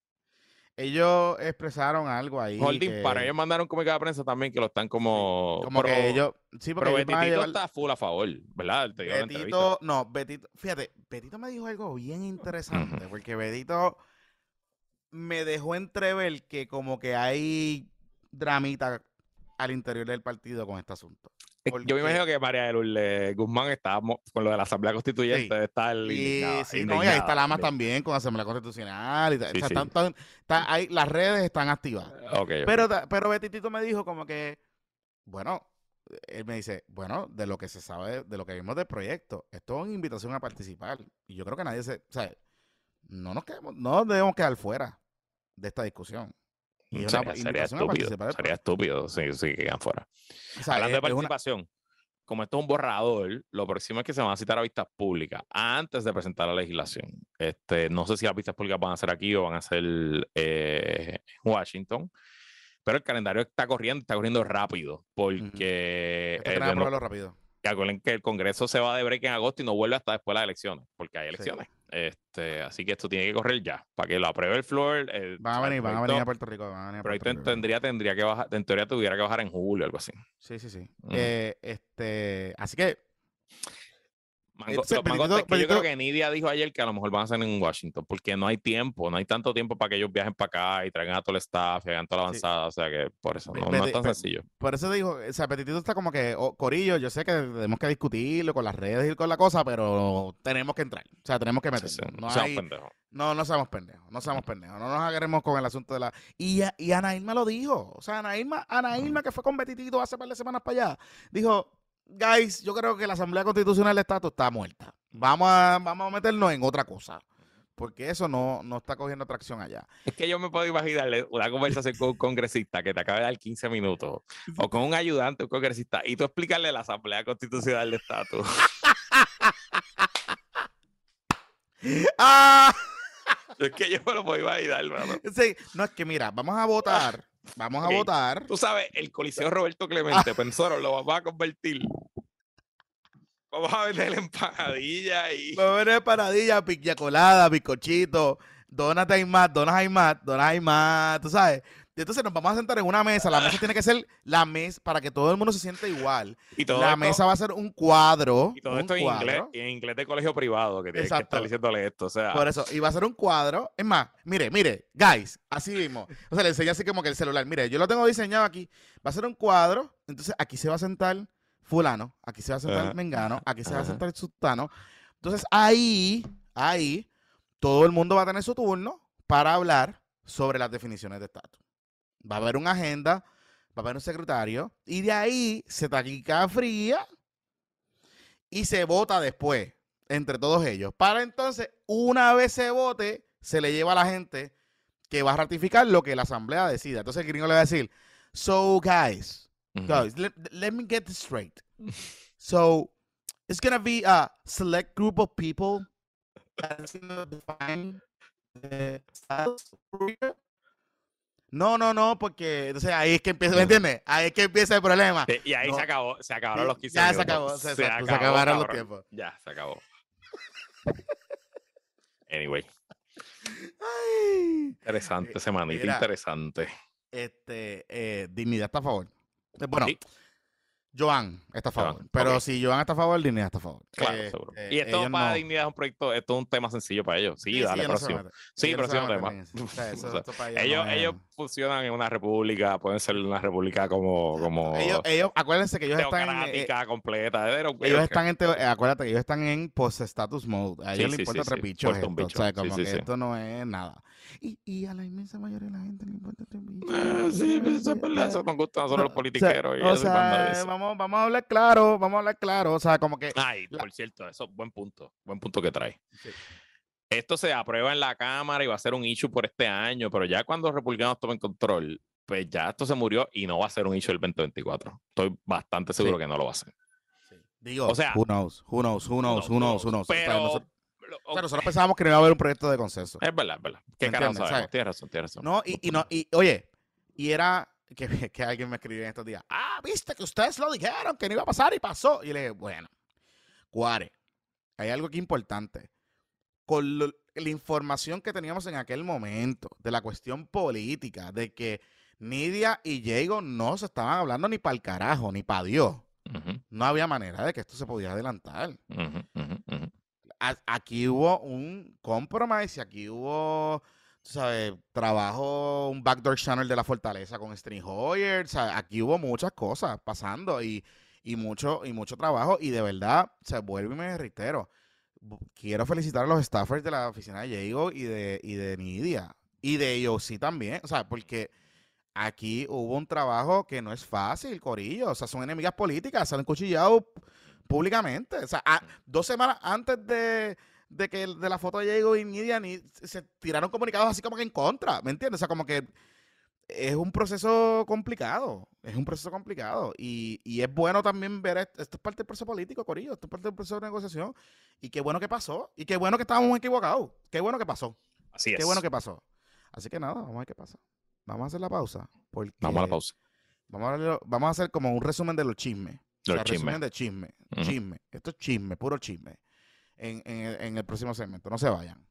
Ellos expresaron algo ahí. Holding, que- para ellos mandaron un comunicado de prensa también que lo están como... como pero- que ellos. Sí, porque Pero ellos llevar- está full a favor, ¿verdad? Te. Betito, no, Betito, fíjate, Betito me dijo algo bien interesante, porque Betito me dejó entrever que como que hay dramita al interior del partido con este asunto. Yo me imagino que María de Lourdes Guzmán está con lo de la Asamblea Constituyente, Sí. está el sí, no, y ahí está Lamas también. con Asamblea Constitucional. Y ta- Sí, o sea, sí. están- están- ahí- las redes están ok. Pero, pero Betitito me dijo como que, bueno, él me dice, bueno, de lo que se sabe, de lo que vimos del proyecto, esto es una invitación a participar. Y yo creo que nadie se, o sea, no nos quedemos, no debemos quedar fuera de esta discusión. Y es una sería, estúpido. Sería estúpido si, si quedan fuera. O sea, Hablando es- de es una- participación, como esto es un borrador, lo próximo es que se van a citar a vistas públicas antes de presentar la legislación. Este, no sé si las vistas públicas van a ser aquí o van a ser eh, en Washington, pero el calendario está corriendo, está corriendo rápido, porque eh, no- probarlo rápido. Que acuerden que el Congreso se va de break en agosto y no vuelve hasta después de las elecciones, porque hay Sí. elecciones. Este, así que esto tiene que correr ya, para que lo apruebe el floor. el- Van a o venir, van a venir a Puerto Rico. Van a venir a pero ahí Puerto Rico. tendría, tendría que bajar, en teoría tuviera que bajar en julio, algo así. Sí, sí, sí. Eh, este, así que Mango- Entonces, los mangos Benito- de- que yo creo que Nidia dijo ayer que a lo mejor van a ser en Washington, porque no hay tiempo, no hay tanto tiempo para que ellos viajen para acá y traigan a todo el staff y hagan toda la Sí. avanzada, o sea que por eso no, no es tan sencillo. por eso te digo, o sea, Petitito está como que, oh, Corillo, yo sé que tenemos que discutirlo con las redes y con la cosa, pero tenemos que entrar. O sea, tenemos que meternos. sí, No, seamos hay- pendejos. no, no seamos pendejos, no seamos pendejos. No nos agarremos con el asunto de la... Y, y Ana Irma lo dijo. O sea, Ana Irma, Ana Irma que fue con Betitito hace par de semanas para allá, dijo, guys, yo creo que la Asamblea Constitucional del Estado está muerta. Vamos a, vamos a meternos en otra cosa. Porque eso no, no está cogiendo tracción allá. Es que yo me puedo imaginarle una conversación con un congresista que te acaba de dar 15 minutos, o con un ayudante, un congresista, y tú explicarle la Asamblea Constitucional de Estatus. ¡Ah! es que yo me lo puedo imaginar, hermano. Sí, no, es que mira, vamos a votar. Vamos a votar. Tú sabes, el Coliseo Roberto Clemente, pensoro, lo vamos a convertir. Vamos a vender empanadilla y. Va a haber paradilla, piña colada, bizcochito, donas hay más, donas hay más, donas hay más, tú sabes. Y entonces nos vamos a sentar en una mesa. La mesa tiene que ser la mesa para que todo el mundo se sienta igual. y todo La esto, mesa va a ser un cuadro. y todo esto en inglés, en inglés de colegio privado, que tienes que Exacto. estar diciéndole esto. O sea, Por eso, y va a ser un cuadro. Es más, mire, mire, guys, así mismo. O sea, le enseña así como que el celular. Mire, yo lo tengo diseñado aquí. Va a ser un cuadro. Entonces, aquí se va a sentar fulano, aquí se va a sentar mengano, aquí se va a sentar sultano. Entonces, ahí, ahí, todo el mundo va a tener su turno para hablar sobre las definiciones de estatus. Va a haber una agenda, va a haber un secretario, y de ahí se taquica fría y se vota después entre todos ellos. Para entonces, una vez se vote, se le lleva a la gente que va a ratificar lo que la asamblea decida. Entonces el gringo le va a decir, so guys, guys, let, let me get this straight. So it's gonna be a select group of people that's gonna define the status here. No, no, no, porque entonces ahí es que empieza, ¿me entiendes? Ahí es que empieza el problema. Sí, y ahí No. se acabó, se acabaron los 15 ya se acabó, se- acabaron los tiempos. Ya, se acabó. Anyway, Ay. interesante Eh, semanita, mira. interesante. Este, eh, dignidad está a favor. Bueno, Sí. Joan está a favor. Joan, pero si Joan está a favor, dignidad está a favor. Claro, Eh, seguro. eh, y esto para no- dignidad es un proyecto, esto es un tema sencillo para ellos. Sí, Sí, sí, dale, próximo. Sí, Ellos no se próximo tema. O sea, eso- O sea, ellos ellos, no es- ellos funcionan en una república, pueden ser una república como, como ellos, ellos- acuérdense que ellos están en, eh, completa. Ellos están en eh, acuérdate que ellos están en post-status mode. A Sí, ellos sí, les importa sí, tres sí. bichos Importa un esto. bicho. O sea, Sí, como sí, que sí. esto no es nada. Y, y a la inmensa mayoría de la gente le importa tres bichos. Ah, sí, pero eso es verdad, eso nos gusta a nosotros los politiqueros. o sea, vamos, vamos a hablar claro, vamos a hablar claro. O sea, como que Ay, la- por cierto, eso buen punto, buen punto que trae. Sí. Esto se aprueba en la Cámara y va a ser un issue por este año, pero ya cuando los republicanos tomen control, pues ya esto se murió y no va a ser un issue el 2024. Estoy bastante seguro Sí. que no lo va a ser. Digo, O sea, who knows, who knows, who knows, who knows, who knows. O sea, Pero, o sea, nosotros pensábamos que no iba a haber un proyecto de consenso. es verdad, es verdad. ¿Qué ¿Me carajo sabemos? ¿Sabes? Tienes razón, tienes razón. No, y, y no, y oye, y era que, que alguien me escribió en estos días, ah, viste que ustedes lo dijeron, que no iba a pasar y pasó. Y le dije, bueno, Cuare, hay algo aquí importante. Con lo- la información que teníamos en aquel momento, de la cuestión política, de que Nidia y Diego no se estaban hablando ni para el carajo, ni para Dios. No había manera de que esto se pudiera adelantar. ujú, ujú. a- aquí hubo un compromise, aquí hubo, ¿sabes? Trabajo un backdoor channel de la fortaleza con String Hoyer. Sea, aquí hubo muchas cosas pasando y, y, mucho, y mucho trabajo. Y de verdad, se vuelve y me reitero. Quiero felicitar a los staffers de la oficina de Diego y de, y de Nidia. Y de ellos sí también. O sea, porque aquí hubo un trabajo que no es fácil, Corillo. O sea, son enemigas políticas, se han cuchillado públicamente. O sea, dos semanas antes de, de que de la foto de Diego y Nidia ni, se tiraron comunicados así como que en contra, ¿me entiendes? O sea, como que es un proceso complicado, es un proceso complicado y, y es bueno también ver, esto, esto, es parte del proceso político, Corillo, esto es parte del proceso de negociación y qué bueno que pasó y qué bueno que estábamos equivocados, qué bueno que pasó. Así es. Qué bueno que pasó. Así que nada, vamos a ver qué pasa. Vamos a hacer la pausa. Porque vamos a la pausa. Vamos a, vamos a hacer como un resumen de los chismes. Los o sea, chismes. resumen de chisme. Uh -huh. Chisme. Esto es chisme, puro chisme. En, en, en el próximo segmento. No se vayan.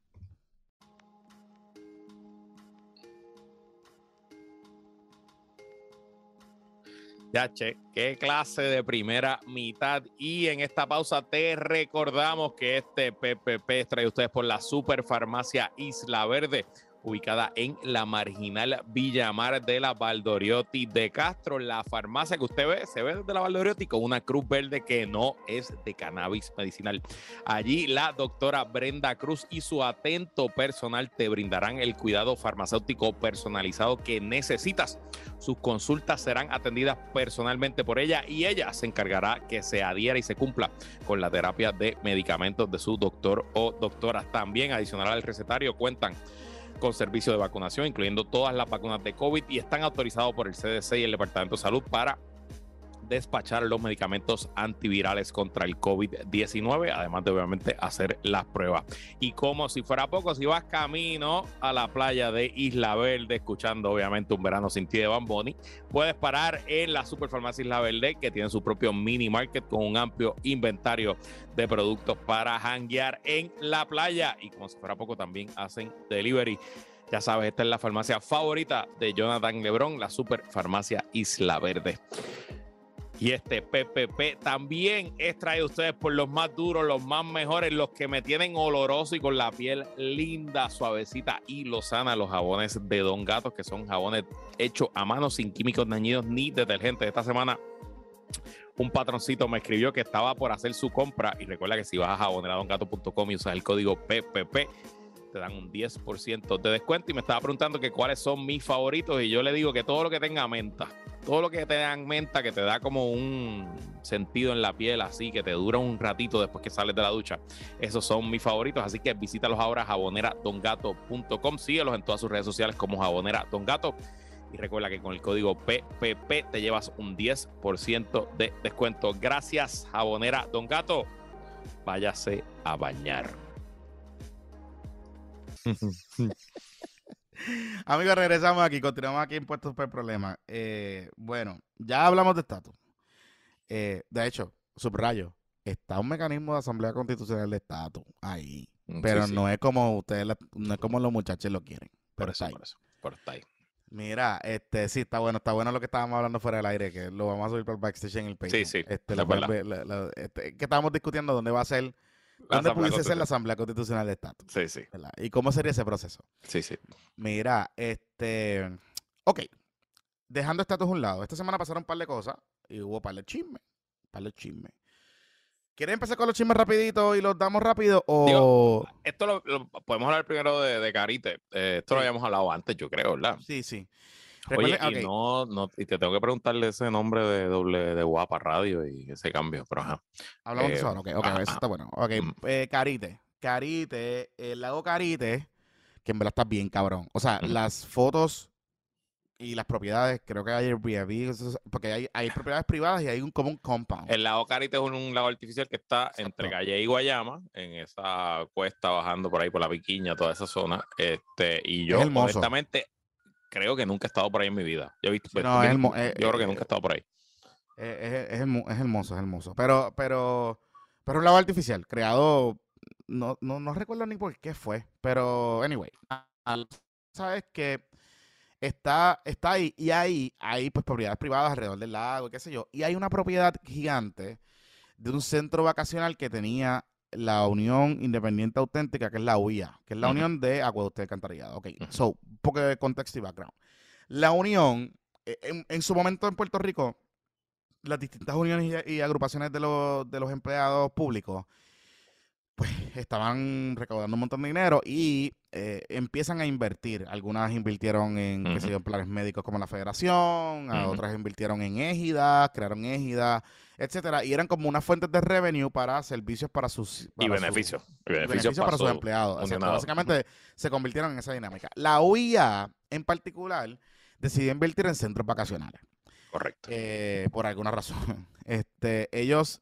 Ya, che, qué clase de primera mitad. Y en esta pausa te recordamos que este PPP trae ustedes por la Superfarmacia Isla Verde, ubicada en la marginal Villamar de la Valdoriotti de Castro. La farmacia que usted ve, se ve desde la Valdoriotti con una cruz verde que no es de cannabis medicinal. Allí la doctora Brenda Cruz y su atento personal te brindarán el cuidado farmacéutico personalizado que necesitas. Sus consultas serán atendidas personalmente por ella y ella se encargará que se adhiera y se cumpla con la terapia de medicamentos de su doctor o doctora. También adicional al recetario cuentan con servicio de vacunación, incluyendo todas las vacunas de COVID y están autorizados por el CDC y el Departamento de Salud para despachar los medicamentos antivirales contra el COVID-19, además de obviamente hacer las pruebas. Y como si fuera poco, si vas camino a la playa de Isla Verde, escuchando obviamente un verano sin ti de Bamboni, puedes parar en la Superfarmacia Isla Verde, que tiene su propio mini market con un amplio inventario de productos para hanguear en la playa. Y como si fuera poco, también hacen delivery. Ya sabes, esta es la farmacia favorita de Jonathan Lebron, la Superfarmacia Isla Verde. Y este PPP también es traído ustedes por los más duros, los más mejores, los que me tienen oloroso y con la piel linda, suavecita y lozana, los jabones de Don Gatos, que son jabones hechos a mano, sin químicos dañinos ni detergentes. Esta semana un patroncito me escribió que estaba por hacer su compra y recuerda que si vas a jaboneradongato.com y usas el código PPP, te dan un 10% de descuento y me estaba preguntando que cuáles son mis favoritos y yo le digo que todo lo que tenga menta, todo lo que te dan menta, que te da como un sentido en la piel así, que te dura un ratito después que sales de la ducha, esos son mis favoritos, así que visítalos ahora jaboneradongato.com, síguelos en todas sus redes sociales como Jabonera Don Gato y recuerda que con el código PPP te llevas un 10% de descuento. Gracias, Jabonera Don Gato. Váyase a bañar. Amigos, regresamos aquí, continuamos aquí en Puestos por Problemas. Eh, bueno, ya hablamos de estatus. Eh, de hecho, subrayo, está un mecanismo de Asamblea Constitucional de estatus ahí. Pero sí, no es como ustedes, no es como los muchachos lo quieren. Por eso, por eso, por ahí. Mira, este, sí, está bueno, está bueno lo que estábamos hablando fuera del aire, que lo vamos a subir por el backstage en el Patreon. Sí, sí. Este, la, la, la, este, que estábamos discutiendo dónde va a ser ¿Dónde pudiese ser la Asamblea Constitucional de Estatus? Sí, sí. ¿verdad? ¿Y cómo sería ese proceso? Sí, sí. Mira, este. Ok. Dejando estatus a un lado, esta semana pasaron un par de cosas y hubo un par de chismes. Un par de chismes. ¿Quieres empezar con los chismes rapidito y los damos rápido? O... Digo, esto lo, lo, podemos hablar primero de, de Carite. Eh, esto sí. lo habíamos hablado antes, yo creo, ¿verdad? Sí, sí. Oye, okay. y, no, no, y te tengo que preguntarle ese nombre de doble de guapa radio y ese cambio, pero ajá. Hablamos eh, de eso ok, ok, ajá. eso está bueno. Ok, mm. eh, Carite, Carite, el lago Carite, que en verdad está bien cabrón. O sea, mm. las fotos y las propiedades, creo que hay Airbnb, porque hay, hay propiedades privadas y hay un como un compound. El lago Carite es un, un lago artificial que está Exacto. entre Calle y Guayama, en esa cuesta bajando por ahí por la Piquiña, toda esa zona. Este, y yo, honestamente, creo que nunca he estado por ahí en mi vida. Yo, he visto, no, es yo eh, creo que nunca he estado por ahí. Es, es, es, hermoso, es hermoso. Pero, pero, pero un lago artificial, creado, no, no, no recuerdo ni por qué fue, pero anyway, sabes que está, está ahí y hay, hay pues propiedades privadas alrededor del lago, qué sé yo, y hay una propiedad gigante de un centro vacacional que tenía la Unión Independiente Auténtica, que es la UIA, que es la. Unión de Acueducto de Alcantarillado. Ok, Ujú. so, un poco de contexto y background. La Unión, eh, en, en su momento en Puerto Rico, las distintas uniones y, y agrupaciones de los, de los empleados públicos, pues estaban recaudando un montón de dinero y eh, empiezan a invertir. Algunas invirtieron en, qué sé yo, en planes médicos como la Federación, a otras invirtieron en Égida, crearon Égida, etcétera, y eran como unas fuentes de revenue para servicios para sus Y para su- beneficios. Y y beneficios beneficios para, sus su empleados. Básicamente se convirtieron en esa dinámica. La UIA en particular decidió invertir en centros vacacionales Correcto. eh, por alguna razón. Este, ellos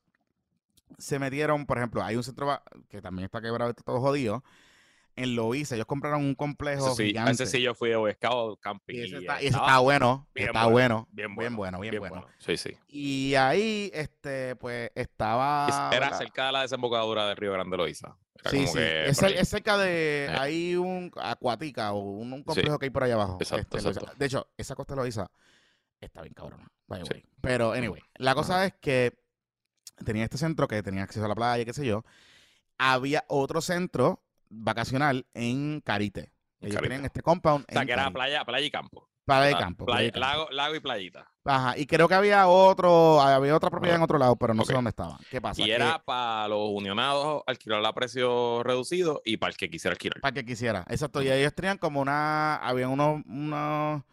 se metieron, por ejemplo, hay un centro que también está quebrado, está todo jodido. En Loíza, ellos compraron un complejo sí, a gigante. ese sí yo fui de Scout camping. y ese y está, y ese estaba está bueno, bien está bueno, bueno, bien bien bueno, bueno, bien, bueno. Sí, sí. Y ahí, este, pues, estaba... Es- Era cerca de la desembocadura de Río Grande Loíza. Era Sí, sí. que Es, cerca de. Eh. Hay un Acuatica o un, un complejo que hay por ahí abajo. Exacto, este, exacto. De hecho, esa costa de Loíza está bien cabrona. Sí. Pero, anyway, la cosa es que tenía este centro que tenía acceso a la playa, qué sé yo. Había otro centro vacacional en Carite. Ellos Carite. tenían este compound O sea, en que era playa, playa y campo. playa de campo. playa- playa de campo. lago, lago y playita. Ajá. Y creo que había otro, había otra propiedad en otro lado, pero no sé dónde estaba. ¿Qué pasa? Y era para los unionados alquilar a precio reducido y para el que quisiera alquilar. Para que quisiera, exacto. Y ellos tenían como una, había unos, unos,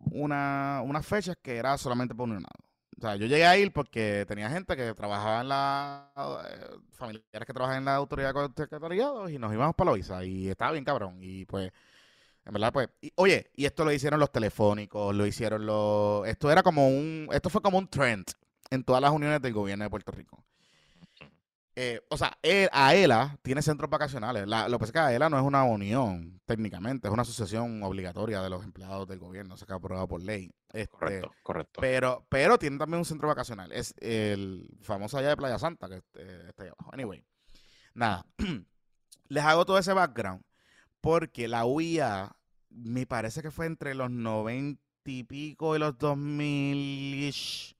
una, unas fechas que era solamente para unionados. O sea, yo llegué a ir porque tenía gente que trabajaba en la, eh, familiares que trabajaban en la autoridad de secretariados y nos íbamos para Loiza y estaba bien cabrón. Y pues, en verdad, pues, y- oye, y esto lo hicieron los telefónicos, lo hicieron los, esto era como un, esto fue como un trend en todas las uniones del gobierno de Puerto Rico. Eh, o sea, él- AELA tiene centros vacacionales. La- lo que pasa es que AELA no es una unión, técnicamente, es una asociación obligatoria de los empleados del gobierno, se ha aprobado por ley. Este, Correcto, correcto. Pero, pero tiene también un centro vacacional. Es el famoso allá de Playa Santa, que eh, está ahí abajo. Anyway, nada. Les hago todo ese background porque la UIA me parece que fue entre los 90 y pico y los 2000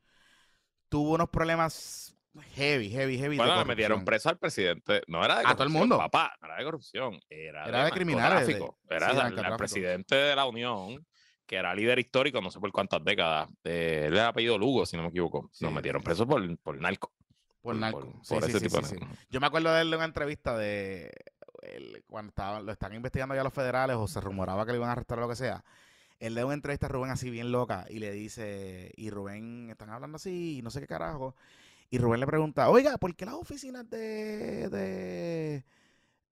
tuvo unos problemas heavy, heavy, heavy. de Bueno, le metieron corrupción. preso al presidente. No era de A todo el corrupción, mundo. Papá, no era de corrupción. Era, Era de criminales, de- narcotráfico. sí, Era de el- presidente de la Unión, que era líder histórico, no sé por cuántas décadas. Eh, él era apellido Lugo, si no me equivoco. Sí, Nos metieron sí, preso por, por narco. Por narco. Sí, por sí, ese sí, tipo sí, de sí. Yo me acuerdo de él en una entrevista de él, cuando estaban, lo están investigando ya los federales o se rumoraba que le iban a arrestar o lo que sea. Él le da una entrevista a Rubén así bien loca y le dice, y Rubén, están hablando así, y no sé qué carajo. Y Rubén le pregunta, oiga, ¿por qué las oficinas de, de,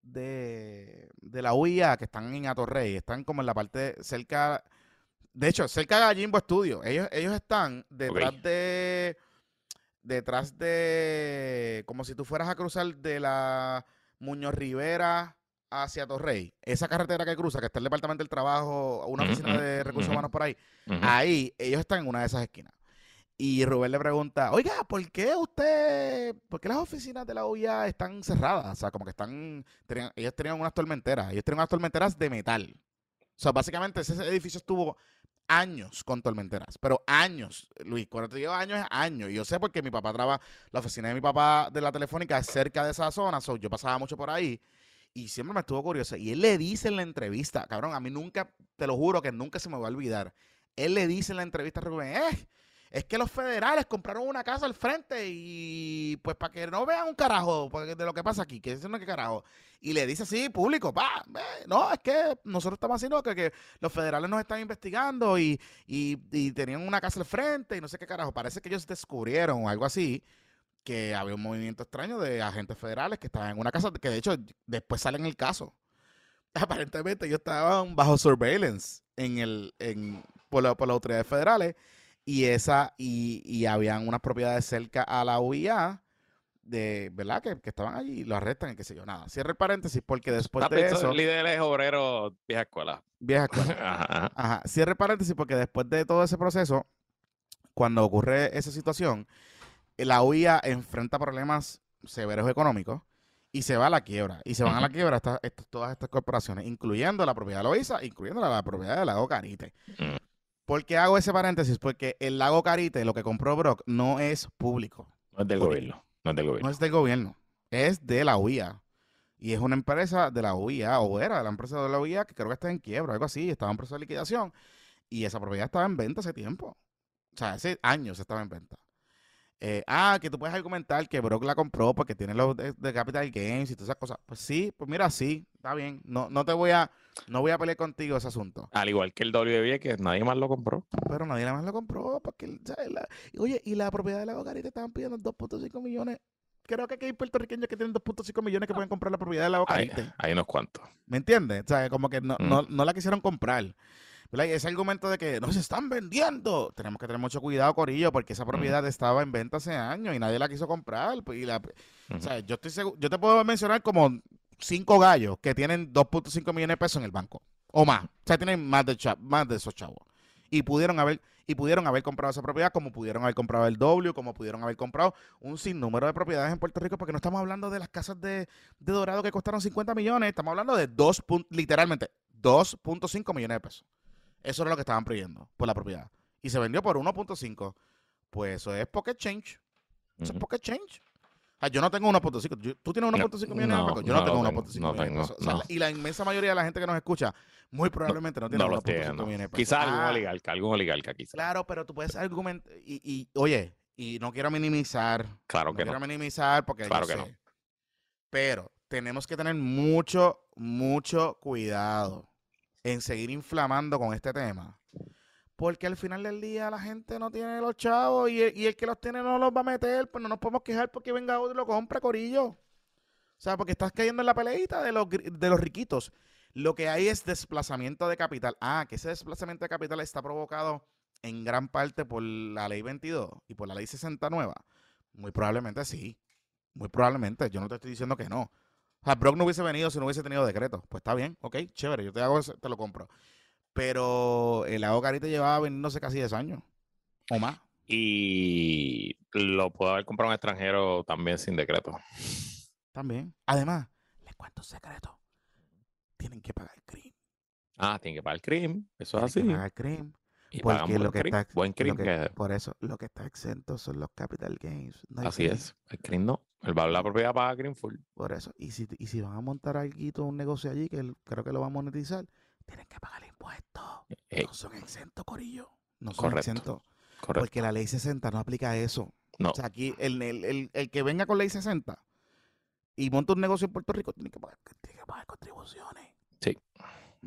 de, de la UIA que están en Atorrey, están como en la parte cerca, de hecho, cerca de Gallimbo Studio? Ellos, ellos están detrás de, detrás de, como si tú fueras a cruzar de la Muñoz Rivera hacia Torrey, esa carretera que cruza, que está el Departamento del Trabajo, una oficina de recursos humanos por ahí, ahí ellos están en una de esas esquinas. Y Rubén le pregunta, oiga, ¿por qué usted, por qué las oficinas de la UIA están cerradas? O sea, como que están, ellos tenían unas tormenteras, ellos tenían unas tormenteras de metal. O sea, básicamente ese edificio estuvo años con tormenteras, pero años, Luis, cuando te digo años es años. Y yo sé porque mi papá trabaja, la oficina de mi papá de la telefónica es cerca de esa zona, so yo pasaba mucho por ahí y siempre me estuvo curioso. Y él le dice en la entrevista, cabrón, a mí nunca, te lo juro que nunca se me va a olvidar. Él le dice en la entrevista a Rubén, eh, es que los federales compraron una casa al frente y pues para que no vean un carajo de lo que pasa aquí, que es que carajo. Y le dice así, público, pa, no, es que nosotros estamos haciendo que, que los federales nos están investigando y, y, y tenían una casa al frente y no sé qué carajo. Parece que ellos descubrieron o algo así que había un movimiento extraño de agentes federales que estaban en una casa, que de hecho después sale en el caso. Aparentemente ellos estaban bajo surveillance en el, en, por, la- por las autoridades federales y esa y, y habían unas propiedades cerca a la UIA de verdad que, que estaban allí y lo arrestan y qué sé yo nada cierre el paréntesis porque después Papi, de estos eso líderes obreros vieja escuela. vieja escuela Ajá, cierre el paréntesis porque después de todo ese proceso, cuando ocurre esa situación, la UIA enfrenta problemas severos económicos y se va a la quiebra. Y se van a la quiebra estas- todas estas corporaciones, incluyendo la propiedad de Loiza, incluyendo la, la propiedad del lago Carite. Mm. ¿Por qué hago ese paréntesis? Porque el lago Carite, lo que compró Brock, no es público, No es del gobierno. No es del gobierno. no es del gobierno. es de la UIA. Y es una empresa de la UIA, o era de la empresa de la UIA, que creo que está en quiebra, algo así, estaba en proceso de liquidación. Y esa propiedad estaba en venta hace tiempo. O sea, hace años estaba en venta. Eh, ah, que tú puedes argumentar que Brock la compró porque tiene los de, de Capital Games y todas esas cosas. Pues sí, pues mira, sí, está bien. No, no te voy a, no voy a pelear contigo ese asunto. Al igual que el WWE, que nadie más lo compró. Pero nadie más lo compró porque. La- oye, y la propiedad de la Bocarita estaban pidiendo 2.5 millones. Creo que aquí hay puertorriqueños que tienen 2.5 millones que pueden comprar la propiedad de la Hay, Bocarita. hay unos cuantos. ¿Me entiendes? O sea, como que no, Mm. no, no la quisieron comprar. ¿Verdad? Y ese argumento de que no se están vendiendo. Tenemos que tener mucho cuidado, Corillo, porque esa propiedad estaba en venta hace años y nadie la quiso comprar. pues, Y la, o sea, yo estoy seguro, yo te puedo mencionar como cinco gallos que tienen 2.5 millones de pesos en el banco. O más. O sea, tienen más de, más de esos chavos. Y pudieron haber, y pudieron haber comprado esa propiedad, como pudieron haber comprado el W, como pudieron haber comprado un sinnúmero de propiedades en Puerto Rico, porque no estamos hablando de las casas de, de Dorado que costaron 50 millones, estamos hablando de 2, pun- literalmente 2.5 millones de pesos. Eso era lo que estaban pidiendo por la propiedad. Y se vendió por 1.5. Pues eso es pocket change. Eso es pocket change. O sea, yo no tengo 1.5. Yo- ¿Tú tienes 1.5 millones no, de pesos? Yo no, no tengo lo tengo, 1.5 no millones tengo. O sea, no. y la inmensa mayoría de la gente que nos escucha, muy probablemente no, tiene No lo 1.5 tiene. no. millones. Quizás algún Ah, oligarca, algún oligarca quizás. Claro, pero tú puedes argumentar. Y, y, oye, y no quiero minimizar. Claro no que quiero no. minimizar porque Claro yo que no. Pero tenemos que tener mucho, mucho cuidado en seguir inflamando con este tema. Porque al final del día la gente no tiene los chavos y el, que los tiene no los va a meter, pues no nos podemos quejar porque venga otro y lo compre, Corillo. O sea, porque estás cayendo en la peleita de los, de los riquitos. Lo que hay es desplazamiento de capital. Ah, que ese desplazamiento de capital está provocado en gran parte por la ley 22 y por la ley 60 nueva. Muy probablemente sí. Muy probablemente. Yo no te estoy diciendo que no. O sea, Brock no hubiese venido si no hubiese tenido decreto. Pues está bien, ok, chévere. Yo te hago te lo compro. Pero el lago Carita llevaba vendiéndose casi 10 años. O más. Y lo puede haber comprado un extranjero también sin decreto. También. Además, les cuento un secreto. Tienen que pagar CRIM. Ah, tiene que pagar el crimen. Eso es Tienen que así. pagar CRIM. Y porque lo que está- Buen lo que- que- por eso, lo que está exento son los capital gains. no Así CRIM. es. El crimen no. El valor de la propiedad paga crimen full. Por eso. Y si, y si van a montar algo, un negocio allí, que el- creo que lo va a monetizar, tienen que pagar impuestos. Eh, No son exentos, Corillo. No son Correcto. exentos. correcto. Porque la ley 60 no aplica eso. No. O sea, aquí el, el- el- que venga con ley 60 y monta un negocio en Puerto Rico tiene que pagar, tiene que pagar contribuciones. Sí,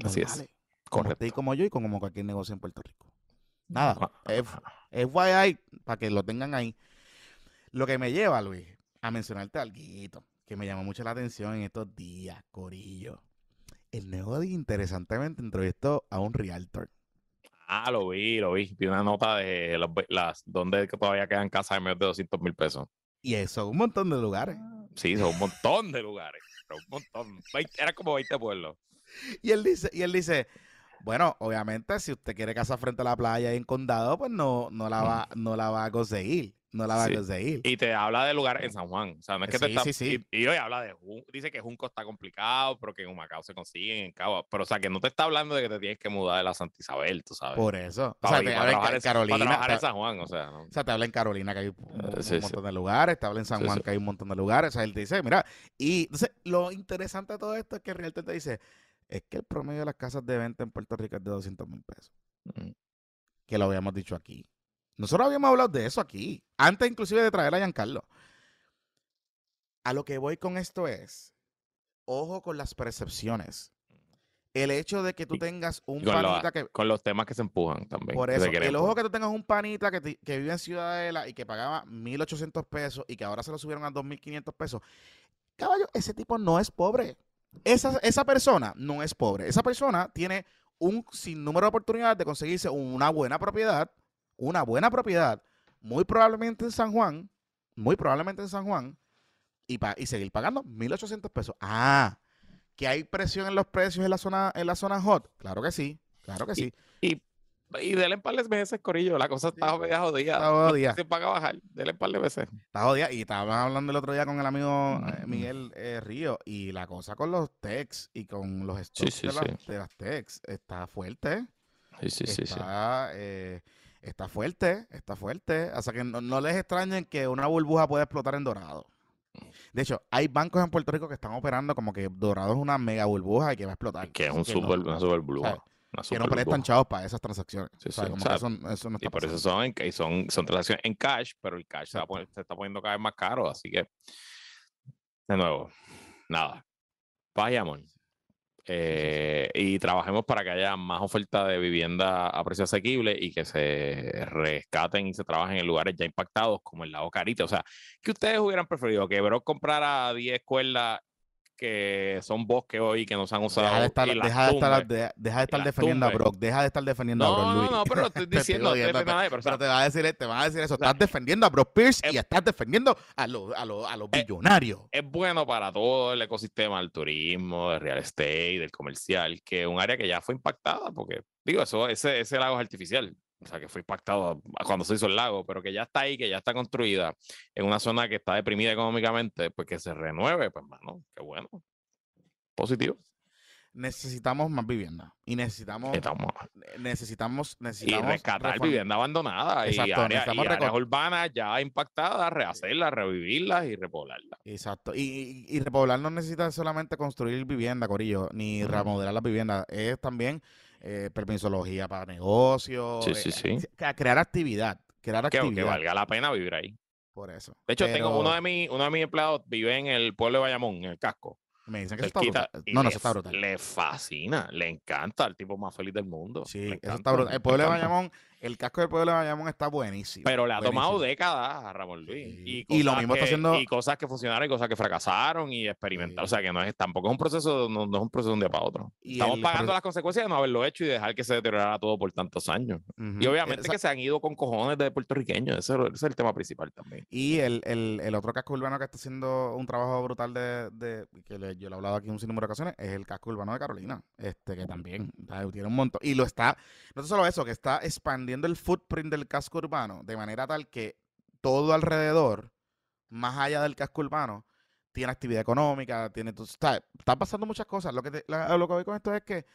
así es. Normales, Como Correcto. usted y como yo y como cualquier negocio en Puerto Rico. Nada. Ah, F- FYI, para que lo tengan ahí. Lo que me lleva, Luis, a mencionarte algo que me llamó mucho la atención en estos días, Corillo. El negocio interesantemente entrevistó a un realtor. Ah, lo vi, lo vi. Vi una nota de los, las donde todavía quedan casas de menos de 200 mil pesos. Y eso, un montón de lugares. Sí, son un montón de lugares. un montón. 20 era como 20 pueblos. Y él dice, y él dice, bueno, obviamente si usted quiere casa frente a la playa y en condado, pues no, no la va, no la va a conseguir. No la va Sí. a conseguir. Y te habla de lugares en San Juan. O sea, no es que te Sí, está. sí. Y, y hoy habla de. Dice que Junco está complicado, pero que en Humacao se consiguen, en Cabo. Pero, o sea, que no te está hablando de que te tienes que mudar de la Santa Isabel, tú sabes. Por eso. O Para sea, ir- te habla en trabajar Ca- en- para Carolina. trabajar en te- San Juan, o sea. ¿no? O sea, te habla en Carolina que hay un, sí. montón de lugares, te habla en San Juan que hay un montón de lugares. O sea, él te dice, mira, y entonces lo interesante de todo esto es que realtor te dice, es que el promedio de las casas de venta en Puerto Rico es de 200 mil pesos. Mm. Que lo habíamos dicho aquí. Nosotros habíamos hablado de eso aquí, antes inclusive de traer a Giancarlo. A lo que voy con esto es, ojo con las percepciones. El hecho de que tú tengas un panita que... Con los temas que se empujan también. Por eso, el ojo que tú tengas un panita que, que vive en Ciudadela y que pagaba 1.800 pesos y que ahora se lo subieron a 2.500 pesos. Caballo, ese tipo no es pobre. Esa, esa persona no es pobre. Esa persona tiene un sinnúmero de oportunidades de conseguirse una buena propiedad, una buena propiedad, muy probablemente en San Juan, muy probablemente en San Juan, y, pa- y seguir pagando 1.800 pesos. Ah, que hay presión en los precios en la zona, en la zona hot. Claro que sí, claro que sí. Y, y denle un par de veces, Corillo. La cosa está Sí. media jodida. Está jodida. Se paga bajar. Un par de veces. Está jodida. Y estábamos hablando el otro día con el amigo eh. Miguel eh, Río. Y la cosa con los techs y con los stocks sí, de, sí. las, de las techs está fuerte. Sí, sí, sí. sí. está, eh, está fuerte. Está fuerte. O sea que no, no les extrañen que una burbuja pueda explotar en dorado. De hecho, hay bancos en Puerto Rico que están operando como que Dorado es una mega burbuja y que va a explotar. Que es un Que no- super, una super burbuja. Una Que no prestan chavos para esas transacciones. Sí, O sea, sí, como o sea, que eso, eso no está Y por eso son, en- y son, son transacciones en cash, pero el cash se, poner- está poniendo cada vez más caro. Así que, de nuevo, nada. Amor. Eh, y trabajemos para que haya más oferta de vivienda a precio asequible y que se rescaten y se trabajen en lugares ya impactados como el lago Carita. O sea, que ustedes hubieran preferido que Brock comprara 10 escuelas que son bosques hoy que no se han usado. Deja de estar, y deja de estar, de- deja de estar defendiendo a tumbe. Brock. Deja de estar defendiendo a Brock. No, no, Luis. no, pero lo estoy Te diciendo, no estoy a nadie, pero, o sea, Pero te van a decir, te van a decir eso. o sea, estás defendiendo a Brock Pierce y es- estás defendiendo a los, a los, a los Eh, billonarios. es bueno para todo el ecosistema del turismo, del real estate, del comercial, que un área que ya fue impactada, porque digo, eso, ese, ese lago es artificial, o sea, que fue impactado cuando se hizo el lago, pero que ya está ahí, que ya está construida en una zona que está deprimida económicamente, pues que se renueve, pues mano, qué bueno. Positivo. Necesitamos más vivienda. Y necesitamos, Estamos, necesitamos, y necesitamos rescatar reform- vivienda abandonada y, Exacto, y necesitamos áreas recor- urbanas ya impactadas, rehacerlas, revivirlas y repoblarlas. Exacto. Y, y, y repoblar no necesita solamente construir vivienda, Corillo, ni remodelar las viviendas. Es también eh, permisología para negocios. Sí, sí, eh, sí. eh, crear actividad. Crear Que, que actividad. valga la pena vivir ahí. Por eso. De hecho, tengo uno de, mis, uno de mis empleados vive en el pueblo de Bayamón, en el casco. Me dicen que eso está brutal. No, no, le eso está brutal. Le fascina, le encanta, el tipo más feliz del mundo. Sí, eso está brutal. El pueblo de. Bayamón, el casco del pueblo de Bayamón está buenísimo. Pero le ha tomado décadas a Ramón Luis. Sí. Y, Y lo cosas mismo está que- haciendo- Y cosas que funcionaron y cosas que fracasaron y experimentar. O sea, que no es, tampoco es un proceso, no, no es un proceso de un día para otro. Y Estamos el pagando las consecuencias de no haberlo hecho y dejar que se deteriorara todo por tantos años. Y obviamente Esa- que se han ido con cojones de puertorriqueños. Ese, ese es el tema principal también. Y el, el, el otro casco urbano que está haciendo un trabajo brutal de, de que le- yo le he hablado aquí un sinnúmero de ocasiones, es el casco urbano de Carolina, este que también tiene un montón. Y lo está, no solo eso, que está expandiendo el footprint del casco urbano de manera tal que todo alrededor, más allá del casco urbano, tiene actividad económica, tiene, tú- está, está pasando muchas cosas. Lo que, te- la- lo que voy con esto es que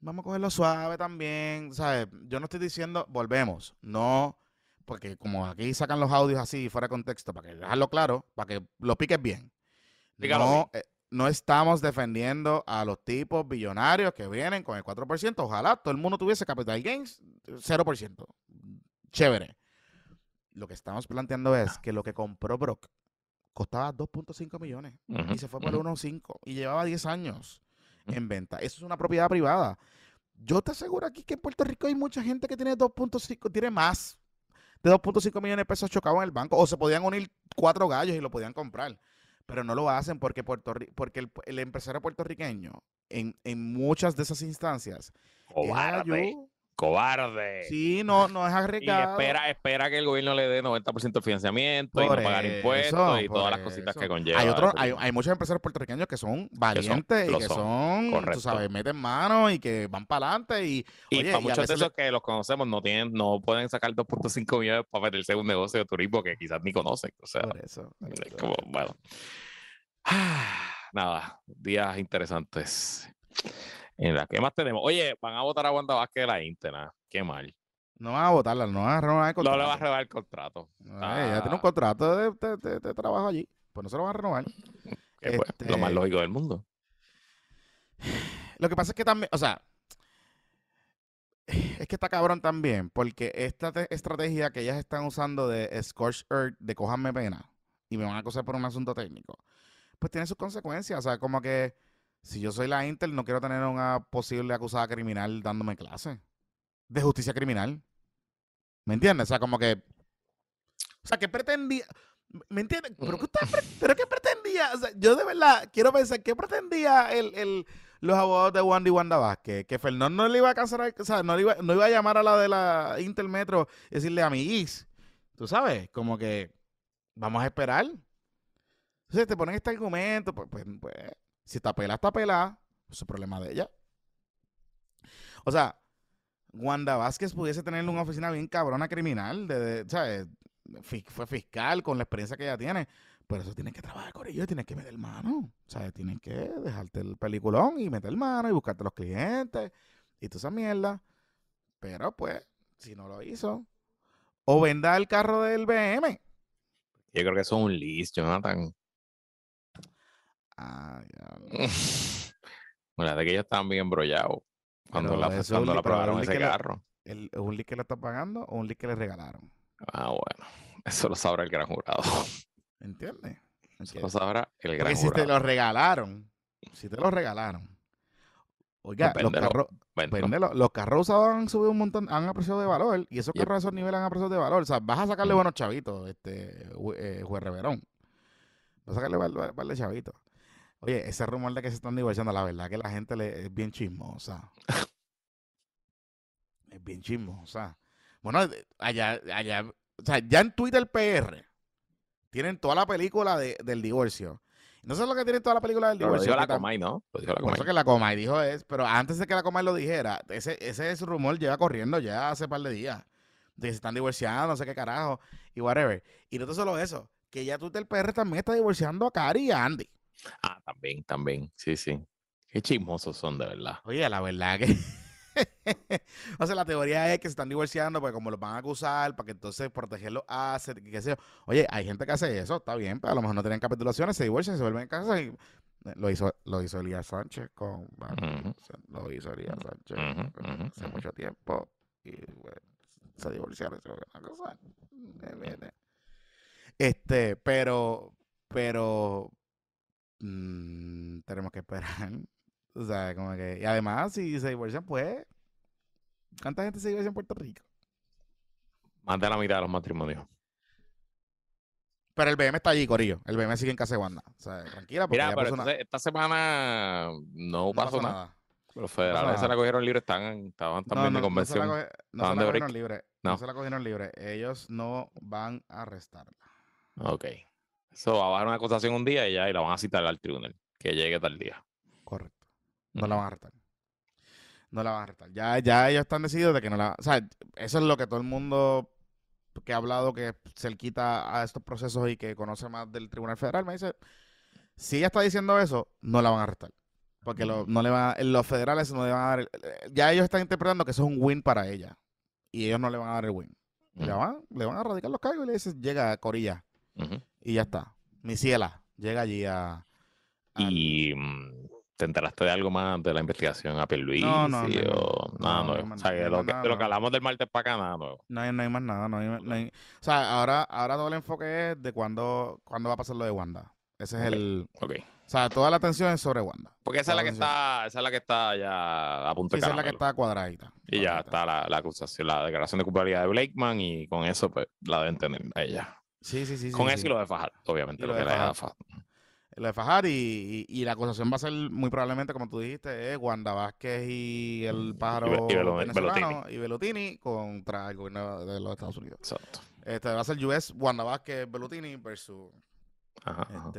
vamos a cogerlo suave también, ¿sabes? Yo no estoy diciendo, volvemos, no, porque como aquí sacan los audios así fuera de contexto, para que dejarlo claro, para que lo piques bien. Pícalo No, eh, no estamos defendiendo a los tipos billonarios que vienen con el 4%. Ojalá todo el mundo tuviese capital gains 0%. Chévere. Lo que estamos planteando es que lo que compró Brock costaba 2.5 millones y se fue por ujú. 1.5 y llevaba 10 años en venta. Eso es una propiedad privada. Yo te aseguro aquí que en Puerto Rico hay mucha gente que tiene 2.5, tiene más de 2.5 millones de pesos chocados en el banco o se podían unir cuatro gallos y lo podían comprar. Pero no lo hacen porque, Puerto, porque el, el empresario puertorriqueño en, en muchas de esas instancias es Cobarde. Cobarde. Sí, no, no es Y arriesgado. espera, espera que el gobierno le dé 90% de financiamiento y no pagar eso, impuestos y todas las cositas eso. que conlleva. Hay, otro, hay, muchos empresarios puertorriqueños que son valientes y que son, son, tú sabes, meten mano y que van para adelante y, Y oye, para y a muchos de le- esos que los conocemos no tienen, no pueden sacar 2.5 millones para meterse un negocio de turismo que quizás ni conocen. O sea, por eso. por es eso. como, bueno. Nada, días interesantes. En la que más tenemos. Oye, van a votar a Wanda Vázquez de la Interna. Qué mal. No van a votarla, no van a renovar el No contrato. le va a renovar el contrato. Ay, ella tiene un Ah. contrato de, de- de- de trabajo allí. Pues no se lo van a renovar. Pues, Lo más Este- lógico del mundo. Lo que pasa es que también, o sea, es que está cabrón también, porque esta te- estrategia que ellas están usando de Scorch Earth, de cojanme pena, y me van a acusar por un asunto técnico, pues tiene sus consecuencias. O sea, como que si yo soy la Intel, no quiero tener una posible acusada criminal dándome clase de justicia criminal. ¿Me entiendes? O sea, como que. O sea, que pretendía. ¿Me entiendes? ¿Pero qué, usted pre- ¿Pero qué pretendía? O sea, yo de verdad quiero pensar, ¿qué pretendía el, el- los abogados de Wanda y Wanda Vázquez? Que Fernando no le iba a casar, o sea, no, le iba, no iba a llamar a la de la Intel Metro y decirle a mi Is. Tú sabes, como que vamos a esperar. Entonces te ponen este argumento, pues, pues, pues, si está pelada, está pelada, pues es problema de ella. O sea, Wanda Vázquez pudiese tener una oficina bien cabrona criminal, de, de- ¿sabes? Fue fiscal con la experiencia que ella tiene. Pero eso tienes que trabajar con ellos, tienes que meter mano. ¿Sabes? Tienes que dejarte el peliculón y meter mano y buscarte los clientes y toda esa mierda. Pero pues, si no lo hizo, o venda el carro del BM. Yo creo que eso es un list, Jonathan. Ah, ya. La de que ellos estaban bien embrollados cuando Pero la, es cuando la un ese carro. ¿El, ¿Un leak que le está pagando o un leak que le regalaron? Ah, bueno. Eso lo sabrá el gran jurado. ¿Entiendes? Eso lo sabrá el gran Porque si te jurado. lo regalaron, si te lo regalaron, oiga, los carros, los carros usados han subido un montón, han apreciado de valor, y esos carros a esos niveles han apreciado de valor. O sea, vas a sacarle Mm. buenos chavitos, este, eh, juez Reverón. Vas a sacarle de chavitos. Oye, ese rumor de que se están divorciando, la verdad que la gente le, es bien chismosa. es bien chismosa. Bueno, allá, allá, o sea, ya en Twitter PR tienen toda la película de- del divorcio. No sé lo que tienen toda la película del Pero lo divorcio. dijo la Comay, ¿no? Lo dijo la por Comay. eso que la Comay dijo es, pero antes de que la Comay lo dijera, ese, ese es rumor lleva corriendo ya hace par de días. De que se están divorciando, no sé qué carajo, y whatever. Y no solo eso, que ya Twitter PR también está divorciando a Cari y a Andy. Ah, también, también. Sí, sí. Qué chismosos son, de verdad. Oye, la verdad que. o sea, la teoría es que se están divorciando porque como los van a acusar, para que entonces proteger los assets, y qué sé yo. Oye, hay gente que hace eso, está bien, pero a lo mejor no tienen capitulaciones, se divorcian, se vuelven a casa y eh, lo hizo, lo hizo Elías Sánchez con lo hizo Elías Sánchez hace mucho tiempo y se divorciaron se volvieron a casar. Este, pero, pero mm, tenemos que esperar. O sea, como que, y además, si se divorcian, pues, ¿cuánta gente se divorcia en Puerto Rico? Más de la mitad de los matrimonios. Pero el BM está allí, Corillo. El BM sigue en casa de Wanda. O sea, tranquila, porque Mira, pero una- esta semana no, no pasó, nada. Los federales se nada. la cogieron libre, están, estaban también no, de no se la, convención. no se la cogieron libre. No. No. se la cogieron libre. Ellos no van a arrestarla. Ok. Eso va a bajar una acusación un día y ya y la van a citar al tribunal. Que llegue tal día. Correcto. No la van a arrestar. No la van a arrestar. Ya, ya ellos están decididos de que no la... O sea, eso es lo que todo el mundo que ha hablado que se le quita a estos procesos y que conoce más del Tribunal Federal me dice, si ella está diciendo eso, no la van a arrestar. Porque lo- no le van a- los federales no le van a dar... el- ya ellos están interpretando que eso es un win para ella. Y ellos no le van a dar el win. Le, van, le van a radicar los cargos y le dicen, llega Corilla. Ujú. Y ya está. Mi ciela llega allí a... al- Y mm, te enteraste de algo más de la investigación a Pierluisi No, no, no, o no, nada no, no nuevo. más- o sea, no hay lo que, nada de lo que hablamos del martes para acá, nada nuevo. No hay, no hay más nada, no hay, no hay- O sea, ahora, ahora todo el enfoque es de cuándo, cuándo va a pasar lo de Wanda. Ese es Ok. el... Ok. O sea, toda la atención es sobre Wanda. Porque esa es la que está, esa es la que está ya a punto Sí, de esa es la que está cuadradita. Y ya está la, la acusación, la declaración de culpabilidad de Blakeman y con eso pues la deben tener a ella. Sí, sí, sí. con sí. eso y lo de Fajar, obviamente, Y lo, lo que de da Fajar. Fajar. Lo de Fajar y, y- y la acusación va a ser muy probablemente, como tú dijiste, es Wanda Vázquez y el pájaro y venezolano y Belutini contra el gobierno de los Estados Unidos. Exacto. Este va a ser US, Wanda Vázquez, Belutini versus Ajá, ajá.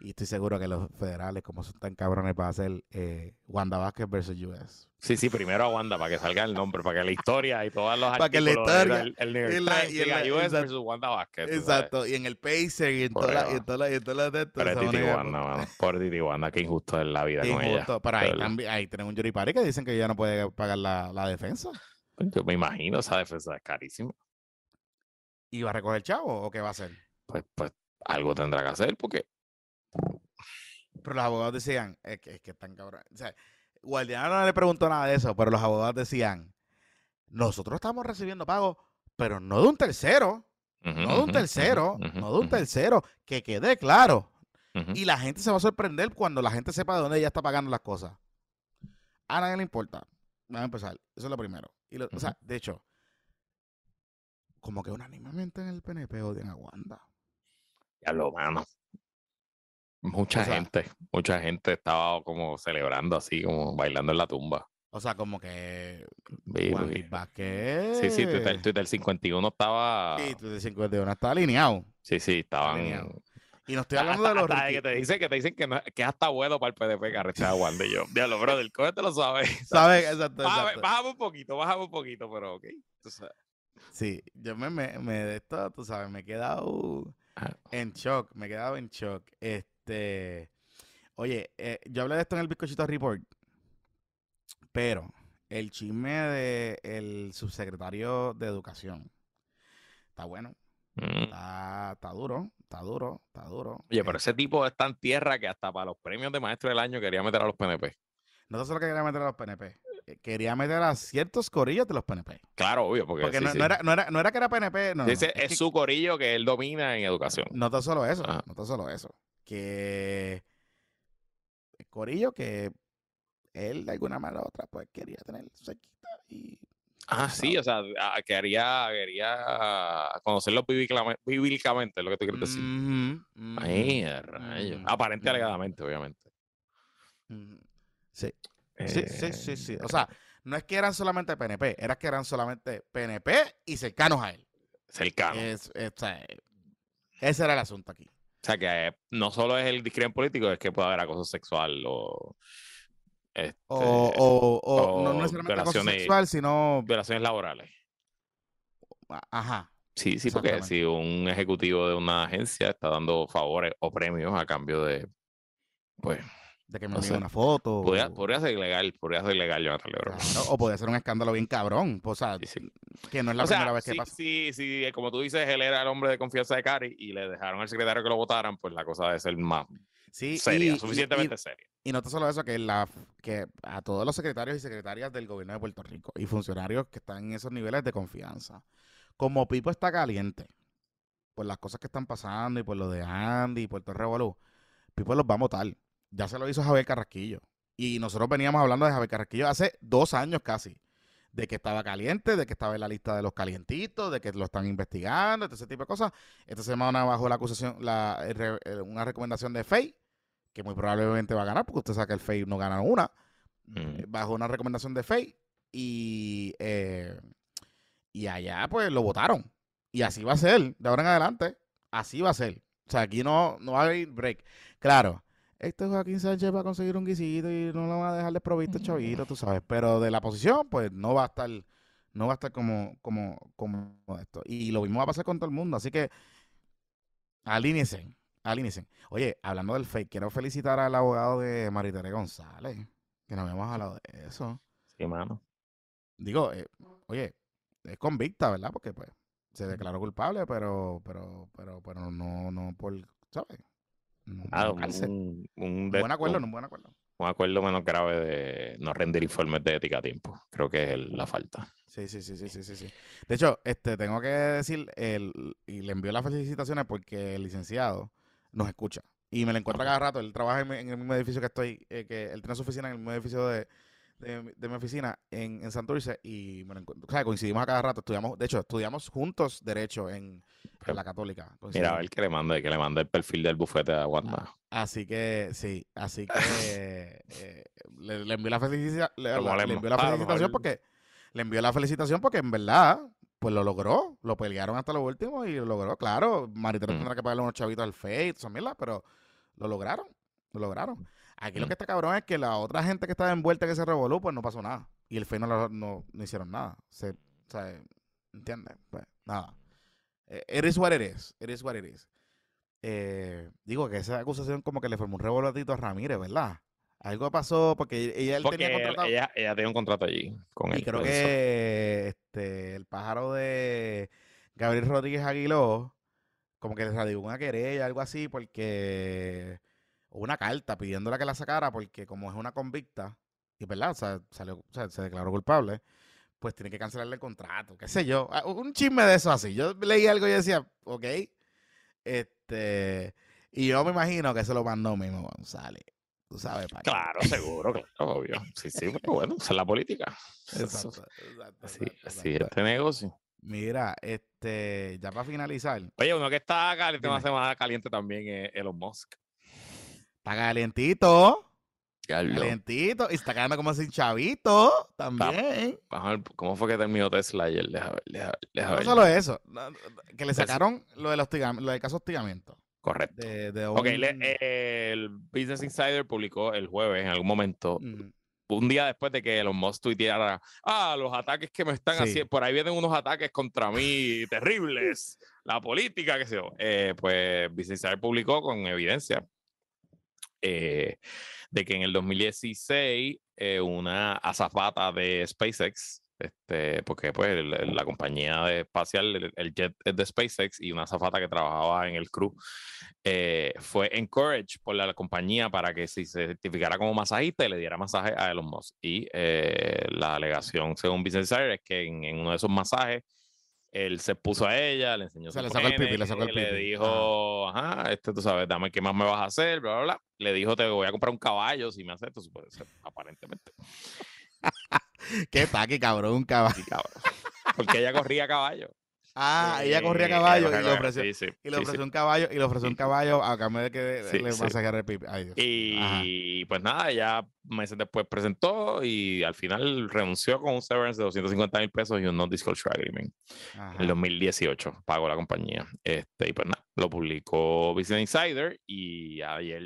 Y estoy seguro que los federales, como son tan cabrones, va a hacer eh, Wanda Vázquez versus US. Sí, sí, primero a Wanda para que salga el nombre, para que la historia y todos los Para que la historia el, el New York y la- Times y diga la- US exacto. versus Wanda Vázquez. Exacto, y en el Pacer y en Por todas las ahí y va. en todas las- y en todas las de estos, Pero es se van a Titi Wanda, mano. Por Titi Wanda, qué injusto es la vida Qué con ella. Pero ahí, también, ahí tienen un Yuri Party que dicen que ella no puede pagar la, la defensa. Yo me imagino, esa defensa es carísima. ¿Y va a recoger el chavo o qué va a hacer? Pues, pues algo tendrá que hacer porque Pero los abogados decían, es que, es que están cabrones. O sea, Guardiana no le preguntó nada de eso, pero los abogados decían, nosotros estamos recibiendo pagos, pero no de un tercero. No de un tercero, no de un tercero, que quede claro. Y la gente se va a sorprender cuando la gente sepa de dónde ella está pagando las cosas. A nadie le importa. Vamos a empezar. Eso es lo primero. Y lo- O sea, de hecho, como que unánimemente en el PNP odian a Wanda. Ya lo mano. Mucha O sea- gente, mucha gente estaba como celebrando así, como bailando en la tumba. O sea, como que Vázquez. Sí, sí, Twitter, Twitter 51 estaba. Sí, Twitter 51 está alineado. Sí, sí, estaban. alineado. Y no estoy hablando de los Hasta que te dicen que te dicen que, no- que es hasta bueno para el PDP que arrestar a Wanda y yo. Diablo, brother, cógete lo sabes. ¿Sabes? Exacto, exacto. bájame un poquito, bájame un poquito, pero ok. Tú sabes. Sí, yo me, me, me de esto, tú sabes, me he quedado en shock, me he quedado en shock. Este, oye, eh, yo hablé de esto en el Bizcochito Report, pero el chisme del subsecretario de Educación está bueno. Mm. Está, está duro, está duro, está duro. Oye, Eh, pero ese tipo está en tierra que hasta para los premios de maestro del año quería meter a los PNP. No solo quería meter a los PNP, eh, quería meter a ciertos corillos de los PNP. Claro, obvio, porque, Porque sí, no, sí. no era, no, era, no era que era PNP, no. no, es, que- su corillo que él domina en educación. No tan solo eso, Ajá. no tan solo eso. Que corillo que él de alguna manera u otra pues quería tener cerquita y Ah, sí, o sea, quería, quería conocerlo bíblicamente, es lo que tú quieres decir. Ay, rayos. ujú, Aparente ujú, alegadamente, obviamente. Sí, sí, sí, sí, sí. O sea, Eh, no es que eran solamente PNP, era que eran solamente PNP y cercanos a él. cercano. Es- sea, ese era el asunto aquí. O sea, que no solo es el discrimen político, es que puede haber acoso sexual o, este, O, o, o no o necesariamente acoso violaciones- sexual, sino... violaciones laborales. Ajá. Sí, sí, porque si un ejecutivo de una agencia está dando favores o premios a cambio de, pues, De que me O envíe una foto. podría, o- podría ser ilegal, podría ser ilegal Jonathan Lebron. Claro, o podría ser un escándalo bien cabrón. O sea, Sí, sí. que no es la o sea, primera vez que sí, pasa. sí, sí, como tú dices, él era el hombre de confianza de Cari y le dejaron al secretario que lo votaran, pues la cosa debe ser más Sí, seria, y- suficientemente y- seria. Y no solo eso, que, la, que a todos los secretarios y secretarias del gobierno de Puerto Rico y funcionarios que están en esos niveles de confianza, como Pipo está caliente por las cosas que están pasando y por lo de Andy y Puerto Revolú, Pipo los va a votar. Ya se lo hizo Javier Carrasquillo. Y nosotros veníamos hablando de Javier Carrasquillo hace dos años casi. De que estaba caliente, de que estaba en la lista de los calientitos, de que lo están investigando, ese tipo de cosas. Esta semana bajo la acusación, la, una recomendación de FEI, que muy probablemente va a ganar, porque usted sabe que el FEI no gana una, Mm. bajo una recomendación de FEI, y, eh, y allá pues lo votaron. Y así va a ser, de ahora en adelante, así va a ser. O sea, aquí no, no va a haber break. Claro, este Joaquín Sánchez va a conseguir un guisito y no lo va a dejar desprovisto, chavito, tú sabes. Pero de la posición, pues no va a estar, no va a estar como, como, como esto. Y lo mismo va a pasar con todo el mundo. Así que alíñense, alíñense. Oye, hablando del fake, quiero felicitar al abogado de Maritere González, que no habíamos hablado de eso. Sí, mano. Digo, eh, oye, es convicta, ¿verdad? Porque pues se declaró culpable, pero, pero, pero, pero no, no por, ¿sabes? No, Ah, un, un buen acuerdo, un- no un buen acuerdo. un acuerdo menos grave de no rendir informes de ética a tiempo. Creo que es el- la falta. Sí, sí, sí, sí, sí, sí, sí. De hecho, este, tengo que decir, el, y le envío las felicitaciones porque el licenciado nos escucha. Y me lo encuentro a Ok. cada rato. Él trabaja en el mismo edificio que estoy, eh, que él tiene su oficina en el mismo edificio de, de, mi- de mi oficina en, en Santurce y me lo encuentro. O sea, coincidimos a cada rato. Estudiamos, de hecho, estudiamos juntos Derecho en, en la Católica. Mira, a ver que le manda, que le manda el perfil del bufete a Wanda. Así que, sí, así que eh, le, le envío la, felicita- le, Lo la- le Ah, felicitación porque le envió la felicitación porque en verdad, pues lo logró, lo pelearon hasta lo último y lo logró. Claro, Maritero Mm. tendrá que pagarle unos chavitos al Face, esa mierda, pero lo lograron, lo lograron. Aquí lo que está cabrón es que la otra gente que estaba envuelta que se revolú, pues no pasó nada. Y el Face no, lo- no, no hicieron nada. Se, o sea, ¿entiendes? Pues nada. Is what it is. It is what it is. Eh, digo que esa acusación como que le formó un revolotito a Ramírez, ¿verdad? Algo pasó porque ella él Porque tenía contratado. ella, ella tiene un contrato allí con él. y creo por eso. que este, el pájaro de Gabriel Rodríguez Aguiló, como que le radicó una querella, algo así, porque o una carta pidiéndole que la sacara, porque como es una convicta, y verdad, o sea, salió, o sea, se declaró culpable, pues tiene que cancelarle el contrato, qué sé yo, ah, un chisme de eso así. Yo leí algo y decía, ok, este, y yo me imagino que se lo mandó mismo González, tú sabes, para Claro, seguro, claro, obvio. Sí, sí, pero bueno, esa es la política. Exacto, exacto, Así, exacto, así es este negocio. Mira, este, ya para finalizar, Oye, uno que está caliente, una semana caliente también es Elon Musk. Está calientito, Diablo. calientito, y está quedando como sin chavito también. Cómo fue que terminó Tesla ayer. Deja ver, deja ver, deja No solo eso, que le sacaron lo del lo del caso de hostigamiento. Correcto. De, de Ok, le- un- eh, el Business Insider publicó el jueves, en algún momento, Mm, un día después de que Elon Musk tuiteara, ah, los ataques que me están Sí. haciendo, por ahí vienen unos ataques contra mí terribles, la política, qué sé yo. Eh, pues Business Insider publicó con evidencia eh, de que en el 2016 eh, una azafata de SpaceX este, porque pues la compañía de espacial, el, jet de SpaceX y una azafata que trabajaba en el crew eh, fue encouraged por la, compañía para que si se certificara como masajista y le diera masaje a Elon Musk. Y la alegación, según Business Insider, es que en uno de esos masajes él se puso a ella, le enseñó Se su le sacó el pipí, le pene, sacó el le dijo, ajá, este tú sabes, dame qué más me vas a hacer, bla, bla, bla. Le dijo, te voy a comprar un caballo si me eso puede ser, aparentemente. Qué taque, cabrón, un caballo. Sí, cabrón. Porque ella corría a caballo. Ah, ella corría a Eh, caballo y le ofreció, caballo, sí, sí, y le ofreció sí. un caballo y le ofreció un caballo a cambio de que le masajara el pipi. Ay, Dios. Ajá. Y pues nada, ella meses después presentó y al final renunció con un severance de 250 mil pesos y un non-disclosure agreement. Ajá. En el 2018 pagó la compañía. Este, y pues nada, lo publicó Business Insider y ayer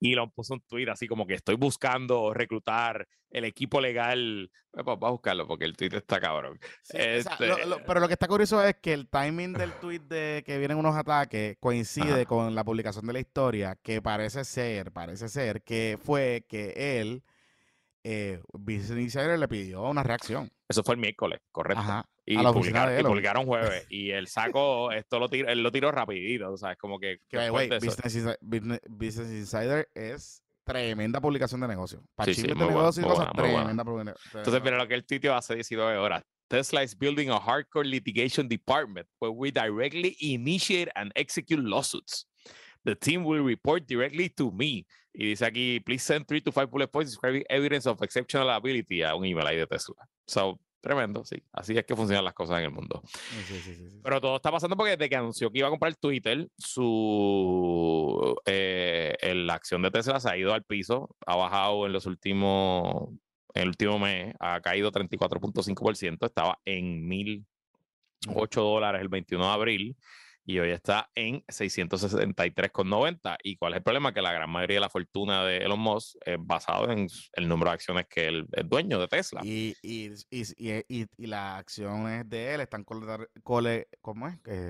Elon puso un tweet así como que estoy buscando reclutar el equipo legal. Pues, va a buscarlo porque el tweet está cabrón. Sí, o sea, lo- lo- Este- pero lo que está curioso es que el timing del tweet de que vienen unos ataques coincide Ajá. con la publicación de la historia, que parece ser, parece ser que fue que él, eh, Business Insider le pidió una reacción. Eso fue el miércoles, correcto. Ajá. Y, publicaron, y publicaron jueves. Y él sacó, esto lo tiró, él lo tiró rapidito, o sea, es como que... Que, de eso- Business, Insi- Business- Business Insider es tremenda publicación de negocio. Para Sí, sí, de buena, negocio y cosas, buena, muy buena. tremenda publi- Entonces, mira lo que el tuiteo hace 19 horas. Tesla is building a hardcore litigation department where we directly initiate and execute lawsuits. The team will report directly to me. Y dice aquí, please send three to five bullet points describing evidence of exceptional ability a un email ahí de Tesla. So, tremendo, sí. Así es que funcionan las cosas en el mundo. Sí, sí, sí, sí, sí. Pero todo está pasando porque desde que anunció que iba a comprar Twitter, su eh, la acción de Tesla se ha ido al piso, ha bajado en los últimos, en el último mes, ha caído 34.5%, estaba en 1.008 dólares el 21 de abril y hoy está en 663,90. ¿Y cuál es el problema? Que la gran mayoría de la fortuna de Elon Musk es basado en el número de acciones que él es dueño de Tesla. Y, y, y, y, y, las acciones de él están colater- cole, ¿cómo es? Eh.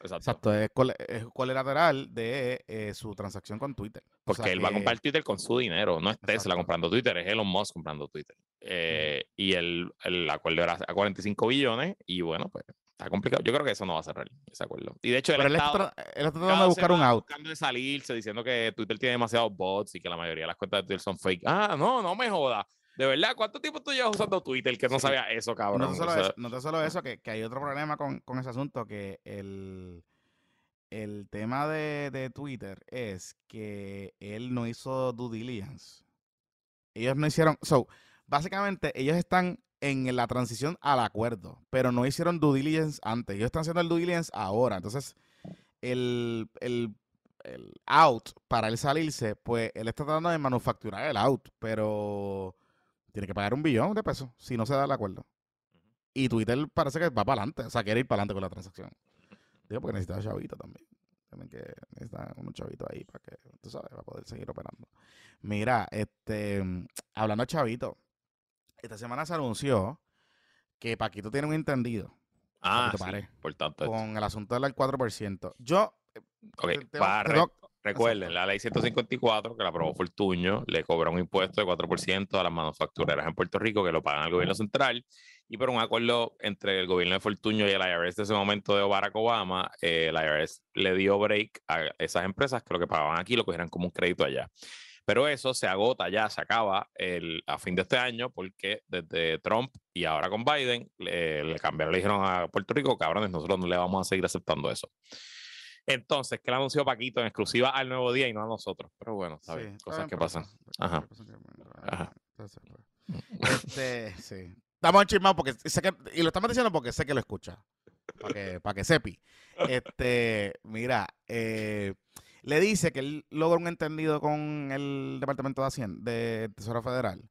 Exacto. Exacto, es, cole- es colateral de eh, su transacción con Twitter. O Porque sea él va a comprar Twitter con su dinero, no es Tesla Exacto. comprando Twitter, es Elon Musk comprando Twitter. Eh, Y el, el acuerdo era a 45 billones y bueno, pues está complicado. Yo creo que eso no va a cerrar, ese acuerdo. Y de hecho, él Pero está, él está tratando de buscar un out. buscando de salirse, diciendo que Twitter tiene demasiados bots y que la mayoría de las cuentas de Twitter son fake. Ah, no, no me jodas. De verdad, ¿cuánto tiempo tú llevas usando Twitter que no sabía eso, cabrón? no O solo, sea, eso, no solo eso, que, que hay otro problema con, con ese asunto, que el, el tema de, de Twitter es que él no hizo due diligence. Ellos no hicieron, so, básicamente ellos están en la transición al acuerdo, pero no hicieron due diligence antes. Ellos están haciendo el due diligence ahora. Entonces, el, el, el out para él salirse, pues él está tratando de manufacturar el out, pero tiene que pagar un billón de pesos si no se da el acuerdo. Y Twitter parece que va para adelante, o sea, quiere ir para adelante con la transacción. Digo, porque necesita chavito también. También que necesita unos chavitos ahí para que, tú sabes, para poder seguir operando. Mira, este, hablando de chavito, esta semana se anunció que Paquito tiene un entendido ah, te sí, paré. por tanto. esto. con el asunto del 4%. Yo, Ok, te- te- para te doy- recuerden, la ley 154 que la aprobó Fortuño le cobra un impuesto de 4% a las manufactureras en Puerto Rico que lo pagan al gobierno central y por un acuerdo entre el gobierno de Fortuño y el IRS de ese momento de Barack Obama, eh, el IRS le dio break a esas empresas que lo que pagaban aquí lo cogieran como un crédito allá. Pero eso se agota ya, se acaba el, a fin de este año porque desde Trump y ahora con Biden le, le cambiaron, le dijeron a Puerto Rico, cabrones, nosotros no le vamos a seguir aceptando eso. Entonces, que le anunció Paquito en exclusiva al nuevo día y no a nosotros. Pero bueno, está Sí, bien, está cosas bien, que pasan. Ajá. Ajá. pues, Este, sí. Estamos enchismados porque sé que, y lo estamos diciendo porque sé que lo escucha. Para que, para que sepi. Este, mira, eh, le dice que él logra un entendido con el Departamento de Hacienda, de Tesoro Federal,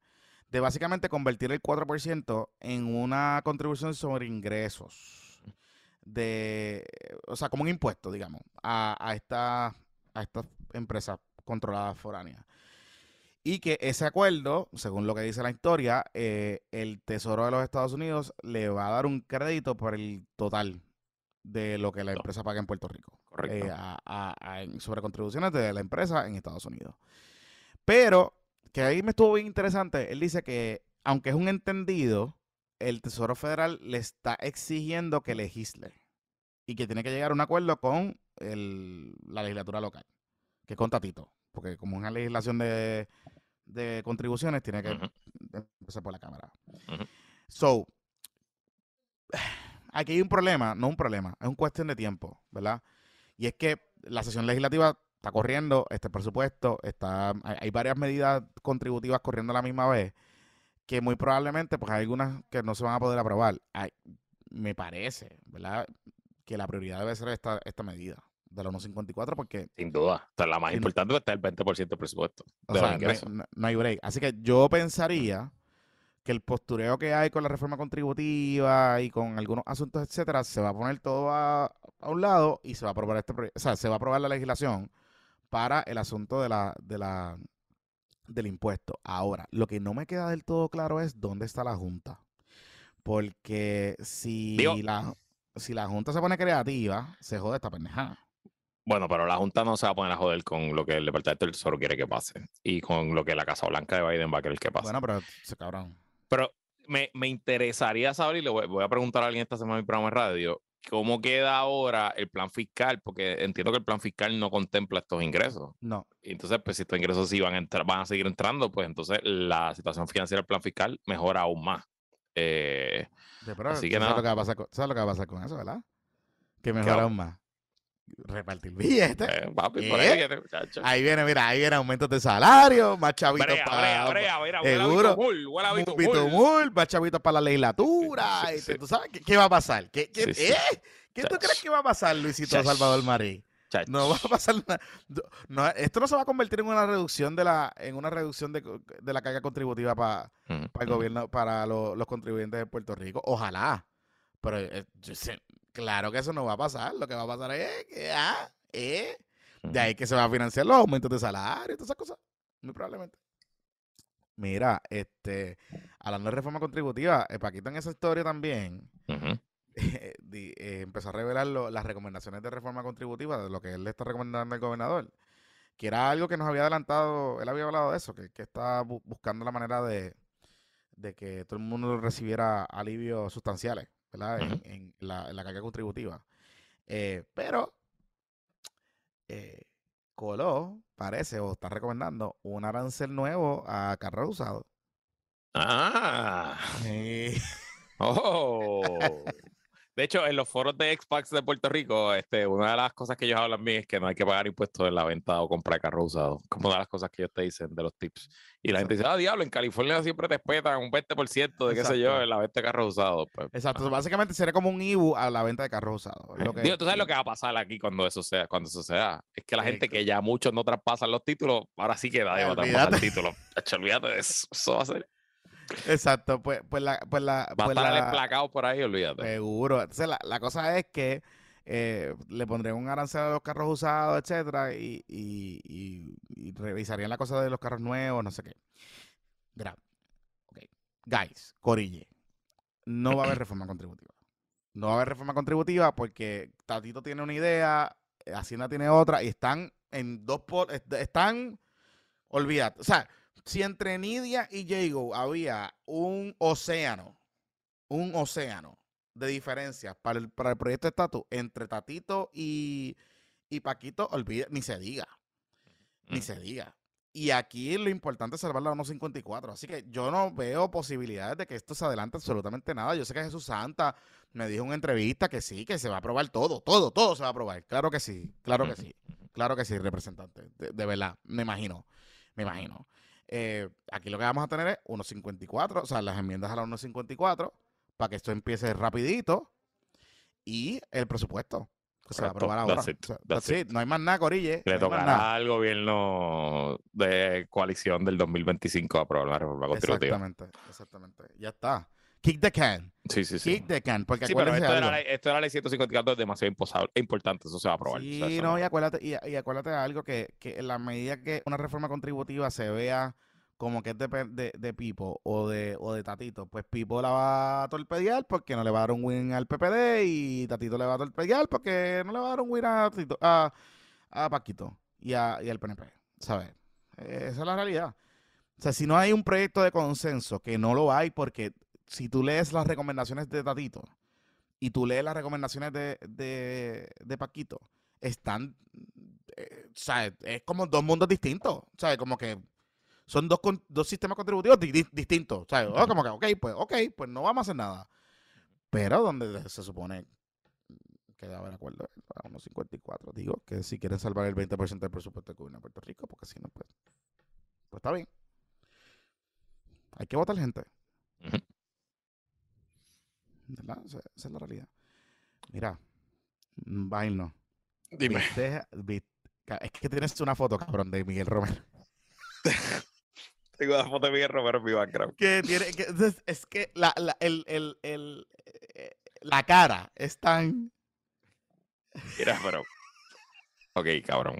de básicamente convertir el 4% en una contribución sobre ingresos. De, o sea, como un impuesto, digamos, a, a esta, a estas empresas controladas foráneas. Y que ese acuerdo, según lo que dice la historia, eh, el Tesoro de los Estados Unidos le va a dar un crédito por el total de lo que la empresa paga en Puerto Rico. Eh, a- a- a- en- sobre contribuciones de la empresa en Estados Unidos. Pero, que ahí me estuvo bien interesante, él dice que aunque es un entendido, el Tesoro Federal le está exigiendo que legisle y que tiene que llegar a un acuerdo con la legislatura local, que es con Tatito, porque como es una legislación de, contribuciones, tiene que empezar por la Cámara. So, aquí hay un problema, no un problema, es un cuestión de tiempo, ¿verdad? Y es que la sesión legislativa está corriendo, este presupuesto, está, hay, varias medidas contributivas corriendo a la misma vez, que muy probablemente, pues hay algunas que no se van a poder aprobar. me parece, ¿verdad? Que la prioridad debe ser esta, esta medida de la 1.54 porque... Sin duda. O la más importante está el 20% del presupuesto. O sea, no hay, break. Así que yo pensaría que el postureo que hay con la reforma contributiva y con algunos asuntos, etcétera, se va a poner todo a, a un lado y se va a aprobar este o sea, se va a aprobar la legislación para el asunto de la, de la, del impuesto. Ahora, lo que no me queda del todo claro es dónde está la Junta. Porque si, la, si la Junta se pone creativa, se jode esta pendejada. Bueno, pero la Junta no se va a poner a joder con lo que el Departamento del Tesoro quiere que pase y con lo que la Casa Blanca de Biden va a querer que pase. Bueno, pero se cabrón. Pero me, me interesaría saber, y le voy, voy, a preguntar a alguien esta semana en mi programa de radio, ¿Cómo queda ahora el plan fiscal? Porque entiendo que el plan fiscal no contempla estos ingresos. No. Entonces, pues si estos ingresos sí van a, entrar, van a seguir entrando, pues entonces la situación financiera del plan fiscal mejora aún más. Eh, así que nada. Lo que va a pasar con, ¿Sabes lo que va a pasar con eso, verdad? Que mejora aún más repartir billetes. Eh, ¿Eh? ahí, viene, mira, ahí viene aumentos de salario, más chavitos para. seguro. más chavitos para la legislatura. ¿Tú sabes qué, va a pasar? ¿Qué, qué, ¿eh? ¿Qué tú crees que va a pasar, Luisito Salvador Marí? No va a pasar nada. No, esto no se va a convertir en una reducción de la, en una reducción de, de la carga contributiva para, para el gobierno, para los contribuyentes de Puerto Rico. Ojalá. Pero Claro que eso no va a pasar. Lo que va a pasar es que, ah, eh, de ahí que se va a financiar los aumentos de salario y todas esas cosas. Muy probablemente. Mira, este, hablando de reforma contributiva, eh, Paquito en esa historia también eh, empezó a revelar las recomendaciones de reforma contributiva de lo que él le está recomendando al gobernador, que era algo que nos había adelantado, él había hablado de eso, que, que está buscando la manera de, de que todo el mundo recibiera alivios sustanciales en, la, carga contributiva. Eh, pero eh, Coló parece o está recomendando un arancel nuevo a carros usados. Ah. Oh. De hecho, en los foros de Xbox de Puerto Rico, este, una de las cosas que ellos hablan bien es que no hay que pagar impuestos en la venta o compra de carro usado. Como una de las cosas que ellos te dicen de los tips. Y la gente dice, ah, diablo, en California siempre te espetan un 20% de qué sé yo en la venta de carros usados. Pues, Exacto. Básicamente sería como un IBU a la venta de carros usados. Digo, tú sabes lo que va a pasar aquí cuando eso sea, cuando eso sea. Es que la gente que ya muchos no traspasan los títulos, ahora sí que nadie va a traspasar el título. olvídate de eso. Eso va a ser. Exacto, pues, pues la... Pues la Va pues a estar desplacado por ahí, olvídate. Seguro. Entonces, la, la cosa es que eh, le pondrían un arancel a los carros usados, etcétera, y, y, y, revisarían la cosa de los carros nuevos, no sé qué. Mira, ok. Guys, Corille, no va a haber reforma contributiva. No va a haber reforma contributiva porque Tatito tiene una idea, Hacienda tiene otra, y están en dos... Están... Olvídate. O sea, si entre Nidia y Jago había un océano, un océano de diferencias para el, para el proyecto de estatus entre Tatito y, y Paquito, olvide, ni se diga. Ni se diga. Y aquí lo importante es salvar la 154. Así que yo no veo posibilidades de que esto se adelante absolutamente nada. Yo sé que Jesús Santa me dijo en una entrevista que sí, que se va a aprobar todo, todo, todo se va a aprobar. Claro que sí, claro que sí, claro que sí, representante. de verdad, me imagino, me imagino. Eh, aquí lo que vamos a tener es 1.54, o sea, las enmiendas a la 1.54 para que esto empiece rapidito y el presupuesto que se va a aprobar ahora. No hay más nada, Corille. Le tocará al gobierno de coalición del 2025 aprobar la reforma contributiva. Exactamente, exactamente. Ya está. Kick the can. Sí, sí, sí. Kick the can. Porque sí, pero esto, era, esto era la ley 154 es demasiado importante. Eso se va a aprobar. Sí, no, y acuérdate, y, acuérdate de algo que, que en la medida que una reforma contributiva se vea como que es de, de, Pipo o de, o de Tatito, pues Pipo la va a torpedear porque no le va a dar un win al PPD y Tatito le va a torpedear porque no le va a dar un win a, a, a Paquito y, a, y al PNP, ¿sabes? Esa es la realidad. O sea, si no hay un proyecto de consenso, que no lo hay, porque si tú lees las recomendaciones de Tatito y tú lees las recomendaciones de, de, de Paquito, están, eh, o sea, es como dos mundos distintos, ¿sabes? Como que son dos, con- dos sistemas contributivos di- di- distintos, ¿sabes? Oh, como que, ok, pues, ok, pues no vamos a hacer nada. Pero donde se supone que debe haber acuerdo a unos 54, digo, que si quieren salvar el 20% del presupuesto que gobierno de Puerto Rico, porque si no, pues, pues está bien. Hay que votar gente. Ujú. ¿Verdad? Esa, esa es la realidad. Mira, va a irnos. Dime. Viste- es que tienes una foto, cabrón, de Miguel Romero. Tengo una foto de Miguel Romero en mi background. Que tiene, que, es, es que la, la, el, el, el, eh, la cara es tan... Mira, pero. Ok, cabrón.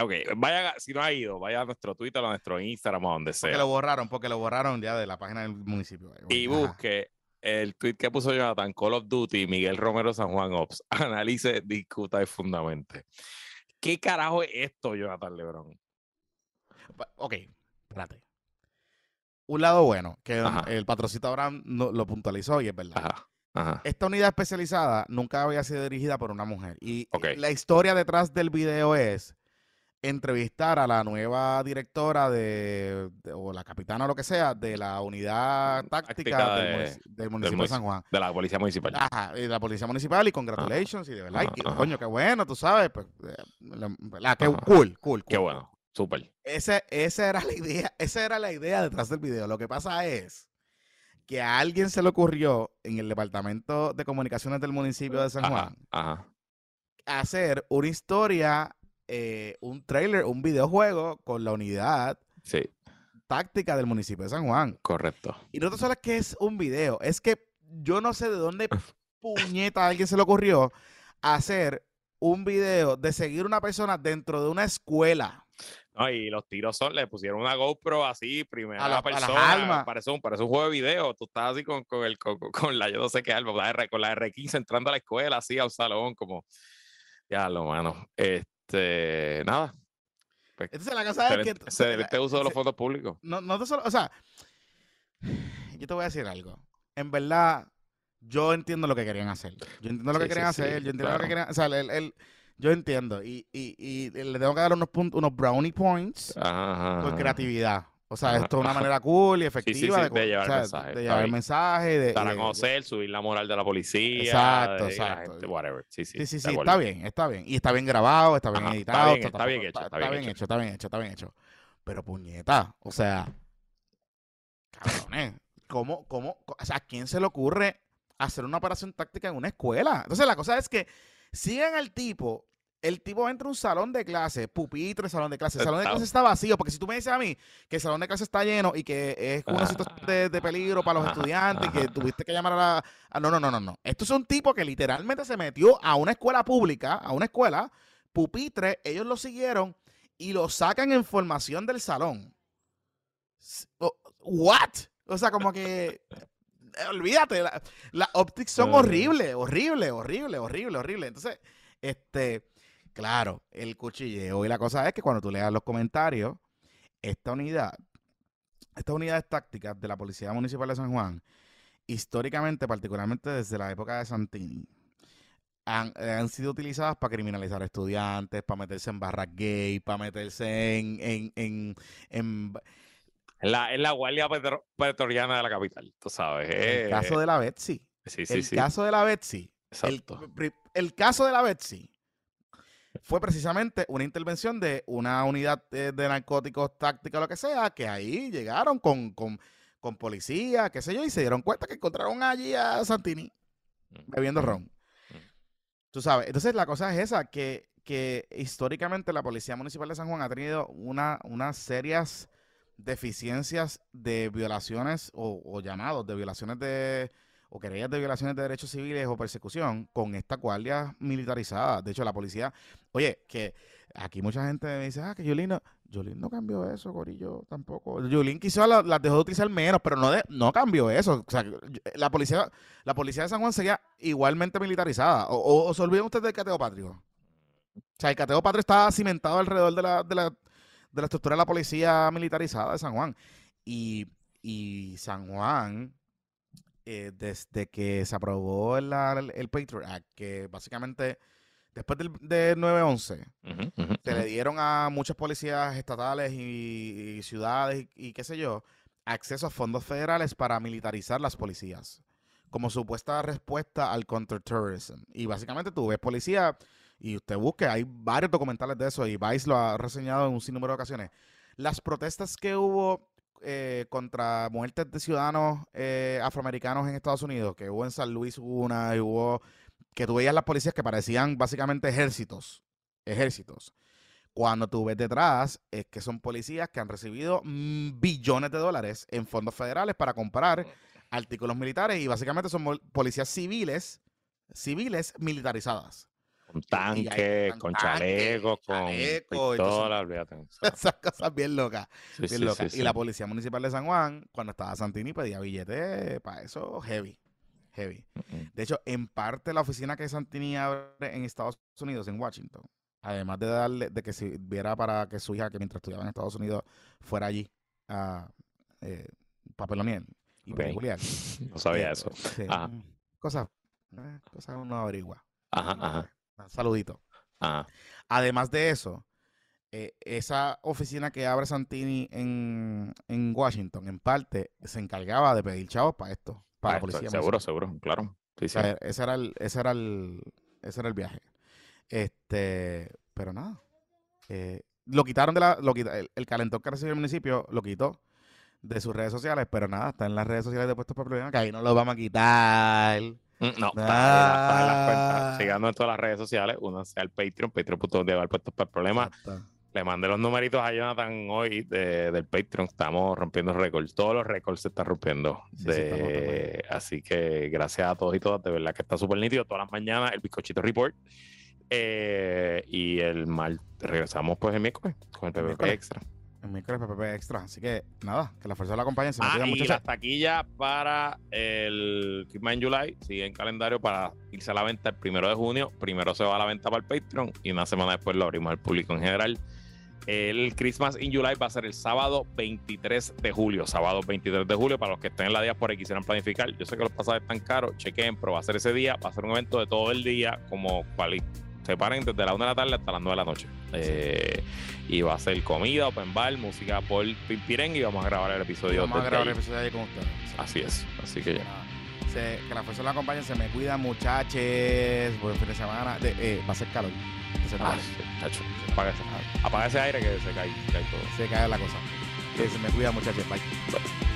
Ok, vaya, si no ha ido, vaya a nuestro Twitter, a nuestro Instagram, a donde Porque sea. lo borraron, porque lo borraron ya de la página del municipio. Y busque el tweet que puso Jonathan, Call of Duty, Miguel Romero San Juan Ops. Analice, discuta y fundamente. ¿Qué carajo es esto, Jonathan Lebron? Ok, espérate. Un lado bueno, que Ajá. el patrocito Abraham no- lo puntualizó y es verdad. Ajá, ajá. Esta unidad especializada nunca había sido dirigida por una mujer. Y la historia detrás del video es entrevistar a la nueva directora de, de- o la capitana o lo que sea de la unidad táctica, Táctica del, de- munici- del municipio de San Juan. De la Policía Municipal. Ajá, y la policía municipal y congratulations y de verdad, y, coño, qué bueno, tú sabes, pues, eh, la-. Qué Ajá. cool, cool, Qué bueno, súper. Ese, esa era la idea, esa era la idea detrás del video. Lo que pasa es que a alguien se le ocurrió en el departamento de comunicaciones del municipio de San Ajá, Juan ajá. hacer una historia, eh, un trailer, un videojuego con la unidad Sí, táctica del municipio de San Juan. correcto. Y no solo es que es un video, es que yo no sé de dónde puñeta a alguien se le ocurrió hacer un video de seguir una persona dentro de una escuela. No, y los tiros son, le pusieron una GoPro así, primera A la- a las persona. Parece un, parece un juego de video. Tú estás así con, con, el, con, con la, yo no sé qué R, con la R15 entrando a la escuela, así a un salón, como. Ya lo mano. Este, nada. Pues, Entonces la cosa es que... excelente, excelente uso de los se- fondos públicos. no, no te solo, o sea, yo te voy a decir algo. En verdad, yo entiendo lo que querían hacer. Yo entiendo lo que Sí, querían sí, hacer. Yo entiendo lo que querían, o sea, el- el- yo entiendo. Y, y, y le tengo que dar unos puntos, unos brownie points Ajá, por ajá. creatividad. O sea, esto es una manera cool y sí, efectiva sí, de, llevar o sea, mensaje, de llevar bien. mensaje. De, Dar a conocer, subir la moral de la policía. Exacto, de exacto. gente, whatever. Sí, sí. Sí, está bien, está bien. Y está bien grabado, está bien Ajá, editado. está bien hecho, está bien hecho. está bien hecho, está bien hecho. Pero puñeta, o sea, cabrones, ¿cómo, cómo, o sea, a quién se le ocurre hacer una operación táctica en una escuela? Entonces la cosa es que sigan al tipo, el tipo entra a un salón de clase, pupitre, salón de clase, el salón de clase está vacío, porque si tú me dices a mí que el salón de clase está lleno y que es una situación de, de peligro para los estudiantes y que tuviste que llamar a la... a- no, no, no, no, no. Esto es un tipo que literalmente se metió a una escuela pública, a una escuela, pupitre, ellos lo siguieron y lo sacan en formación del salón. ¿What? O sea, como que... eh, Olvídate, la- las optics son Ah. horribles, horribles, horribles, horribles, horribles. Entonces, este, claro, el cuchilleo y la cosa es que cuando tú leas los comentarios, esta unidad, estas unidades tácticas de la Policía Municipal de San Juan, históricamente, particularmente desde la época de Santini, han, han sido utilizadas para criminalizar estudiantes, para meterse en barras gay, para meterse en, en, en, en- la, es la guardia petro- pretoriana de la capital, tú sabes. el eh, caso de la Betsy. Sí, sí, el sí. caso de la Betsy. El, Exacto. pri- el caso de la Betsy fue precisamente una intervención de una unidad de, de narcóticos táctica o lo que sea, que ahí llegaron con, con, con policía, qué sé yo, y se dieron cuenta que encontraron allí a Santini bebiendo ron. Mm. Tú sabes, entonces la cosa es esa, que, que históricamente la Policía Municipal de San Juan ha tenido una, unas serias deficiencias de violaciones o, o llamados de violaciones de o querellas de violaciones de derechos civiles o persecución con esta guardia militarizada. De hecho, la policía, oye, que aquí mucha gente me dice, ah, que Yulín no, Yulín no cambió eso, Corillo, tampoco. Yulín quizás la- las dejó de utilizar menos, pero no, de- no cambió eso. O sea, la policía, la policía de San Juan seguía igualmente militarizada. O, se olvidan ustedes del cateo patrio. O sea, el cateo patrio estaba cimentado alrededor de la, de la, de la estructura de la policía militarizada de San Juan. Y, y San Juan, eh, desde que se aprobó el, el, Patriot Act, que básicamente después del, del 9-11, Ujú, ujú, se le ujú. dieron a muchas policías estatales y, y ciudades y, y qué sé yo, acceso a fondos federales para militarizar las policías, como supuesta respuesta al counterterrorism. Y básicamente tú ves policía y usted busque, hay varios documentales de eso y Vice lo ha reseñado en un sinnúmero de ocasiones. Las protestas que hubo eh, contra muertes de ciudadanos eh, afroamericanos en Estados Unidos, que hubo en San Luis una, y hubo que tú veías las policías que parecían básicamente ejércitos, ejércitos. Cuando tú ves detrás, es que son policías que han recibido mm, billones de dólares en fondos federales para comprar artículos militares y básicamente son policías civiles, civiles militarizadas. Con tanques, con con chalecos, con pistolas, olvídate. Esas cosas bien locas, sí, bien sí, locas. sí, Y la policía municipal de San Juan, cuando estaba Santini, pedía billetes para eso heavy, heavy. De hecho, en parte la oficina que Santini abre en Estados Unidos, en Washington, además de darle, de que si viera para que su hija, que mientras estudiaba en Estados Unidos, fuera allí a eh, papelonier y Ok. peliculear. No sabía Eh, eso. Ajá. Cosas, eh, cosas uno averigua. Ajá, ajá, Un saludito. ajá. Además de eso, eh, esa oficina que abre Santini en, en Washington, en parte, se encargaba de pedir chavos para esto, para Ah, la policía. Seguro, seguro, claro. Sí, O sí. sea, ese era el, ese era el, ese era el viaje. Este, pero nada. eh, lo quitaron de la, lo quita- el, el calentón que recibió el municipio lo quitó de sus redes sociales, pero nada, está en las redes sociales de Puestos por Problema, que ahí no lo vamos a quitar. Mm, No, la- está en las Ah. cuentas. Síganos en todas las redes sociales. Uno sea el Patreon, patreon.de para el problema. Exacto. Le mandé los numeritos a Jonathan hoy de- del Patreon. Estamos rompiendo récords. Todos los récords se están rompiendo. Sí, sí, así que gracias a todos y todas. De verdad que está súper nítido. Todas las mañanas el bizcochito report. Eh, y el mal regresamos pues el miércoles con el PPP extra. El miércoles PPP extra. Así que nada, que la fuerza la acompañe. Se Ah, y las taquillas para el in July siguen calendario para irse a la venta el primero de junio. Primero se va a la venta para el Patreon y una semana después lo abrimos al público en general. El Christmas in July va a ser el sábado 23 de julio. Sábado 23 de julio, para los que estén en la diáspora y quisieran planificar. Yo sé que los pasajes están caros, chequen, pero va a ser ese día. Va a ser un evento de todo el día, como cual se paren desde la 1 de la tarde hasta las 9 de la noche. Eh, y va a ser comida, open bar, música por Pimpiren y vamos a grabar el episodio Vamos a grabar el episodio ahí con ustedes. Sí. Así es, así que ya. Se- que la fuerza la acompañe. Se me cuidan, muchachos. Buen fin de semana. De- eh, va a ser calor. Se, Ah, chacho, apaga, ese, apaga ese aire que se cae, se cae todo. se cae la cosa. Que se me cuida, muchachos. Bye. Bye.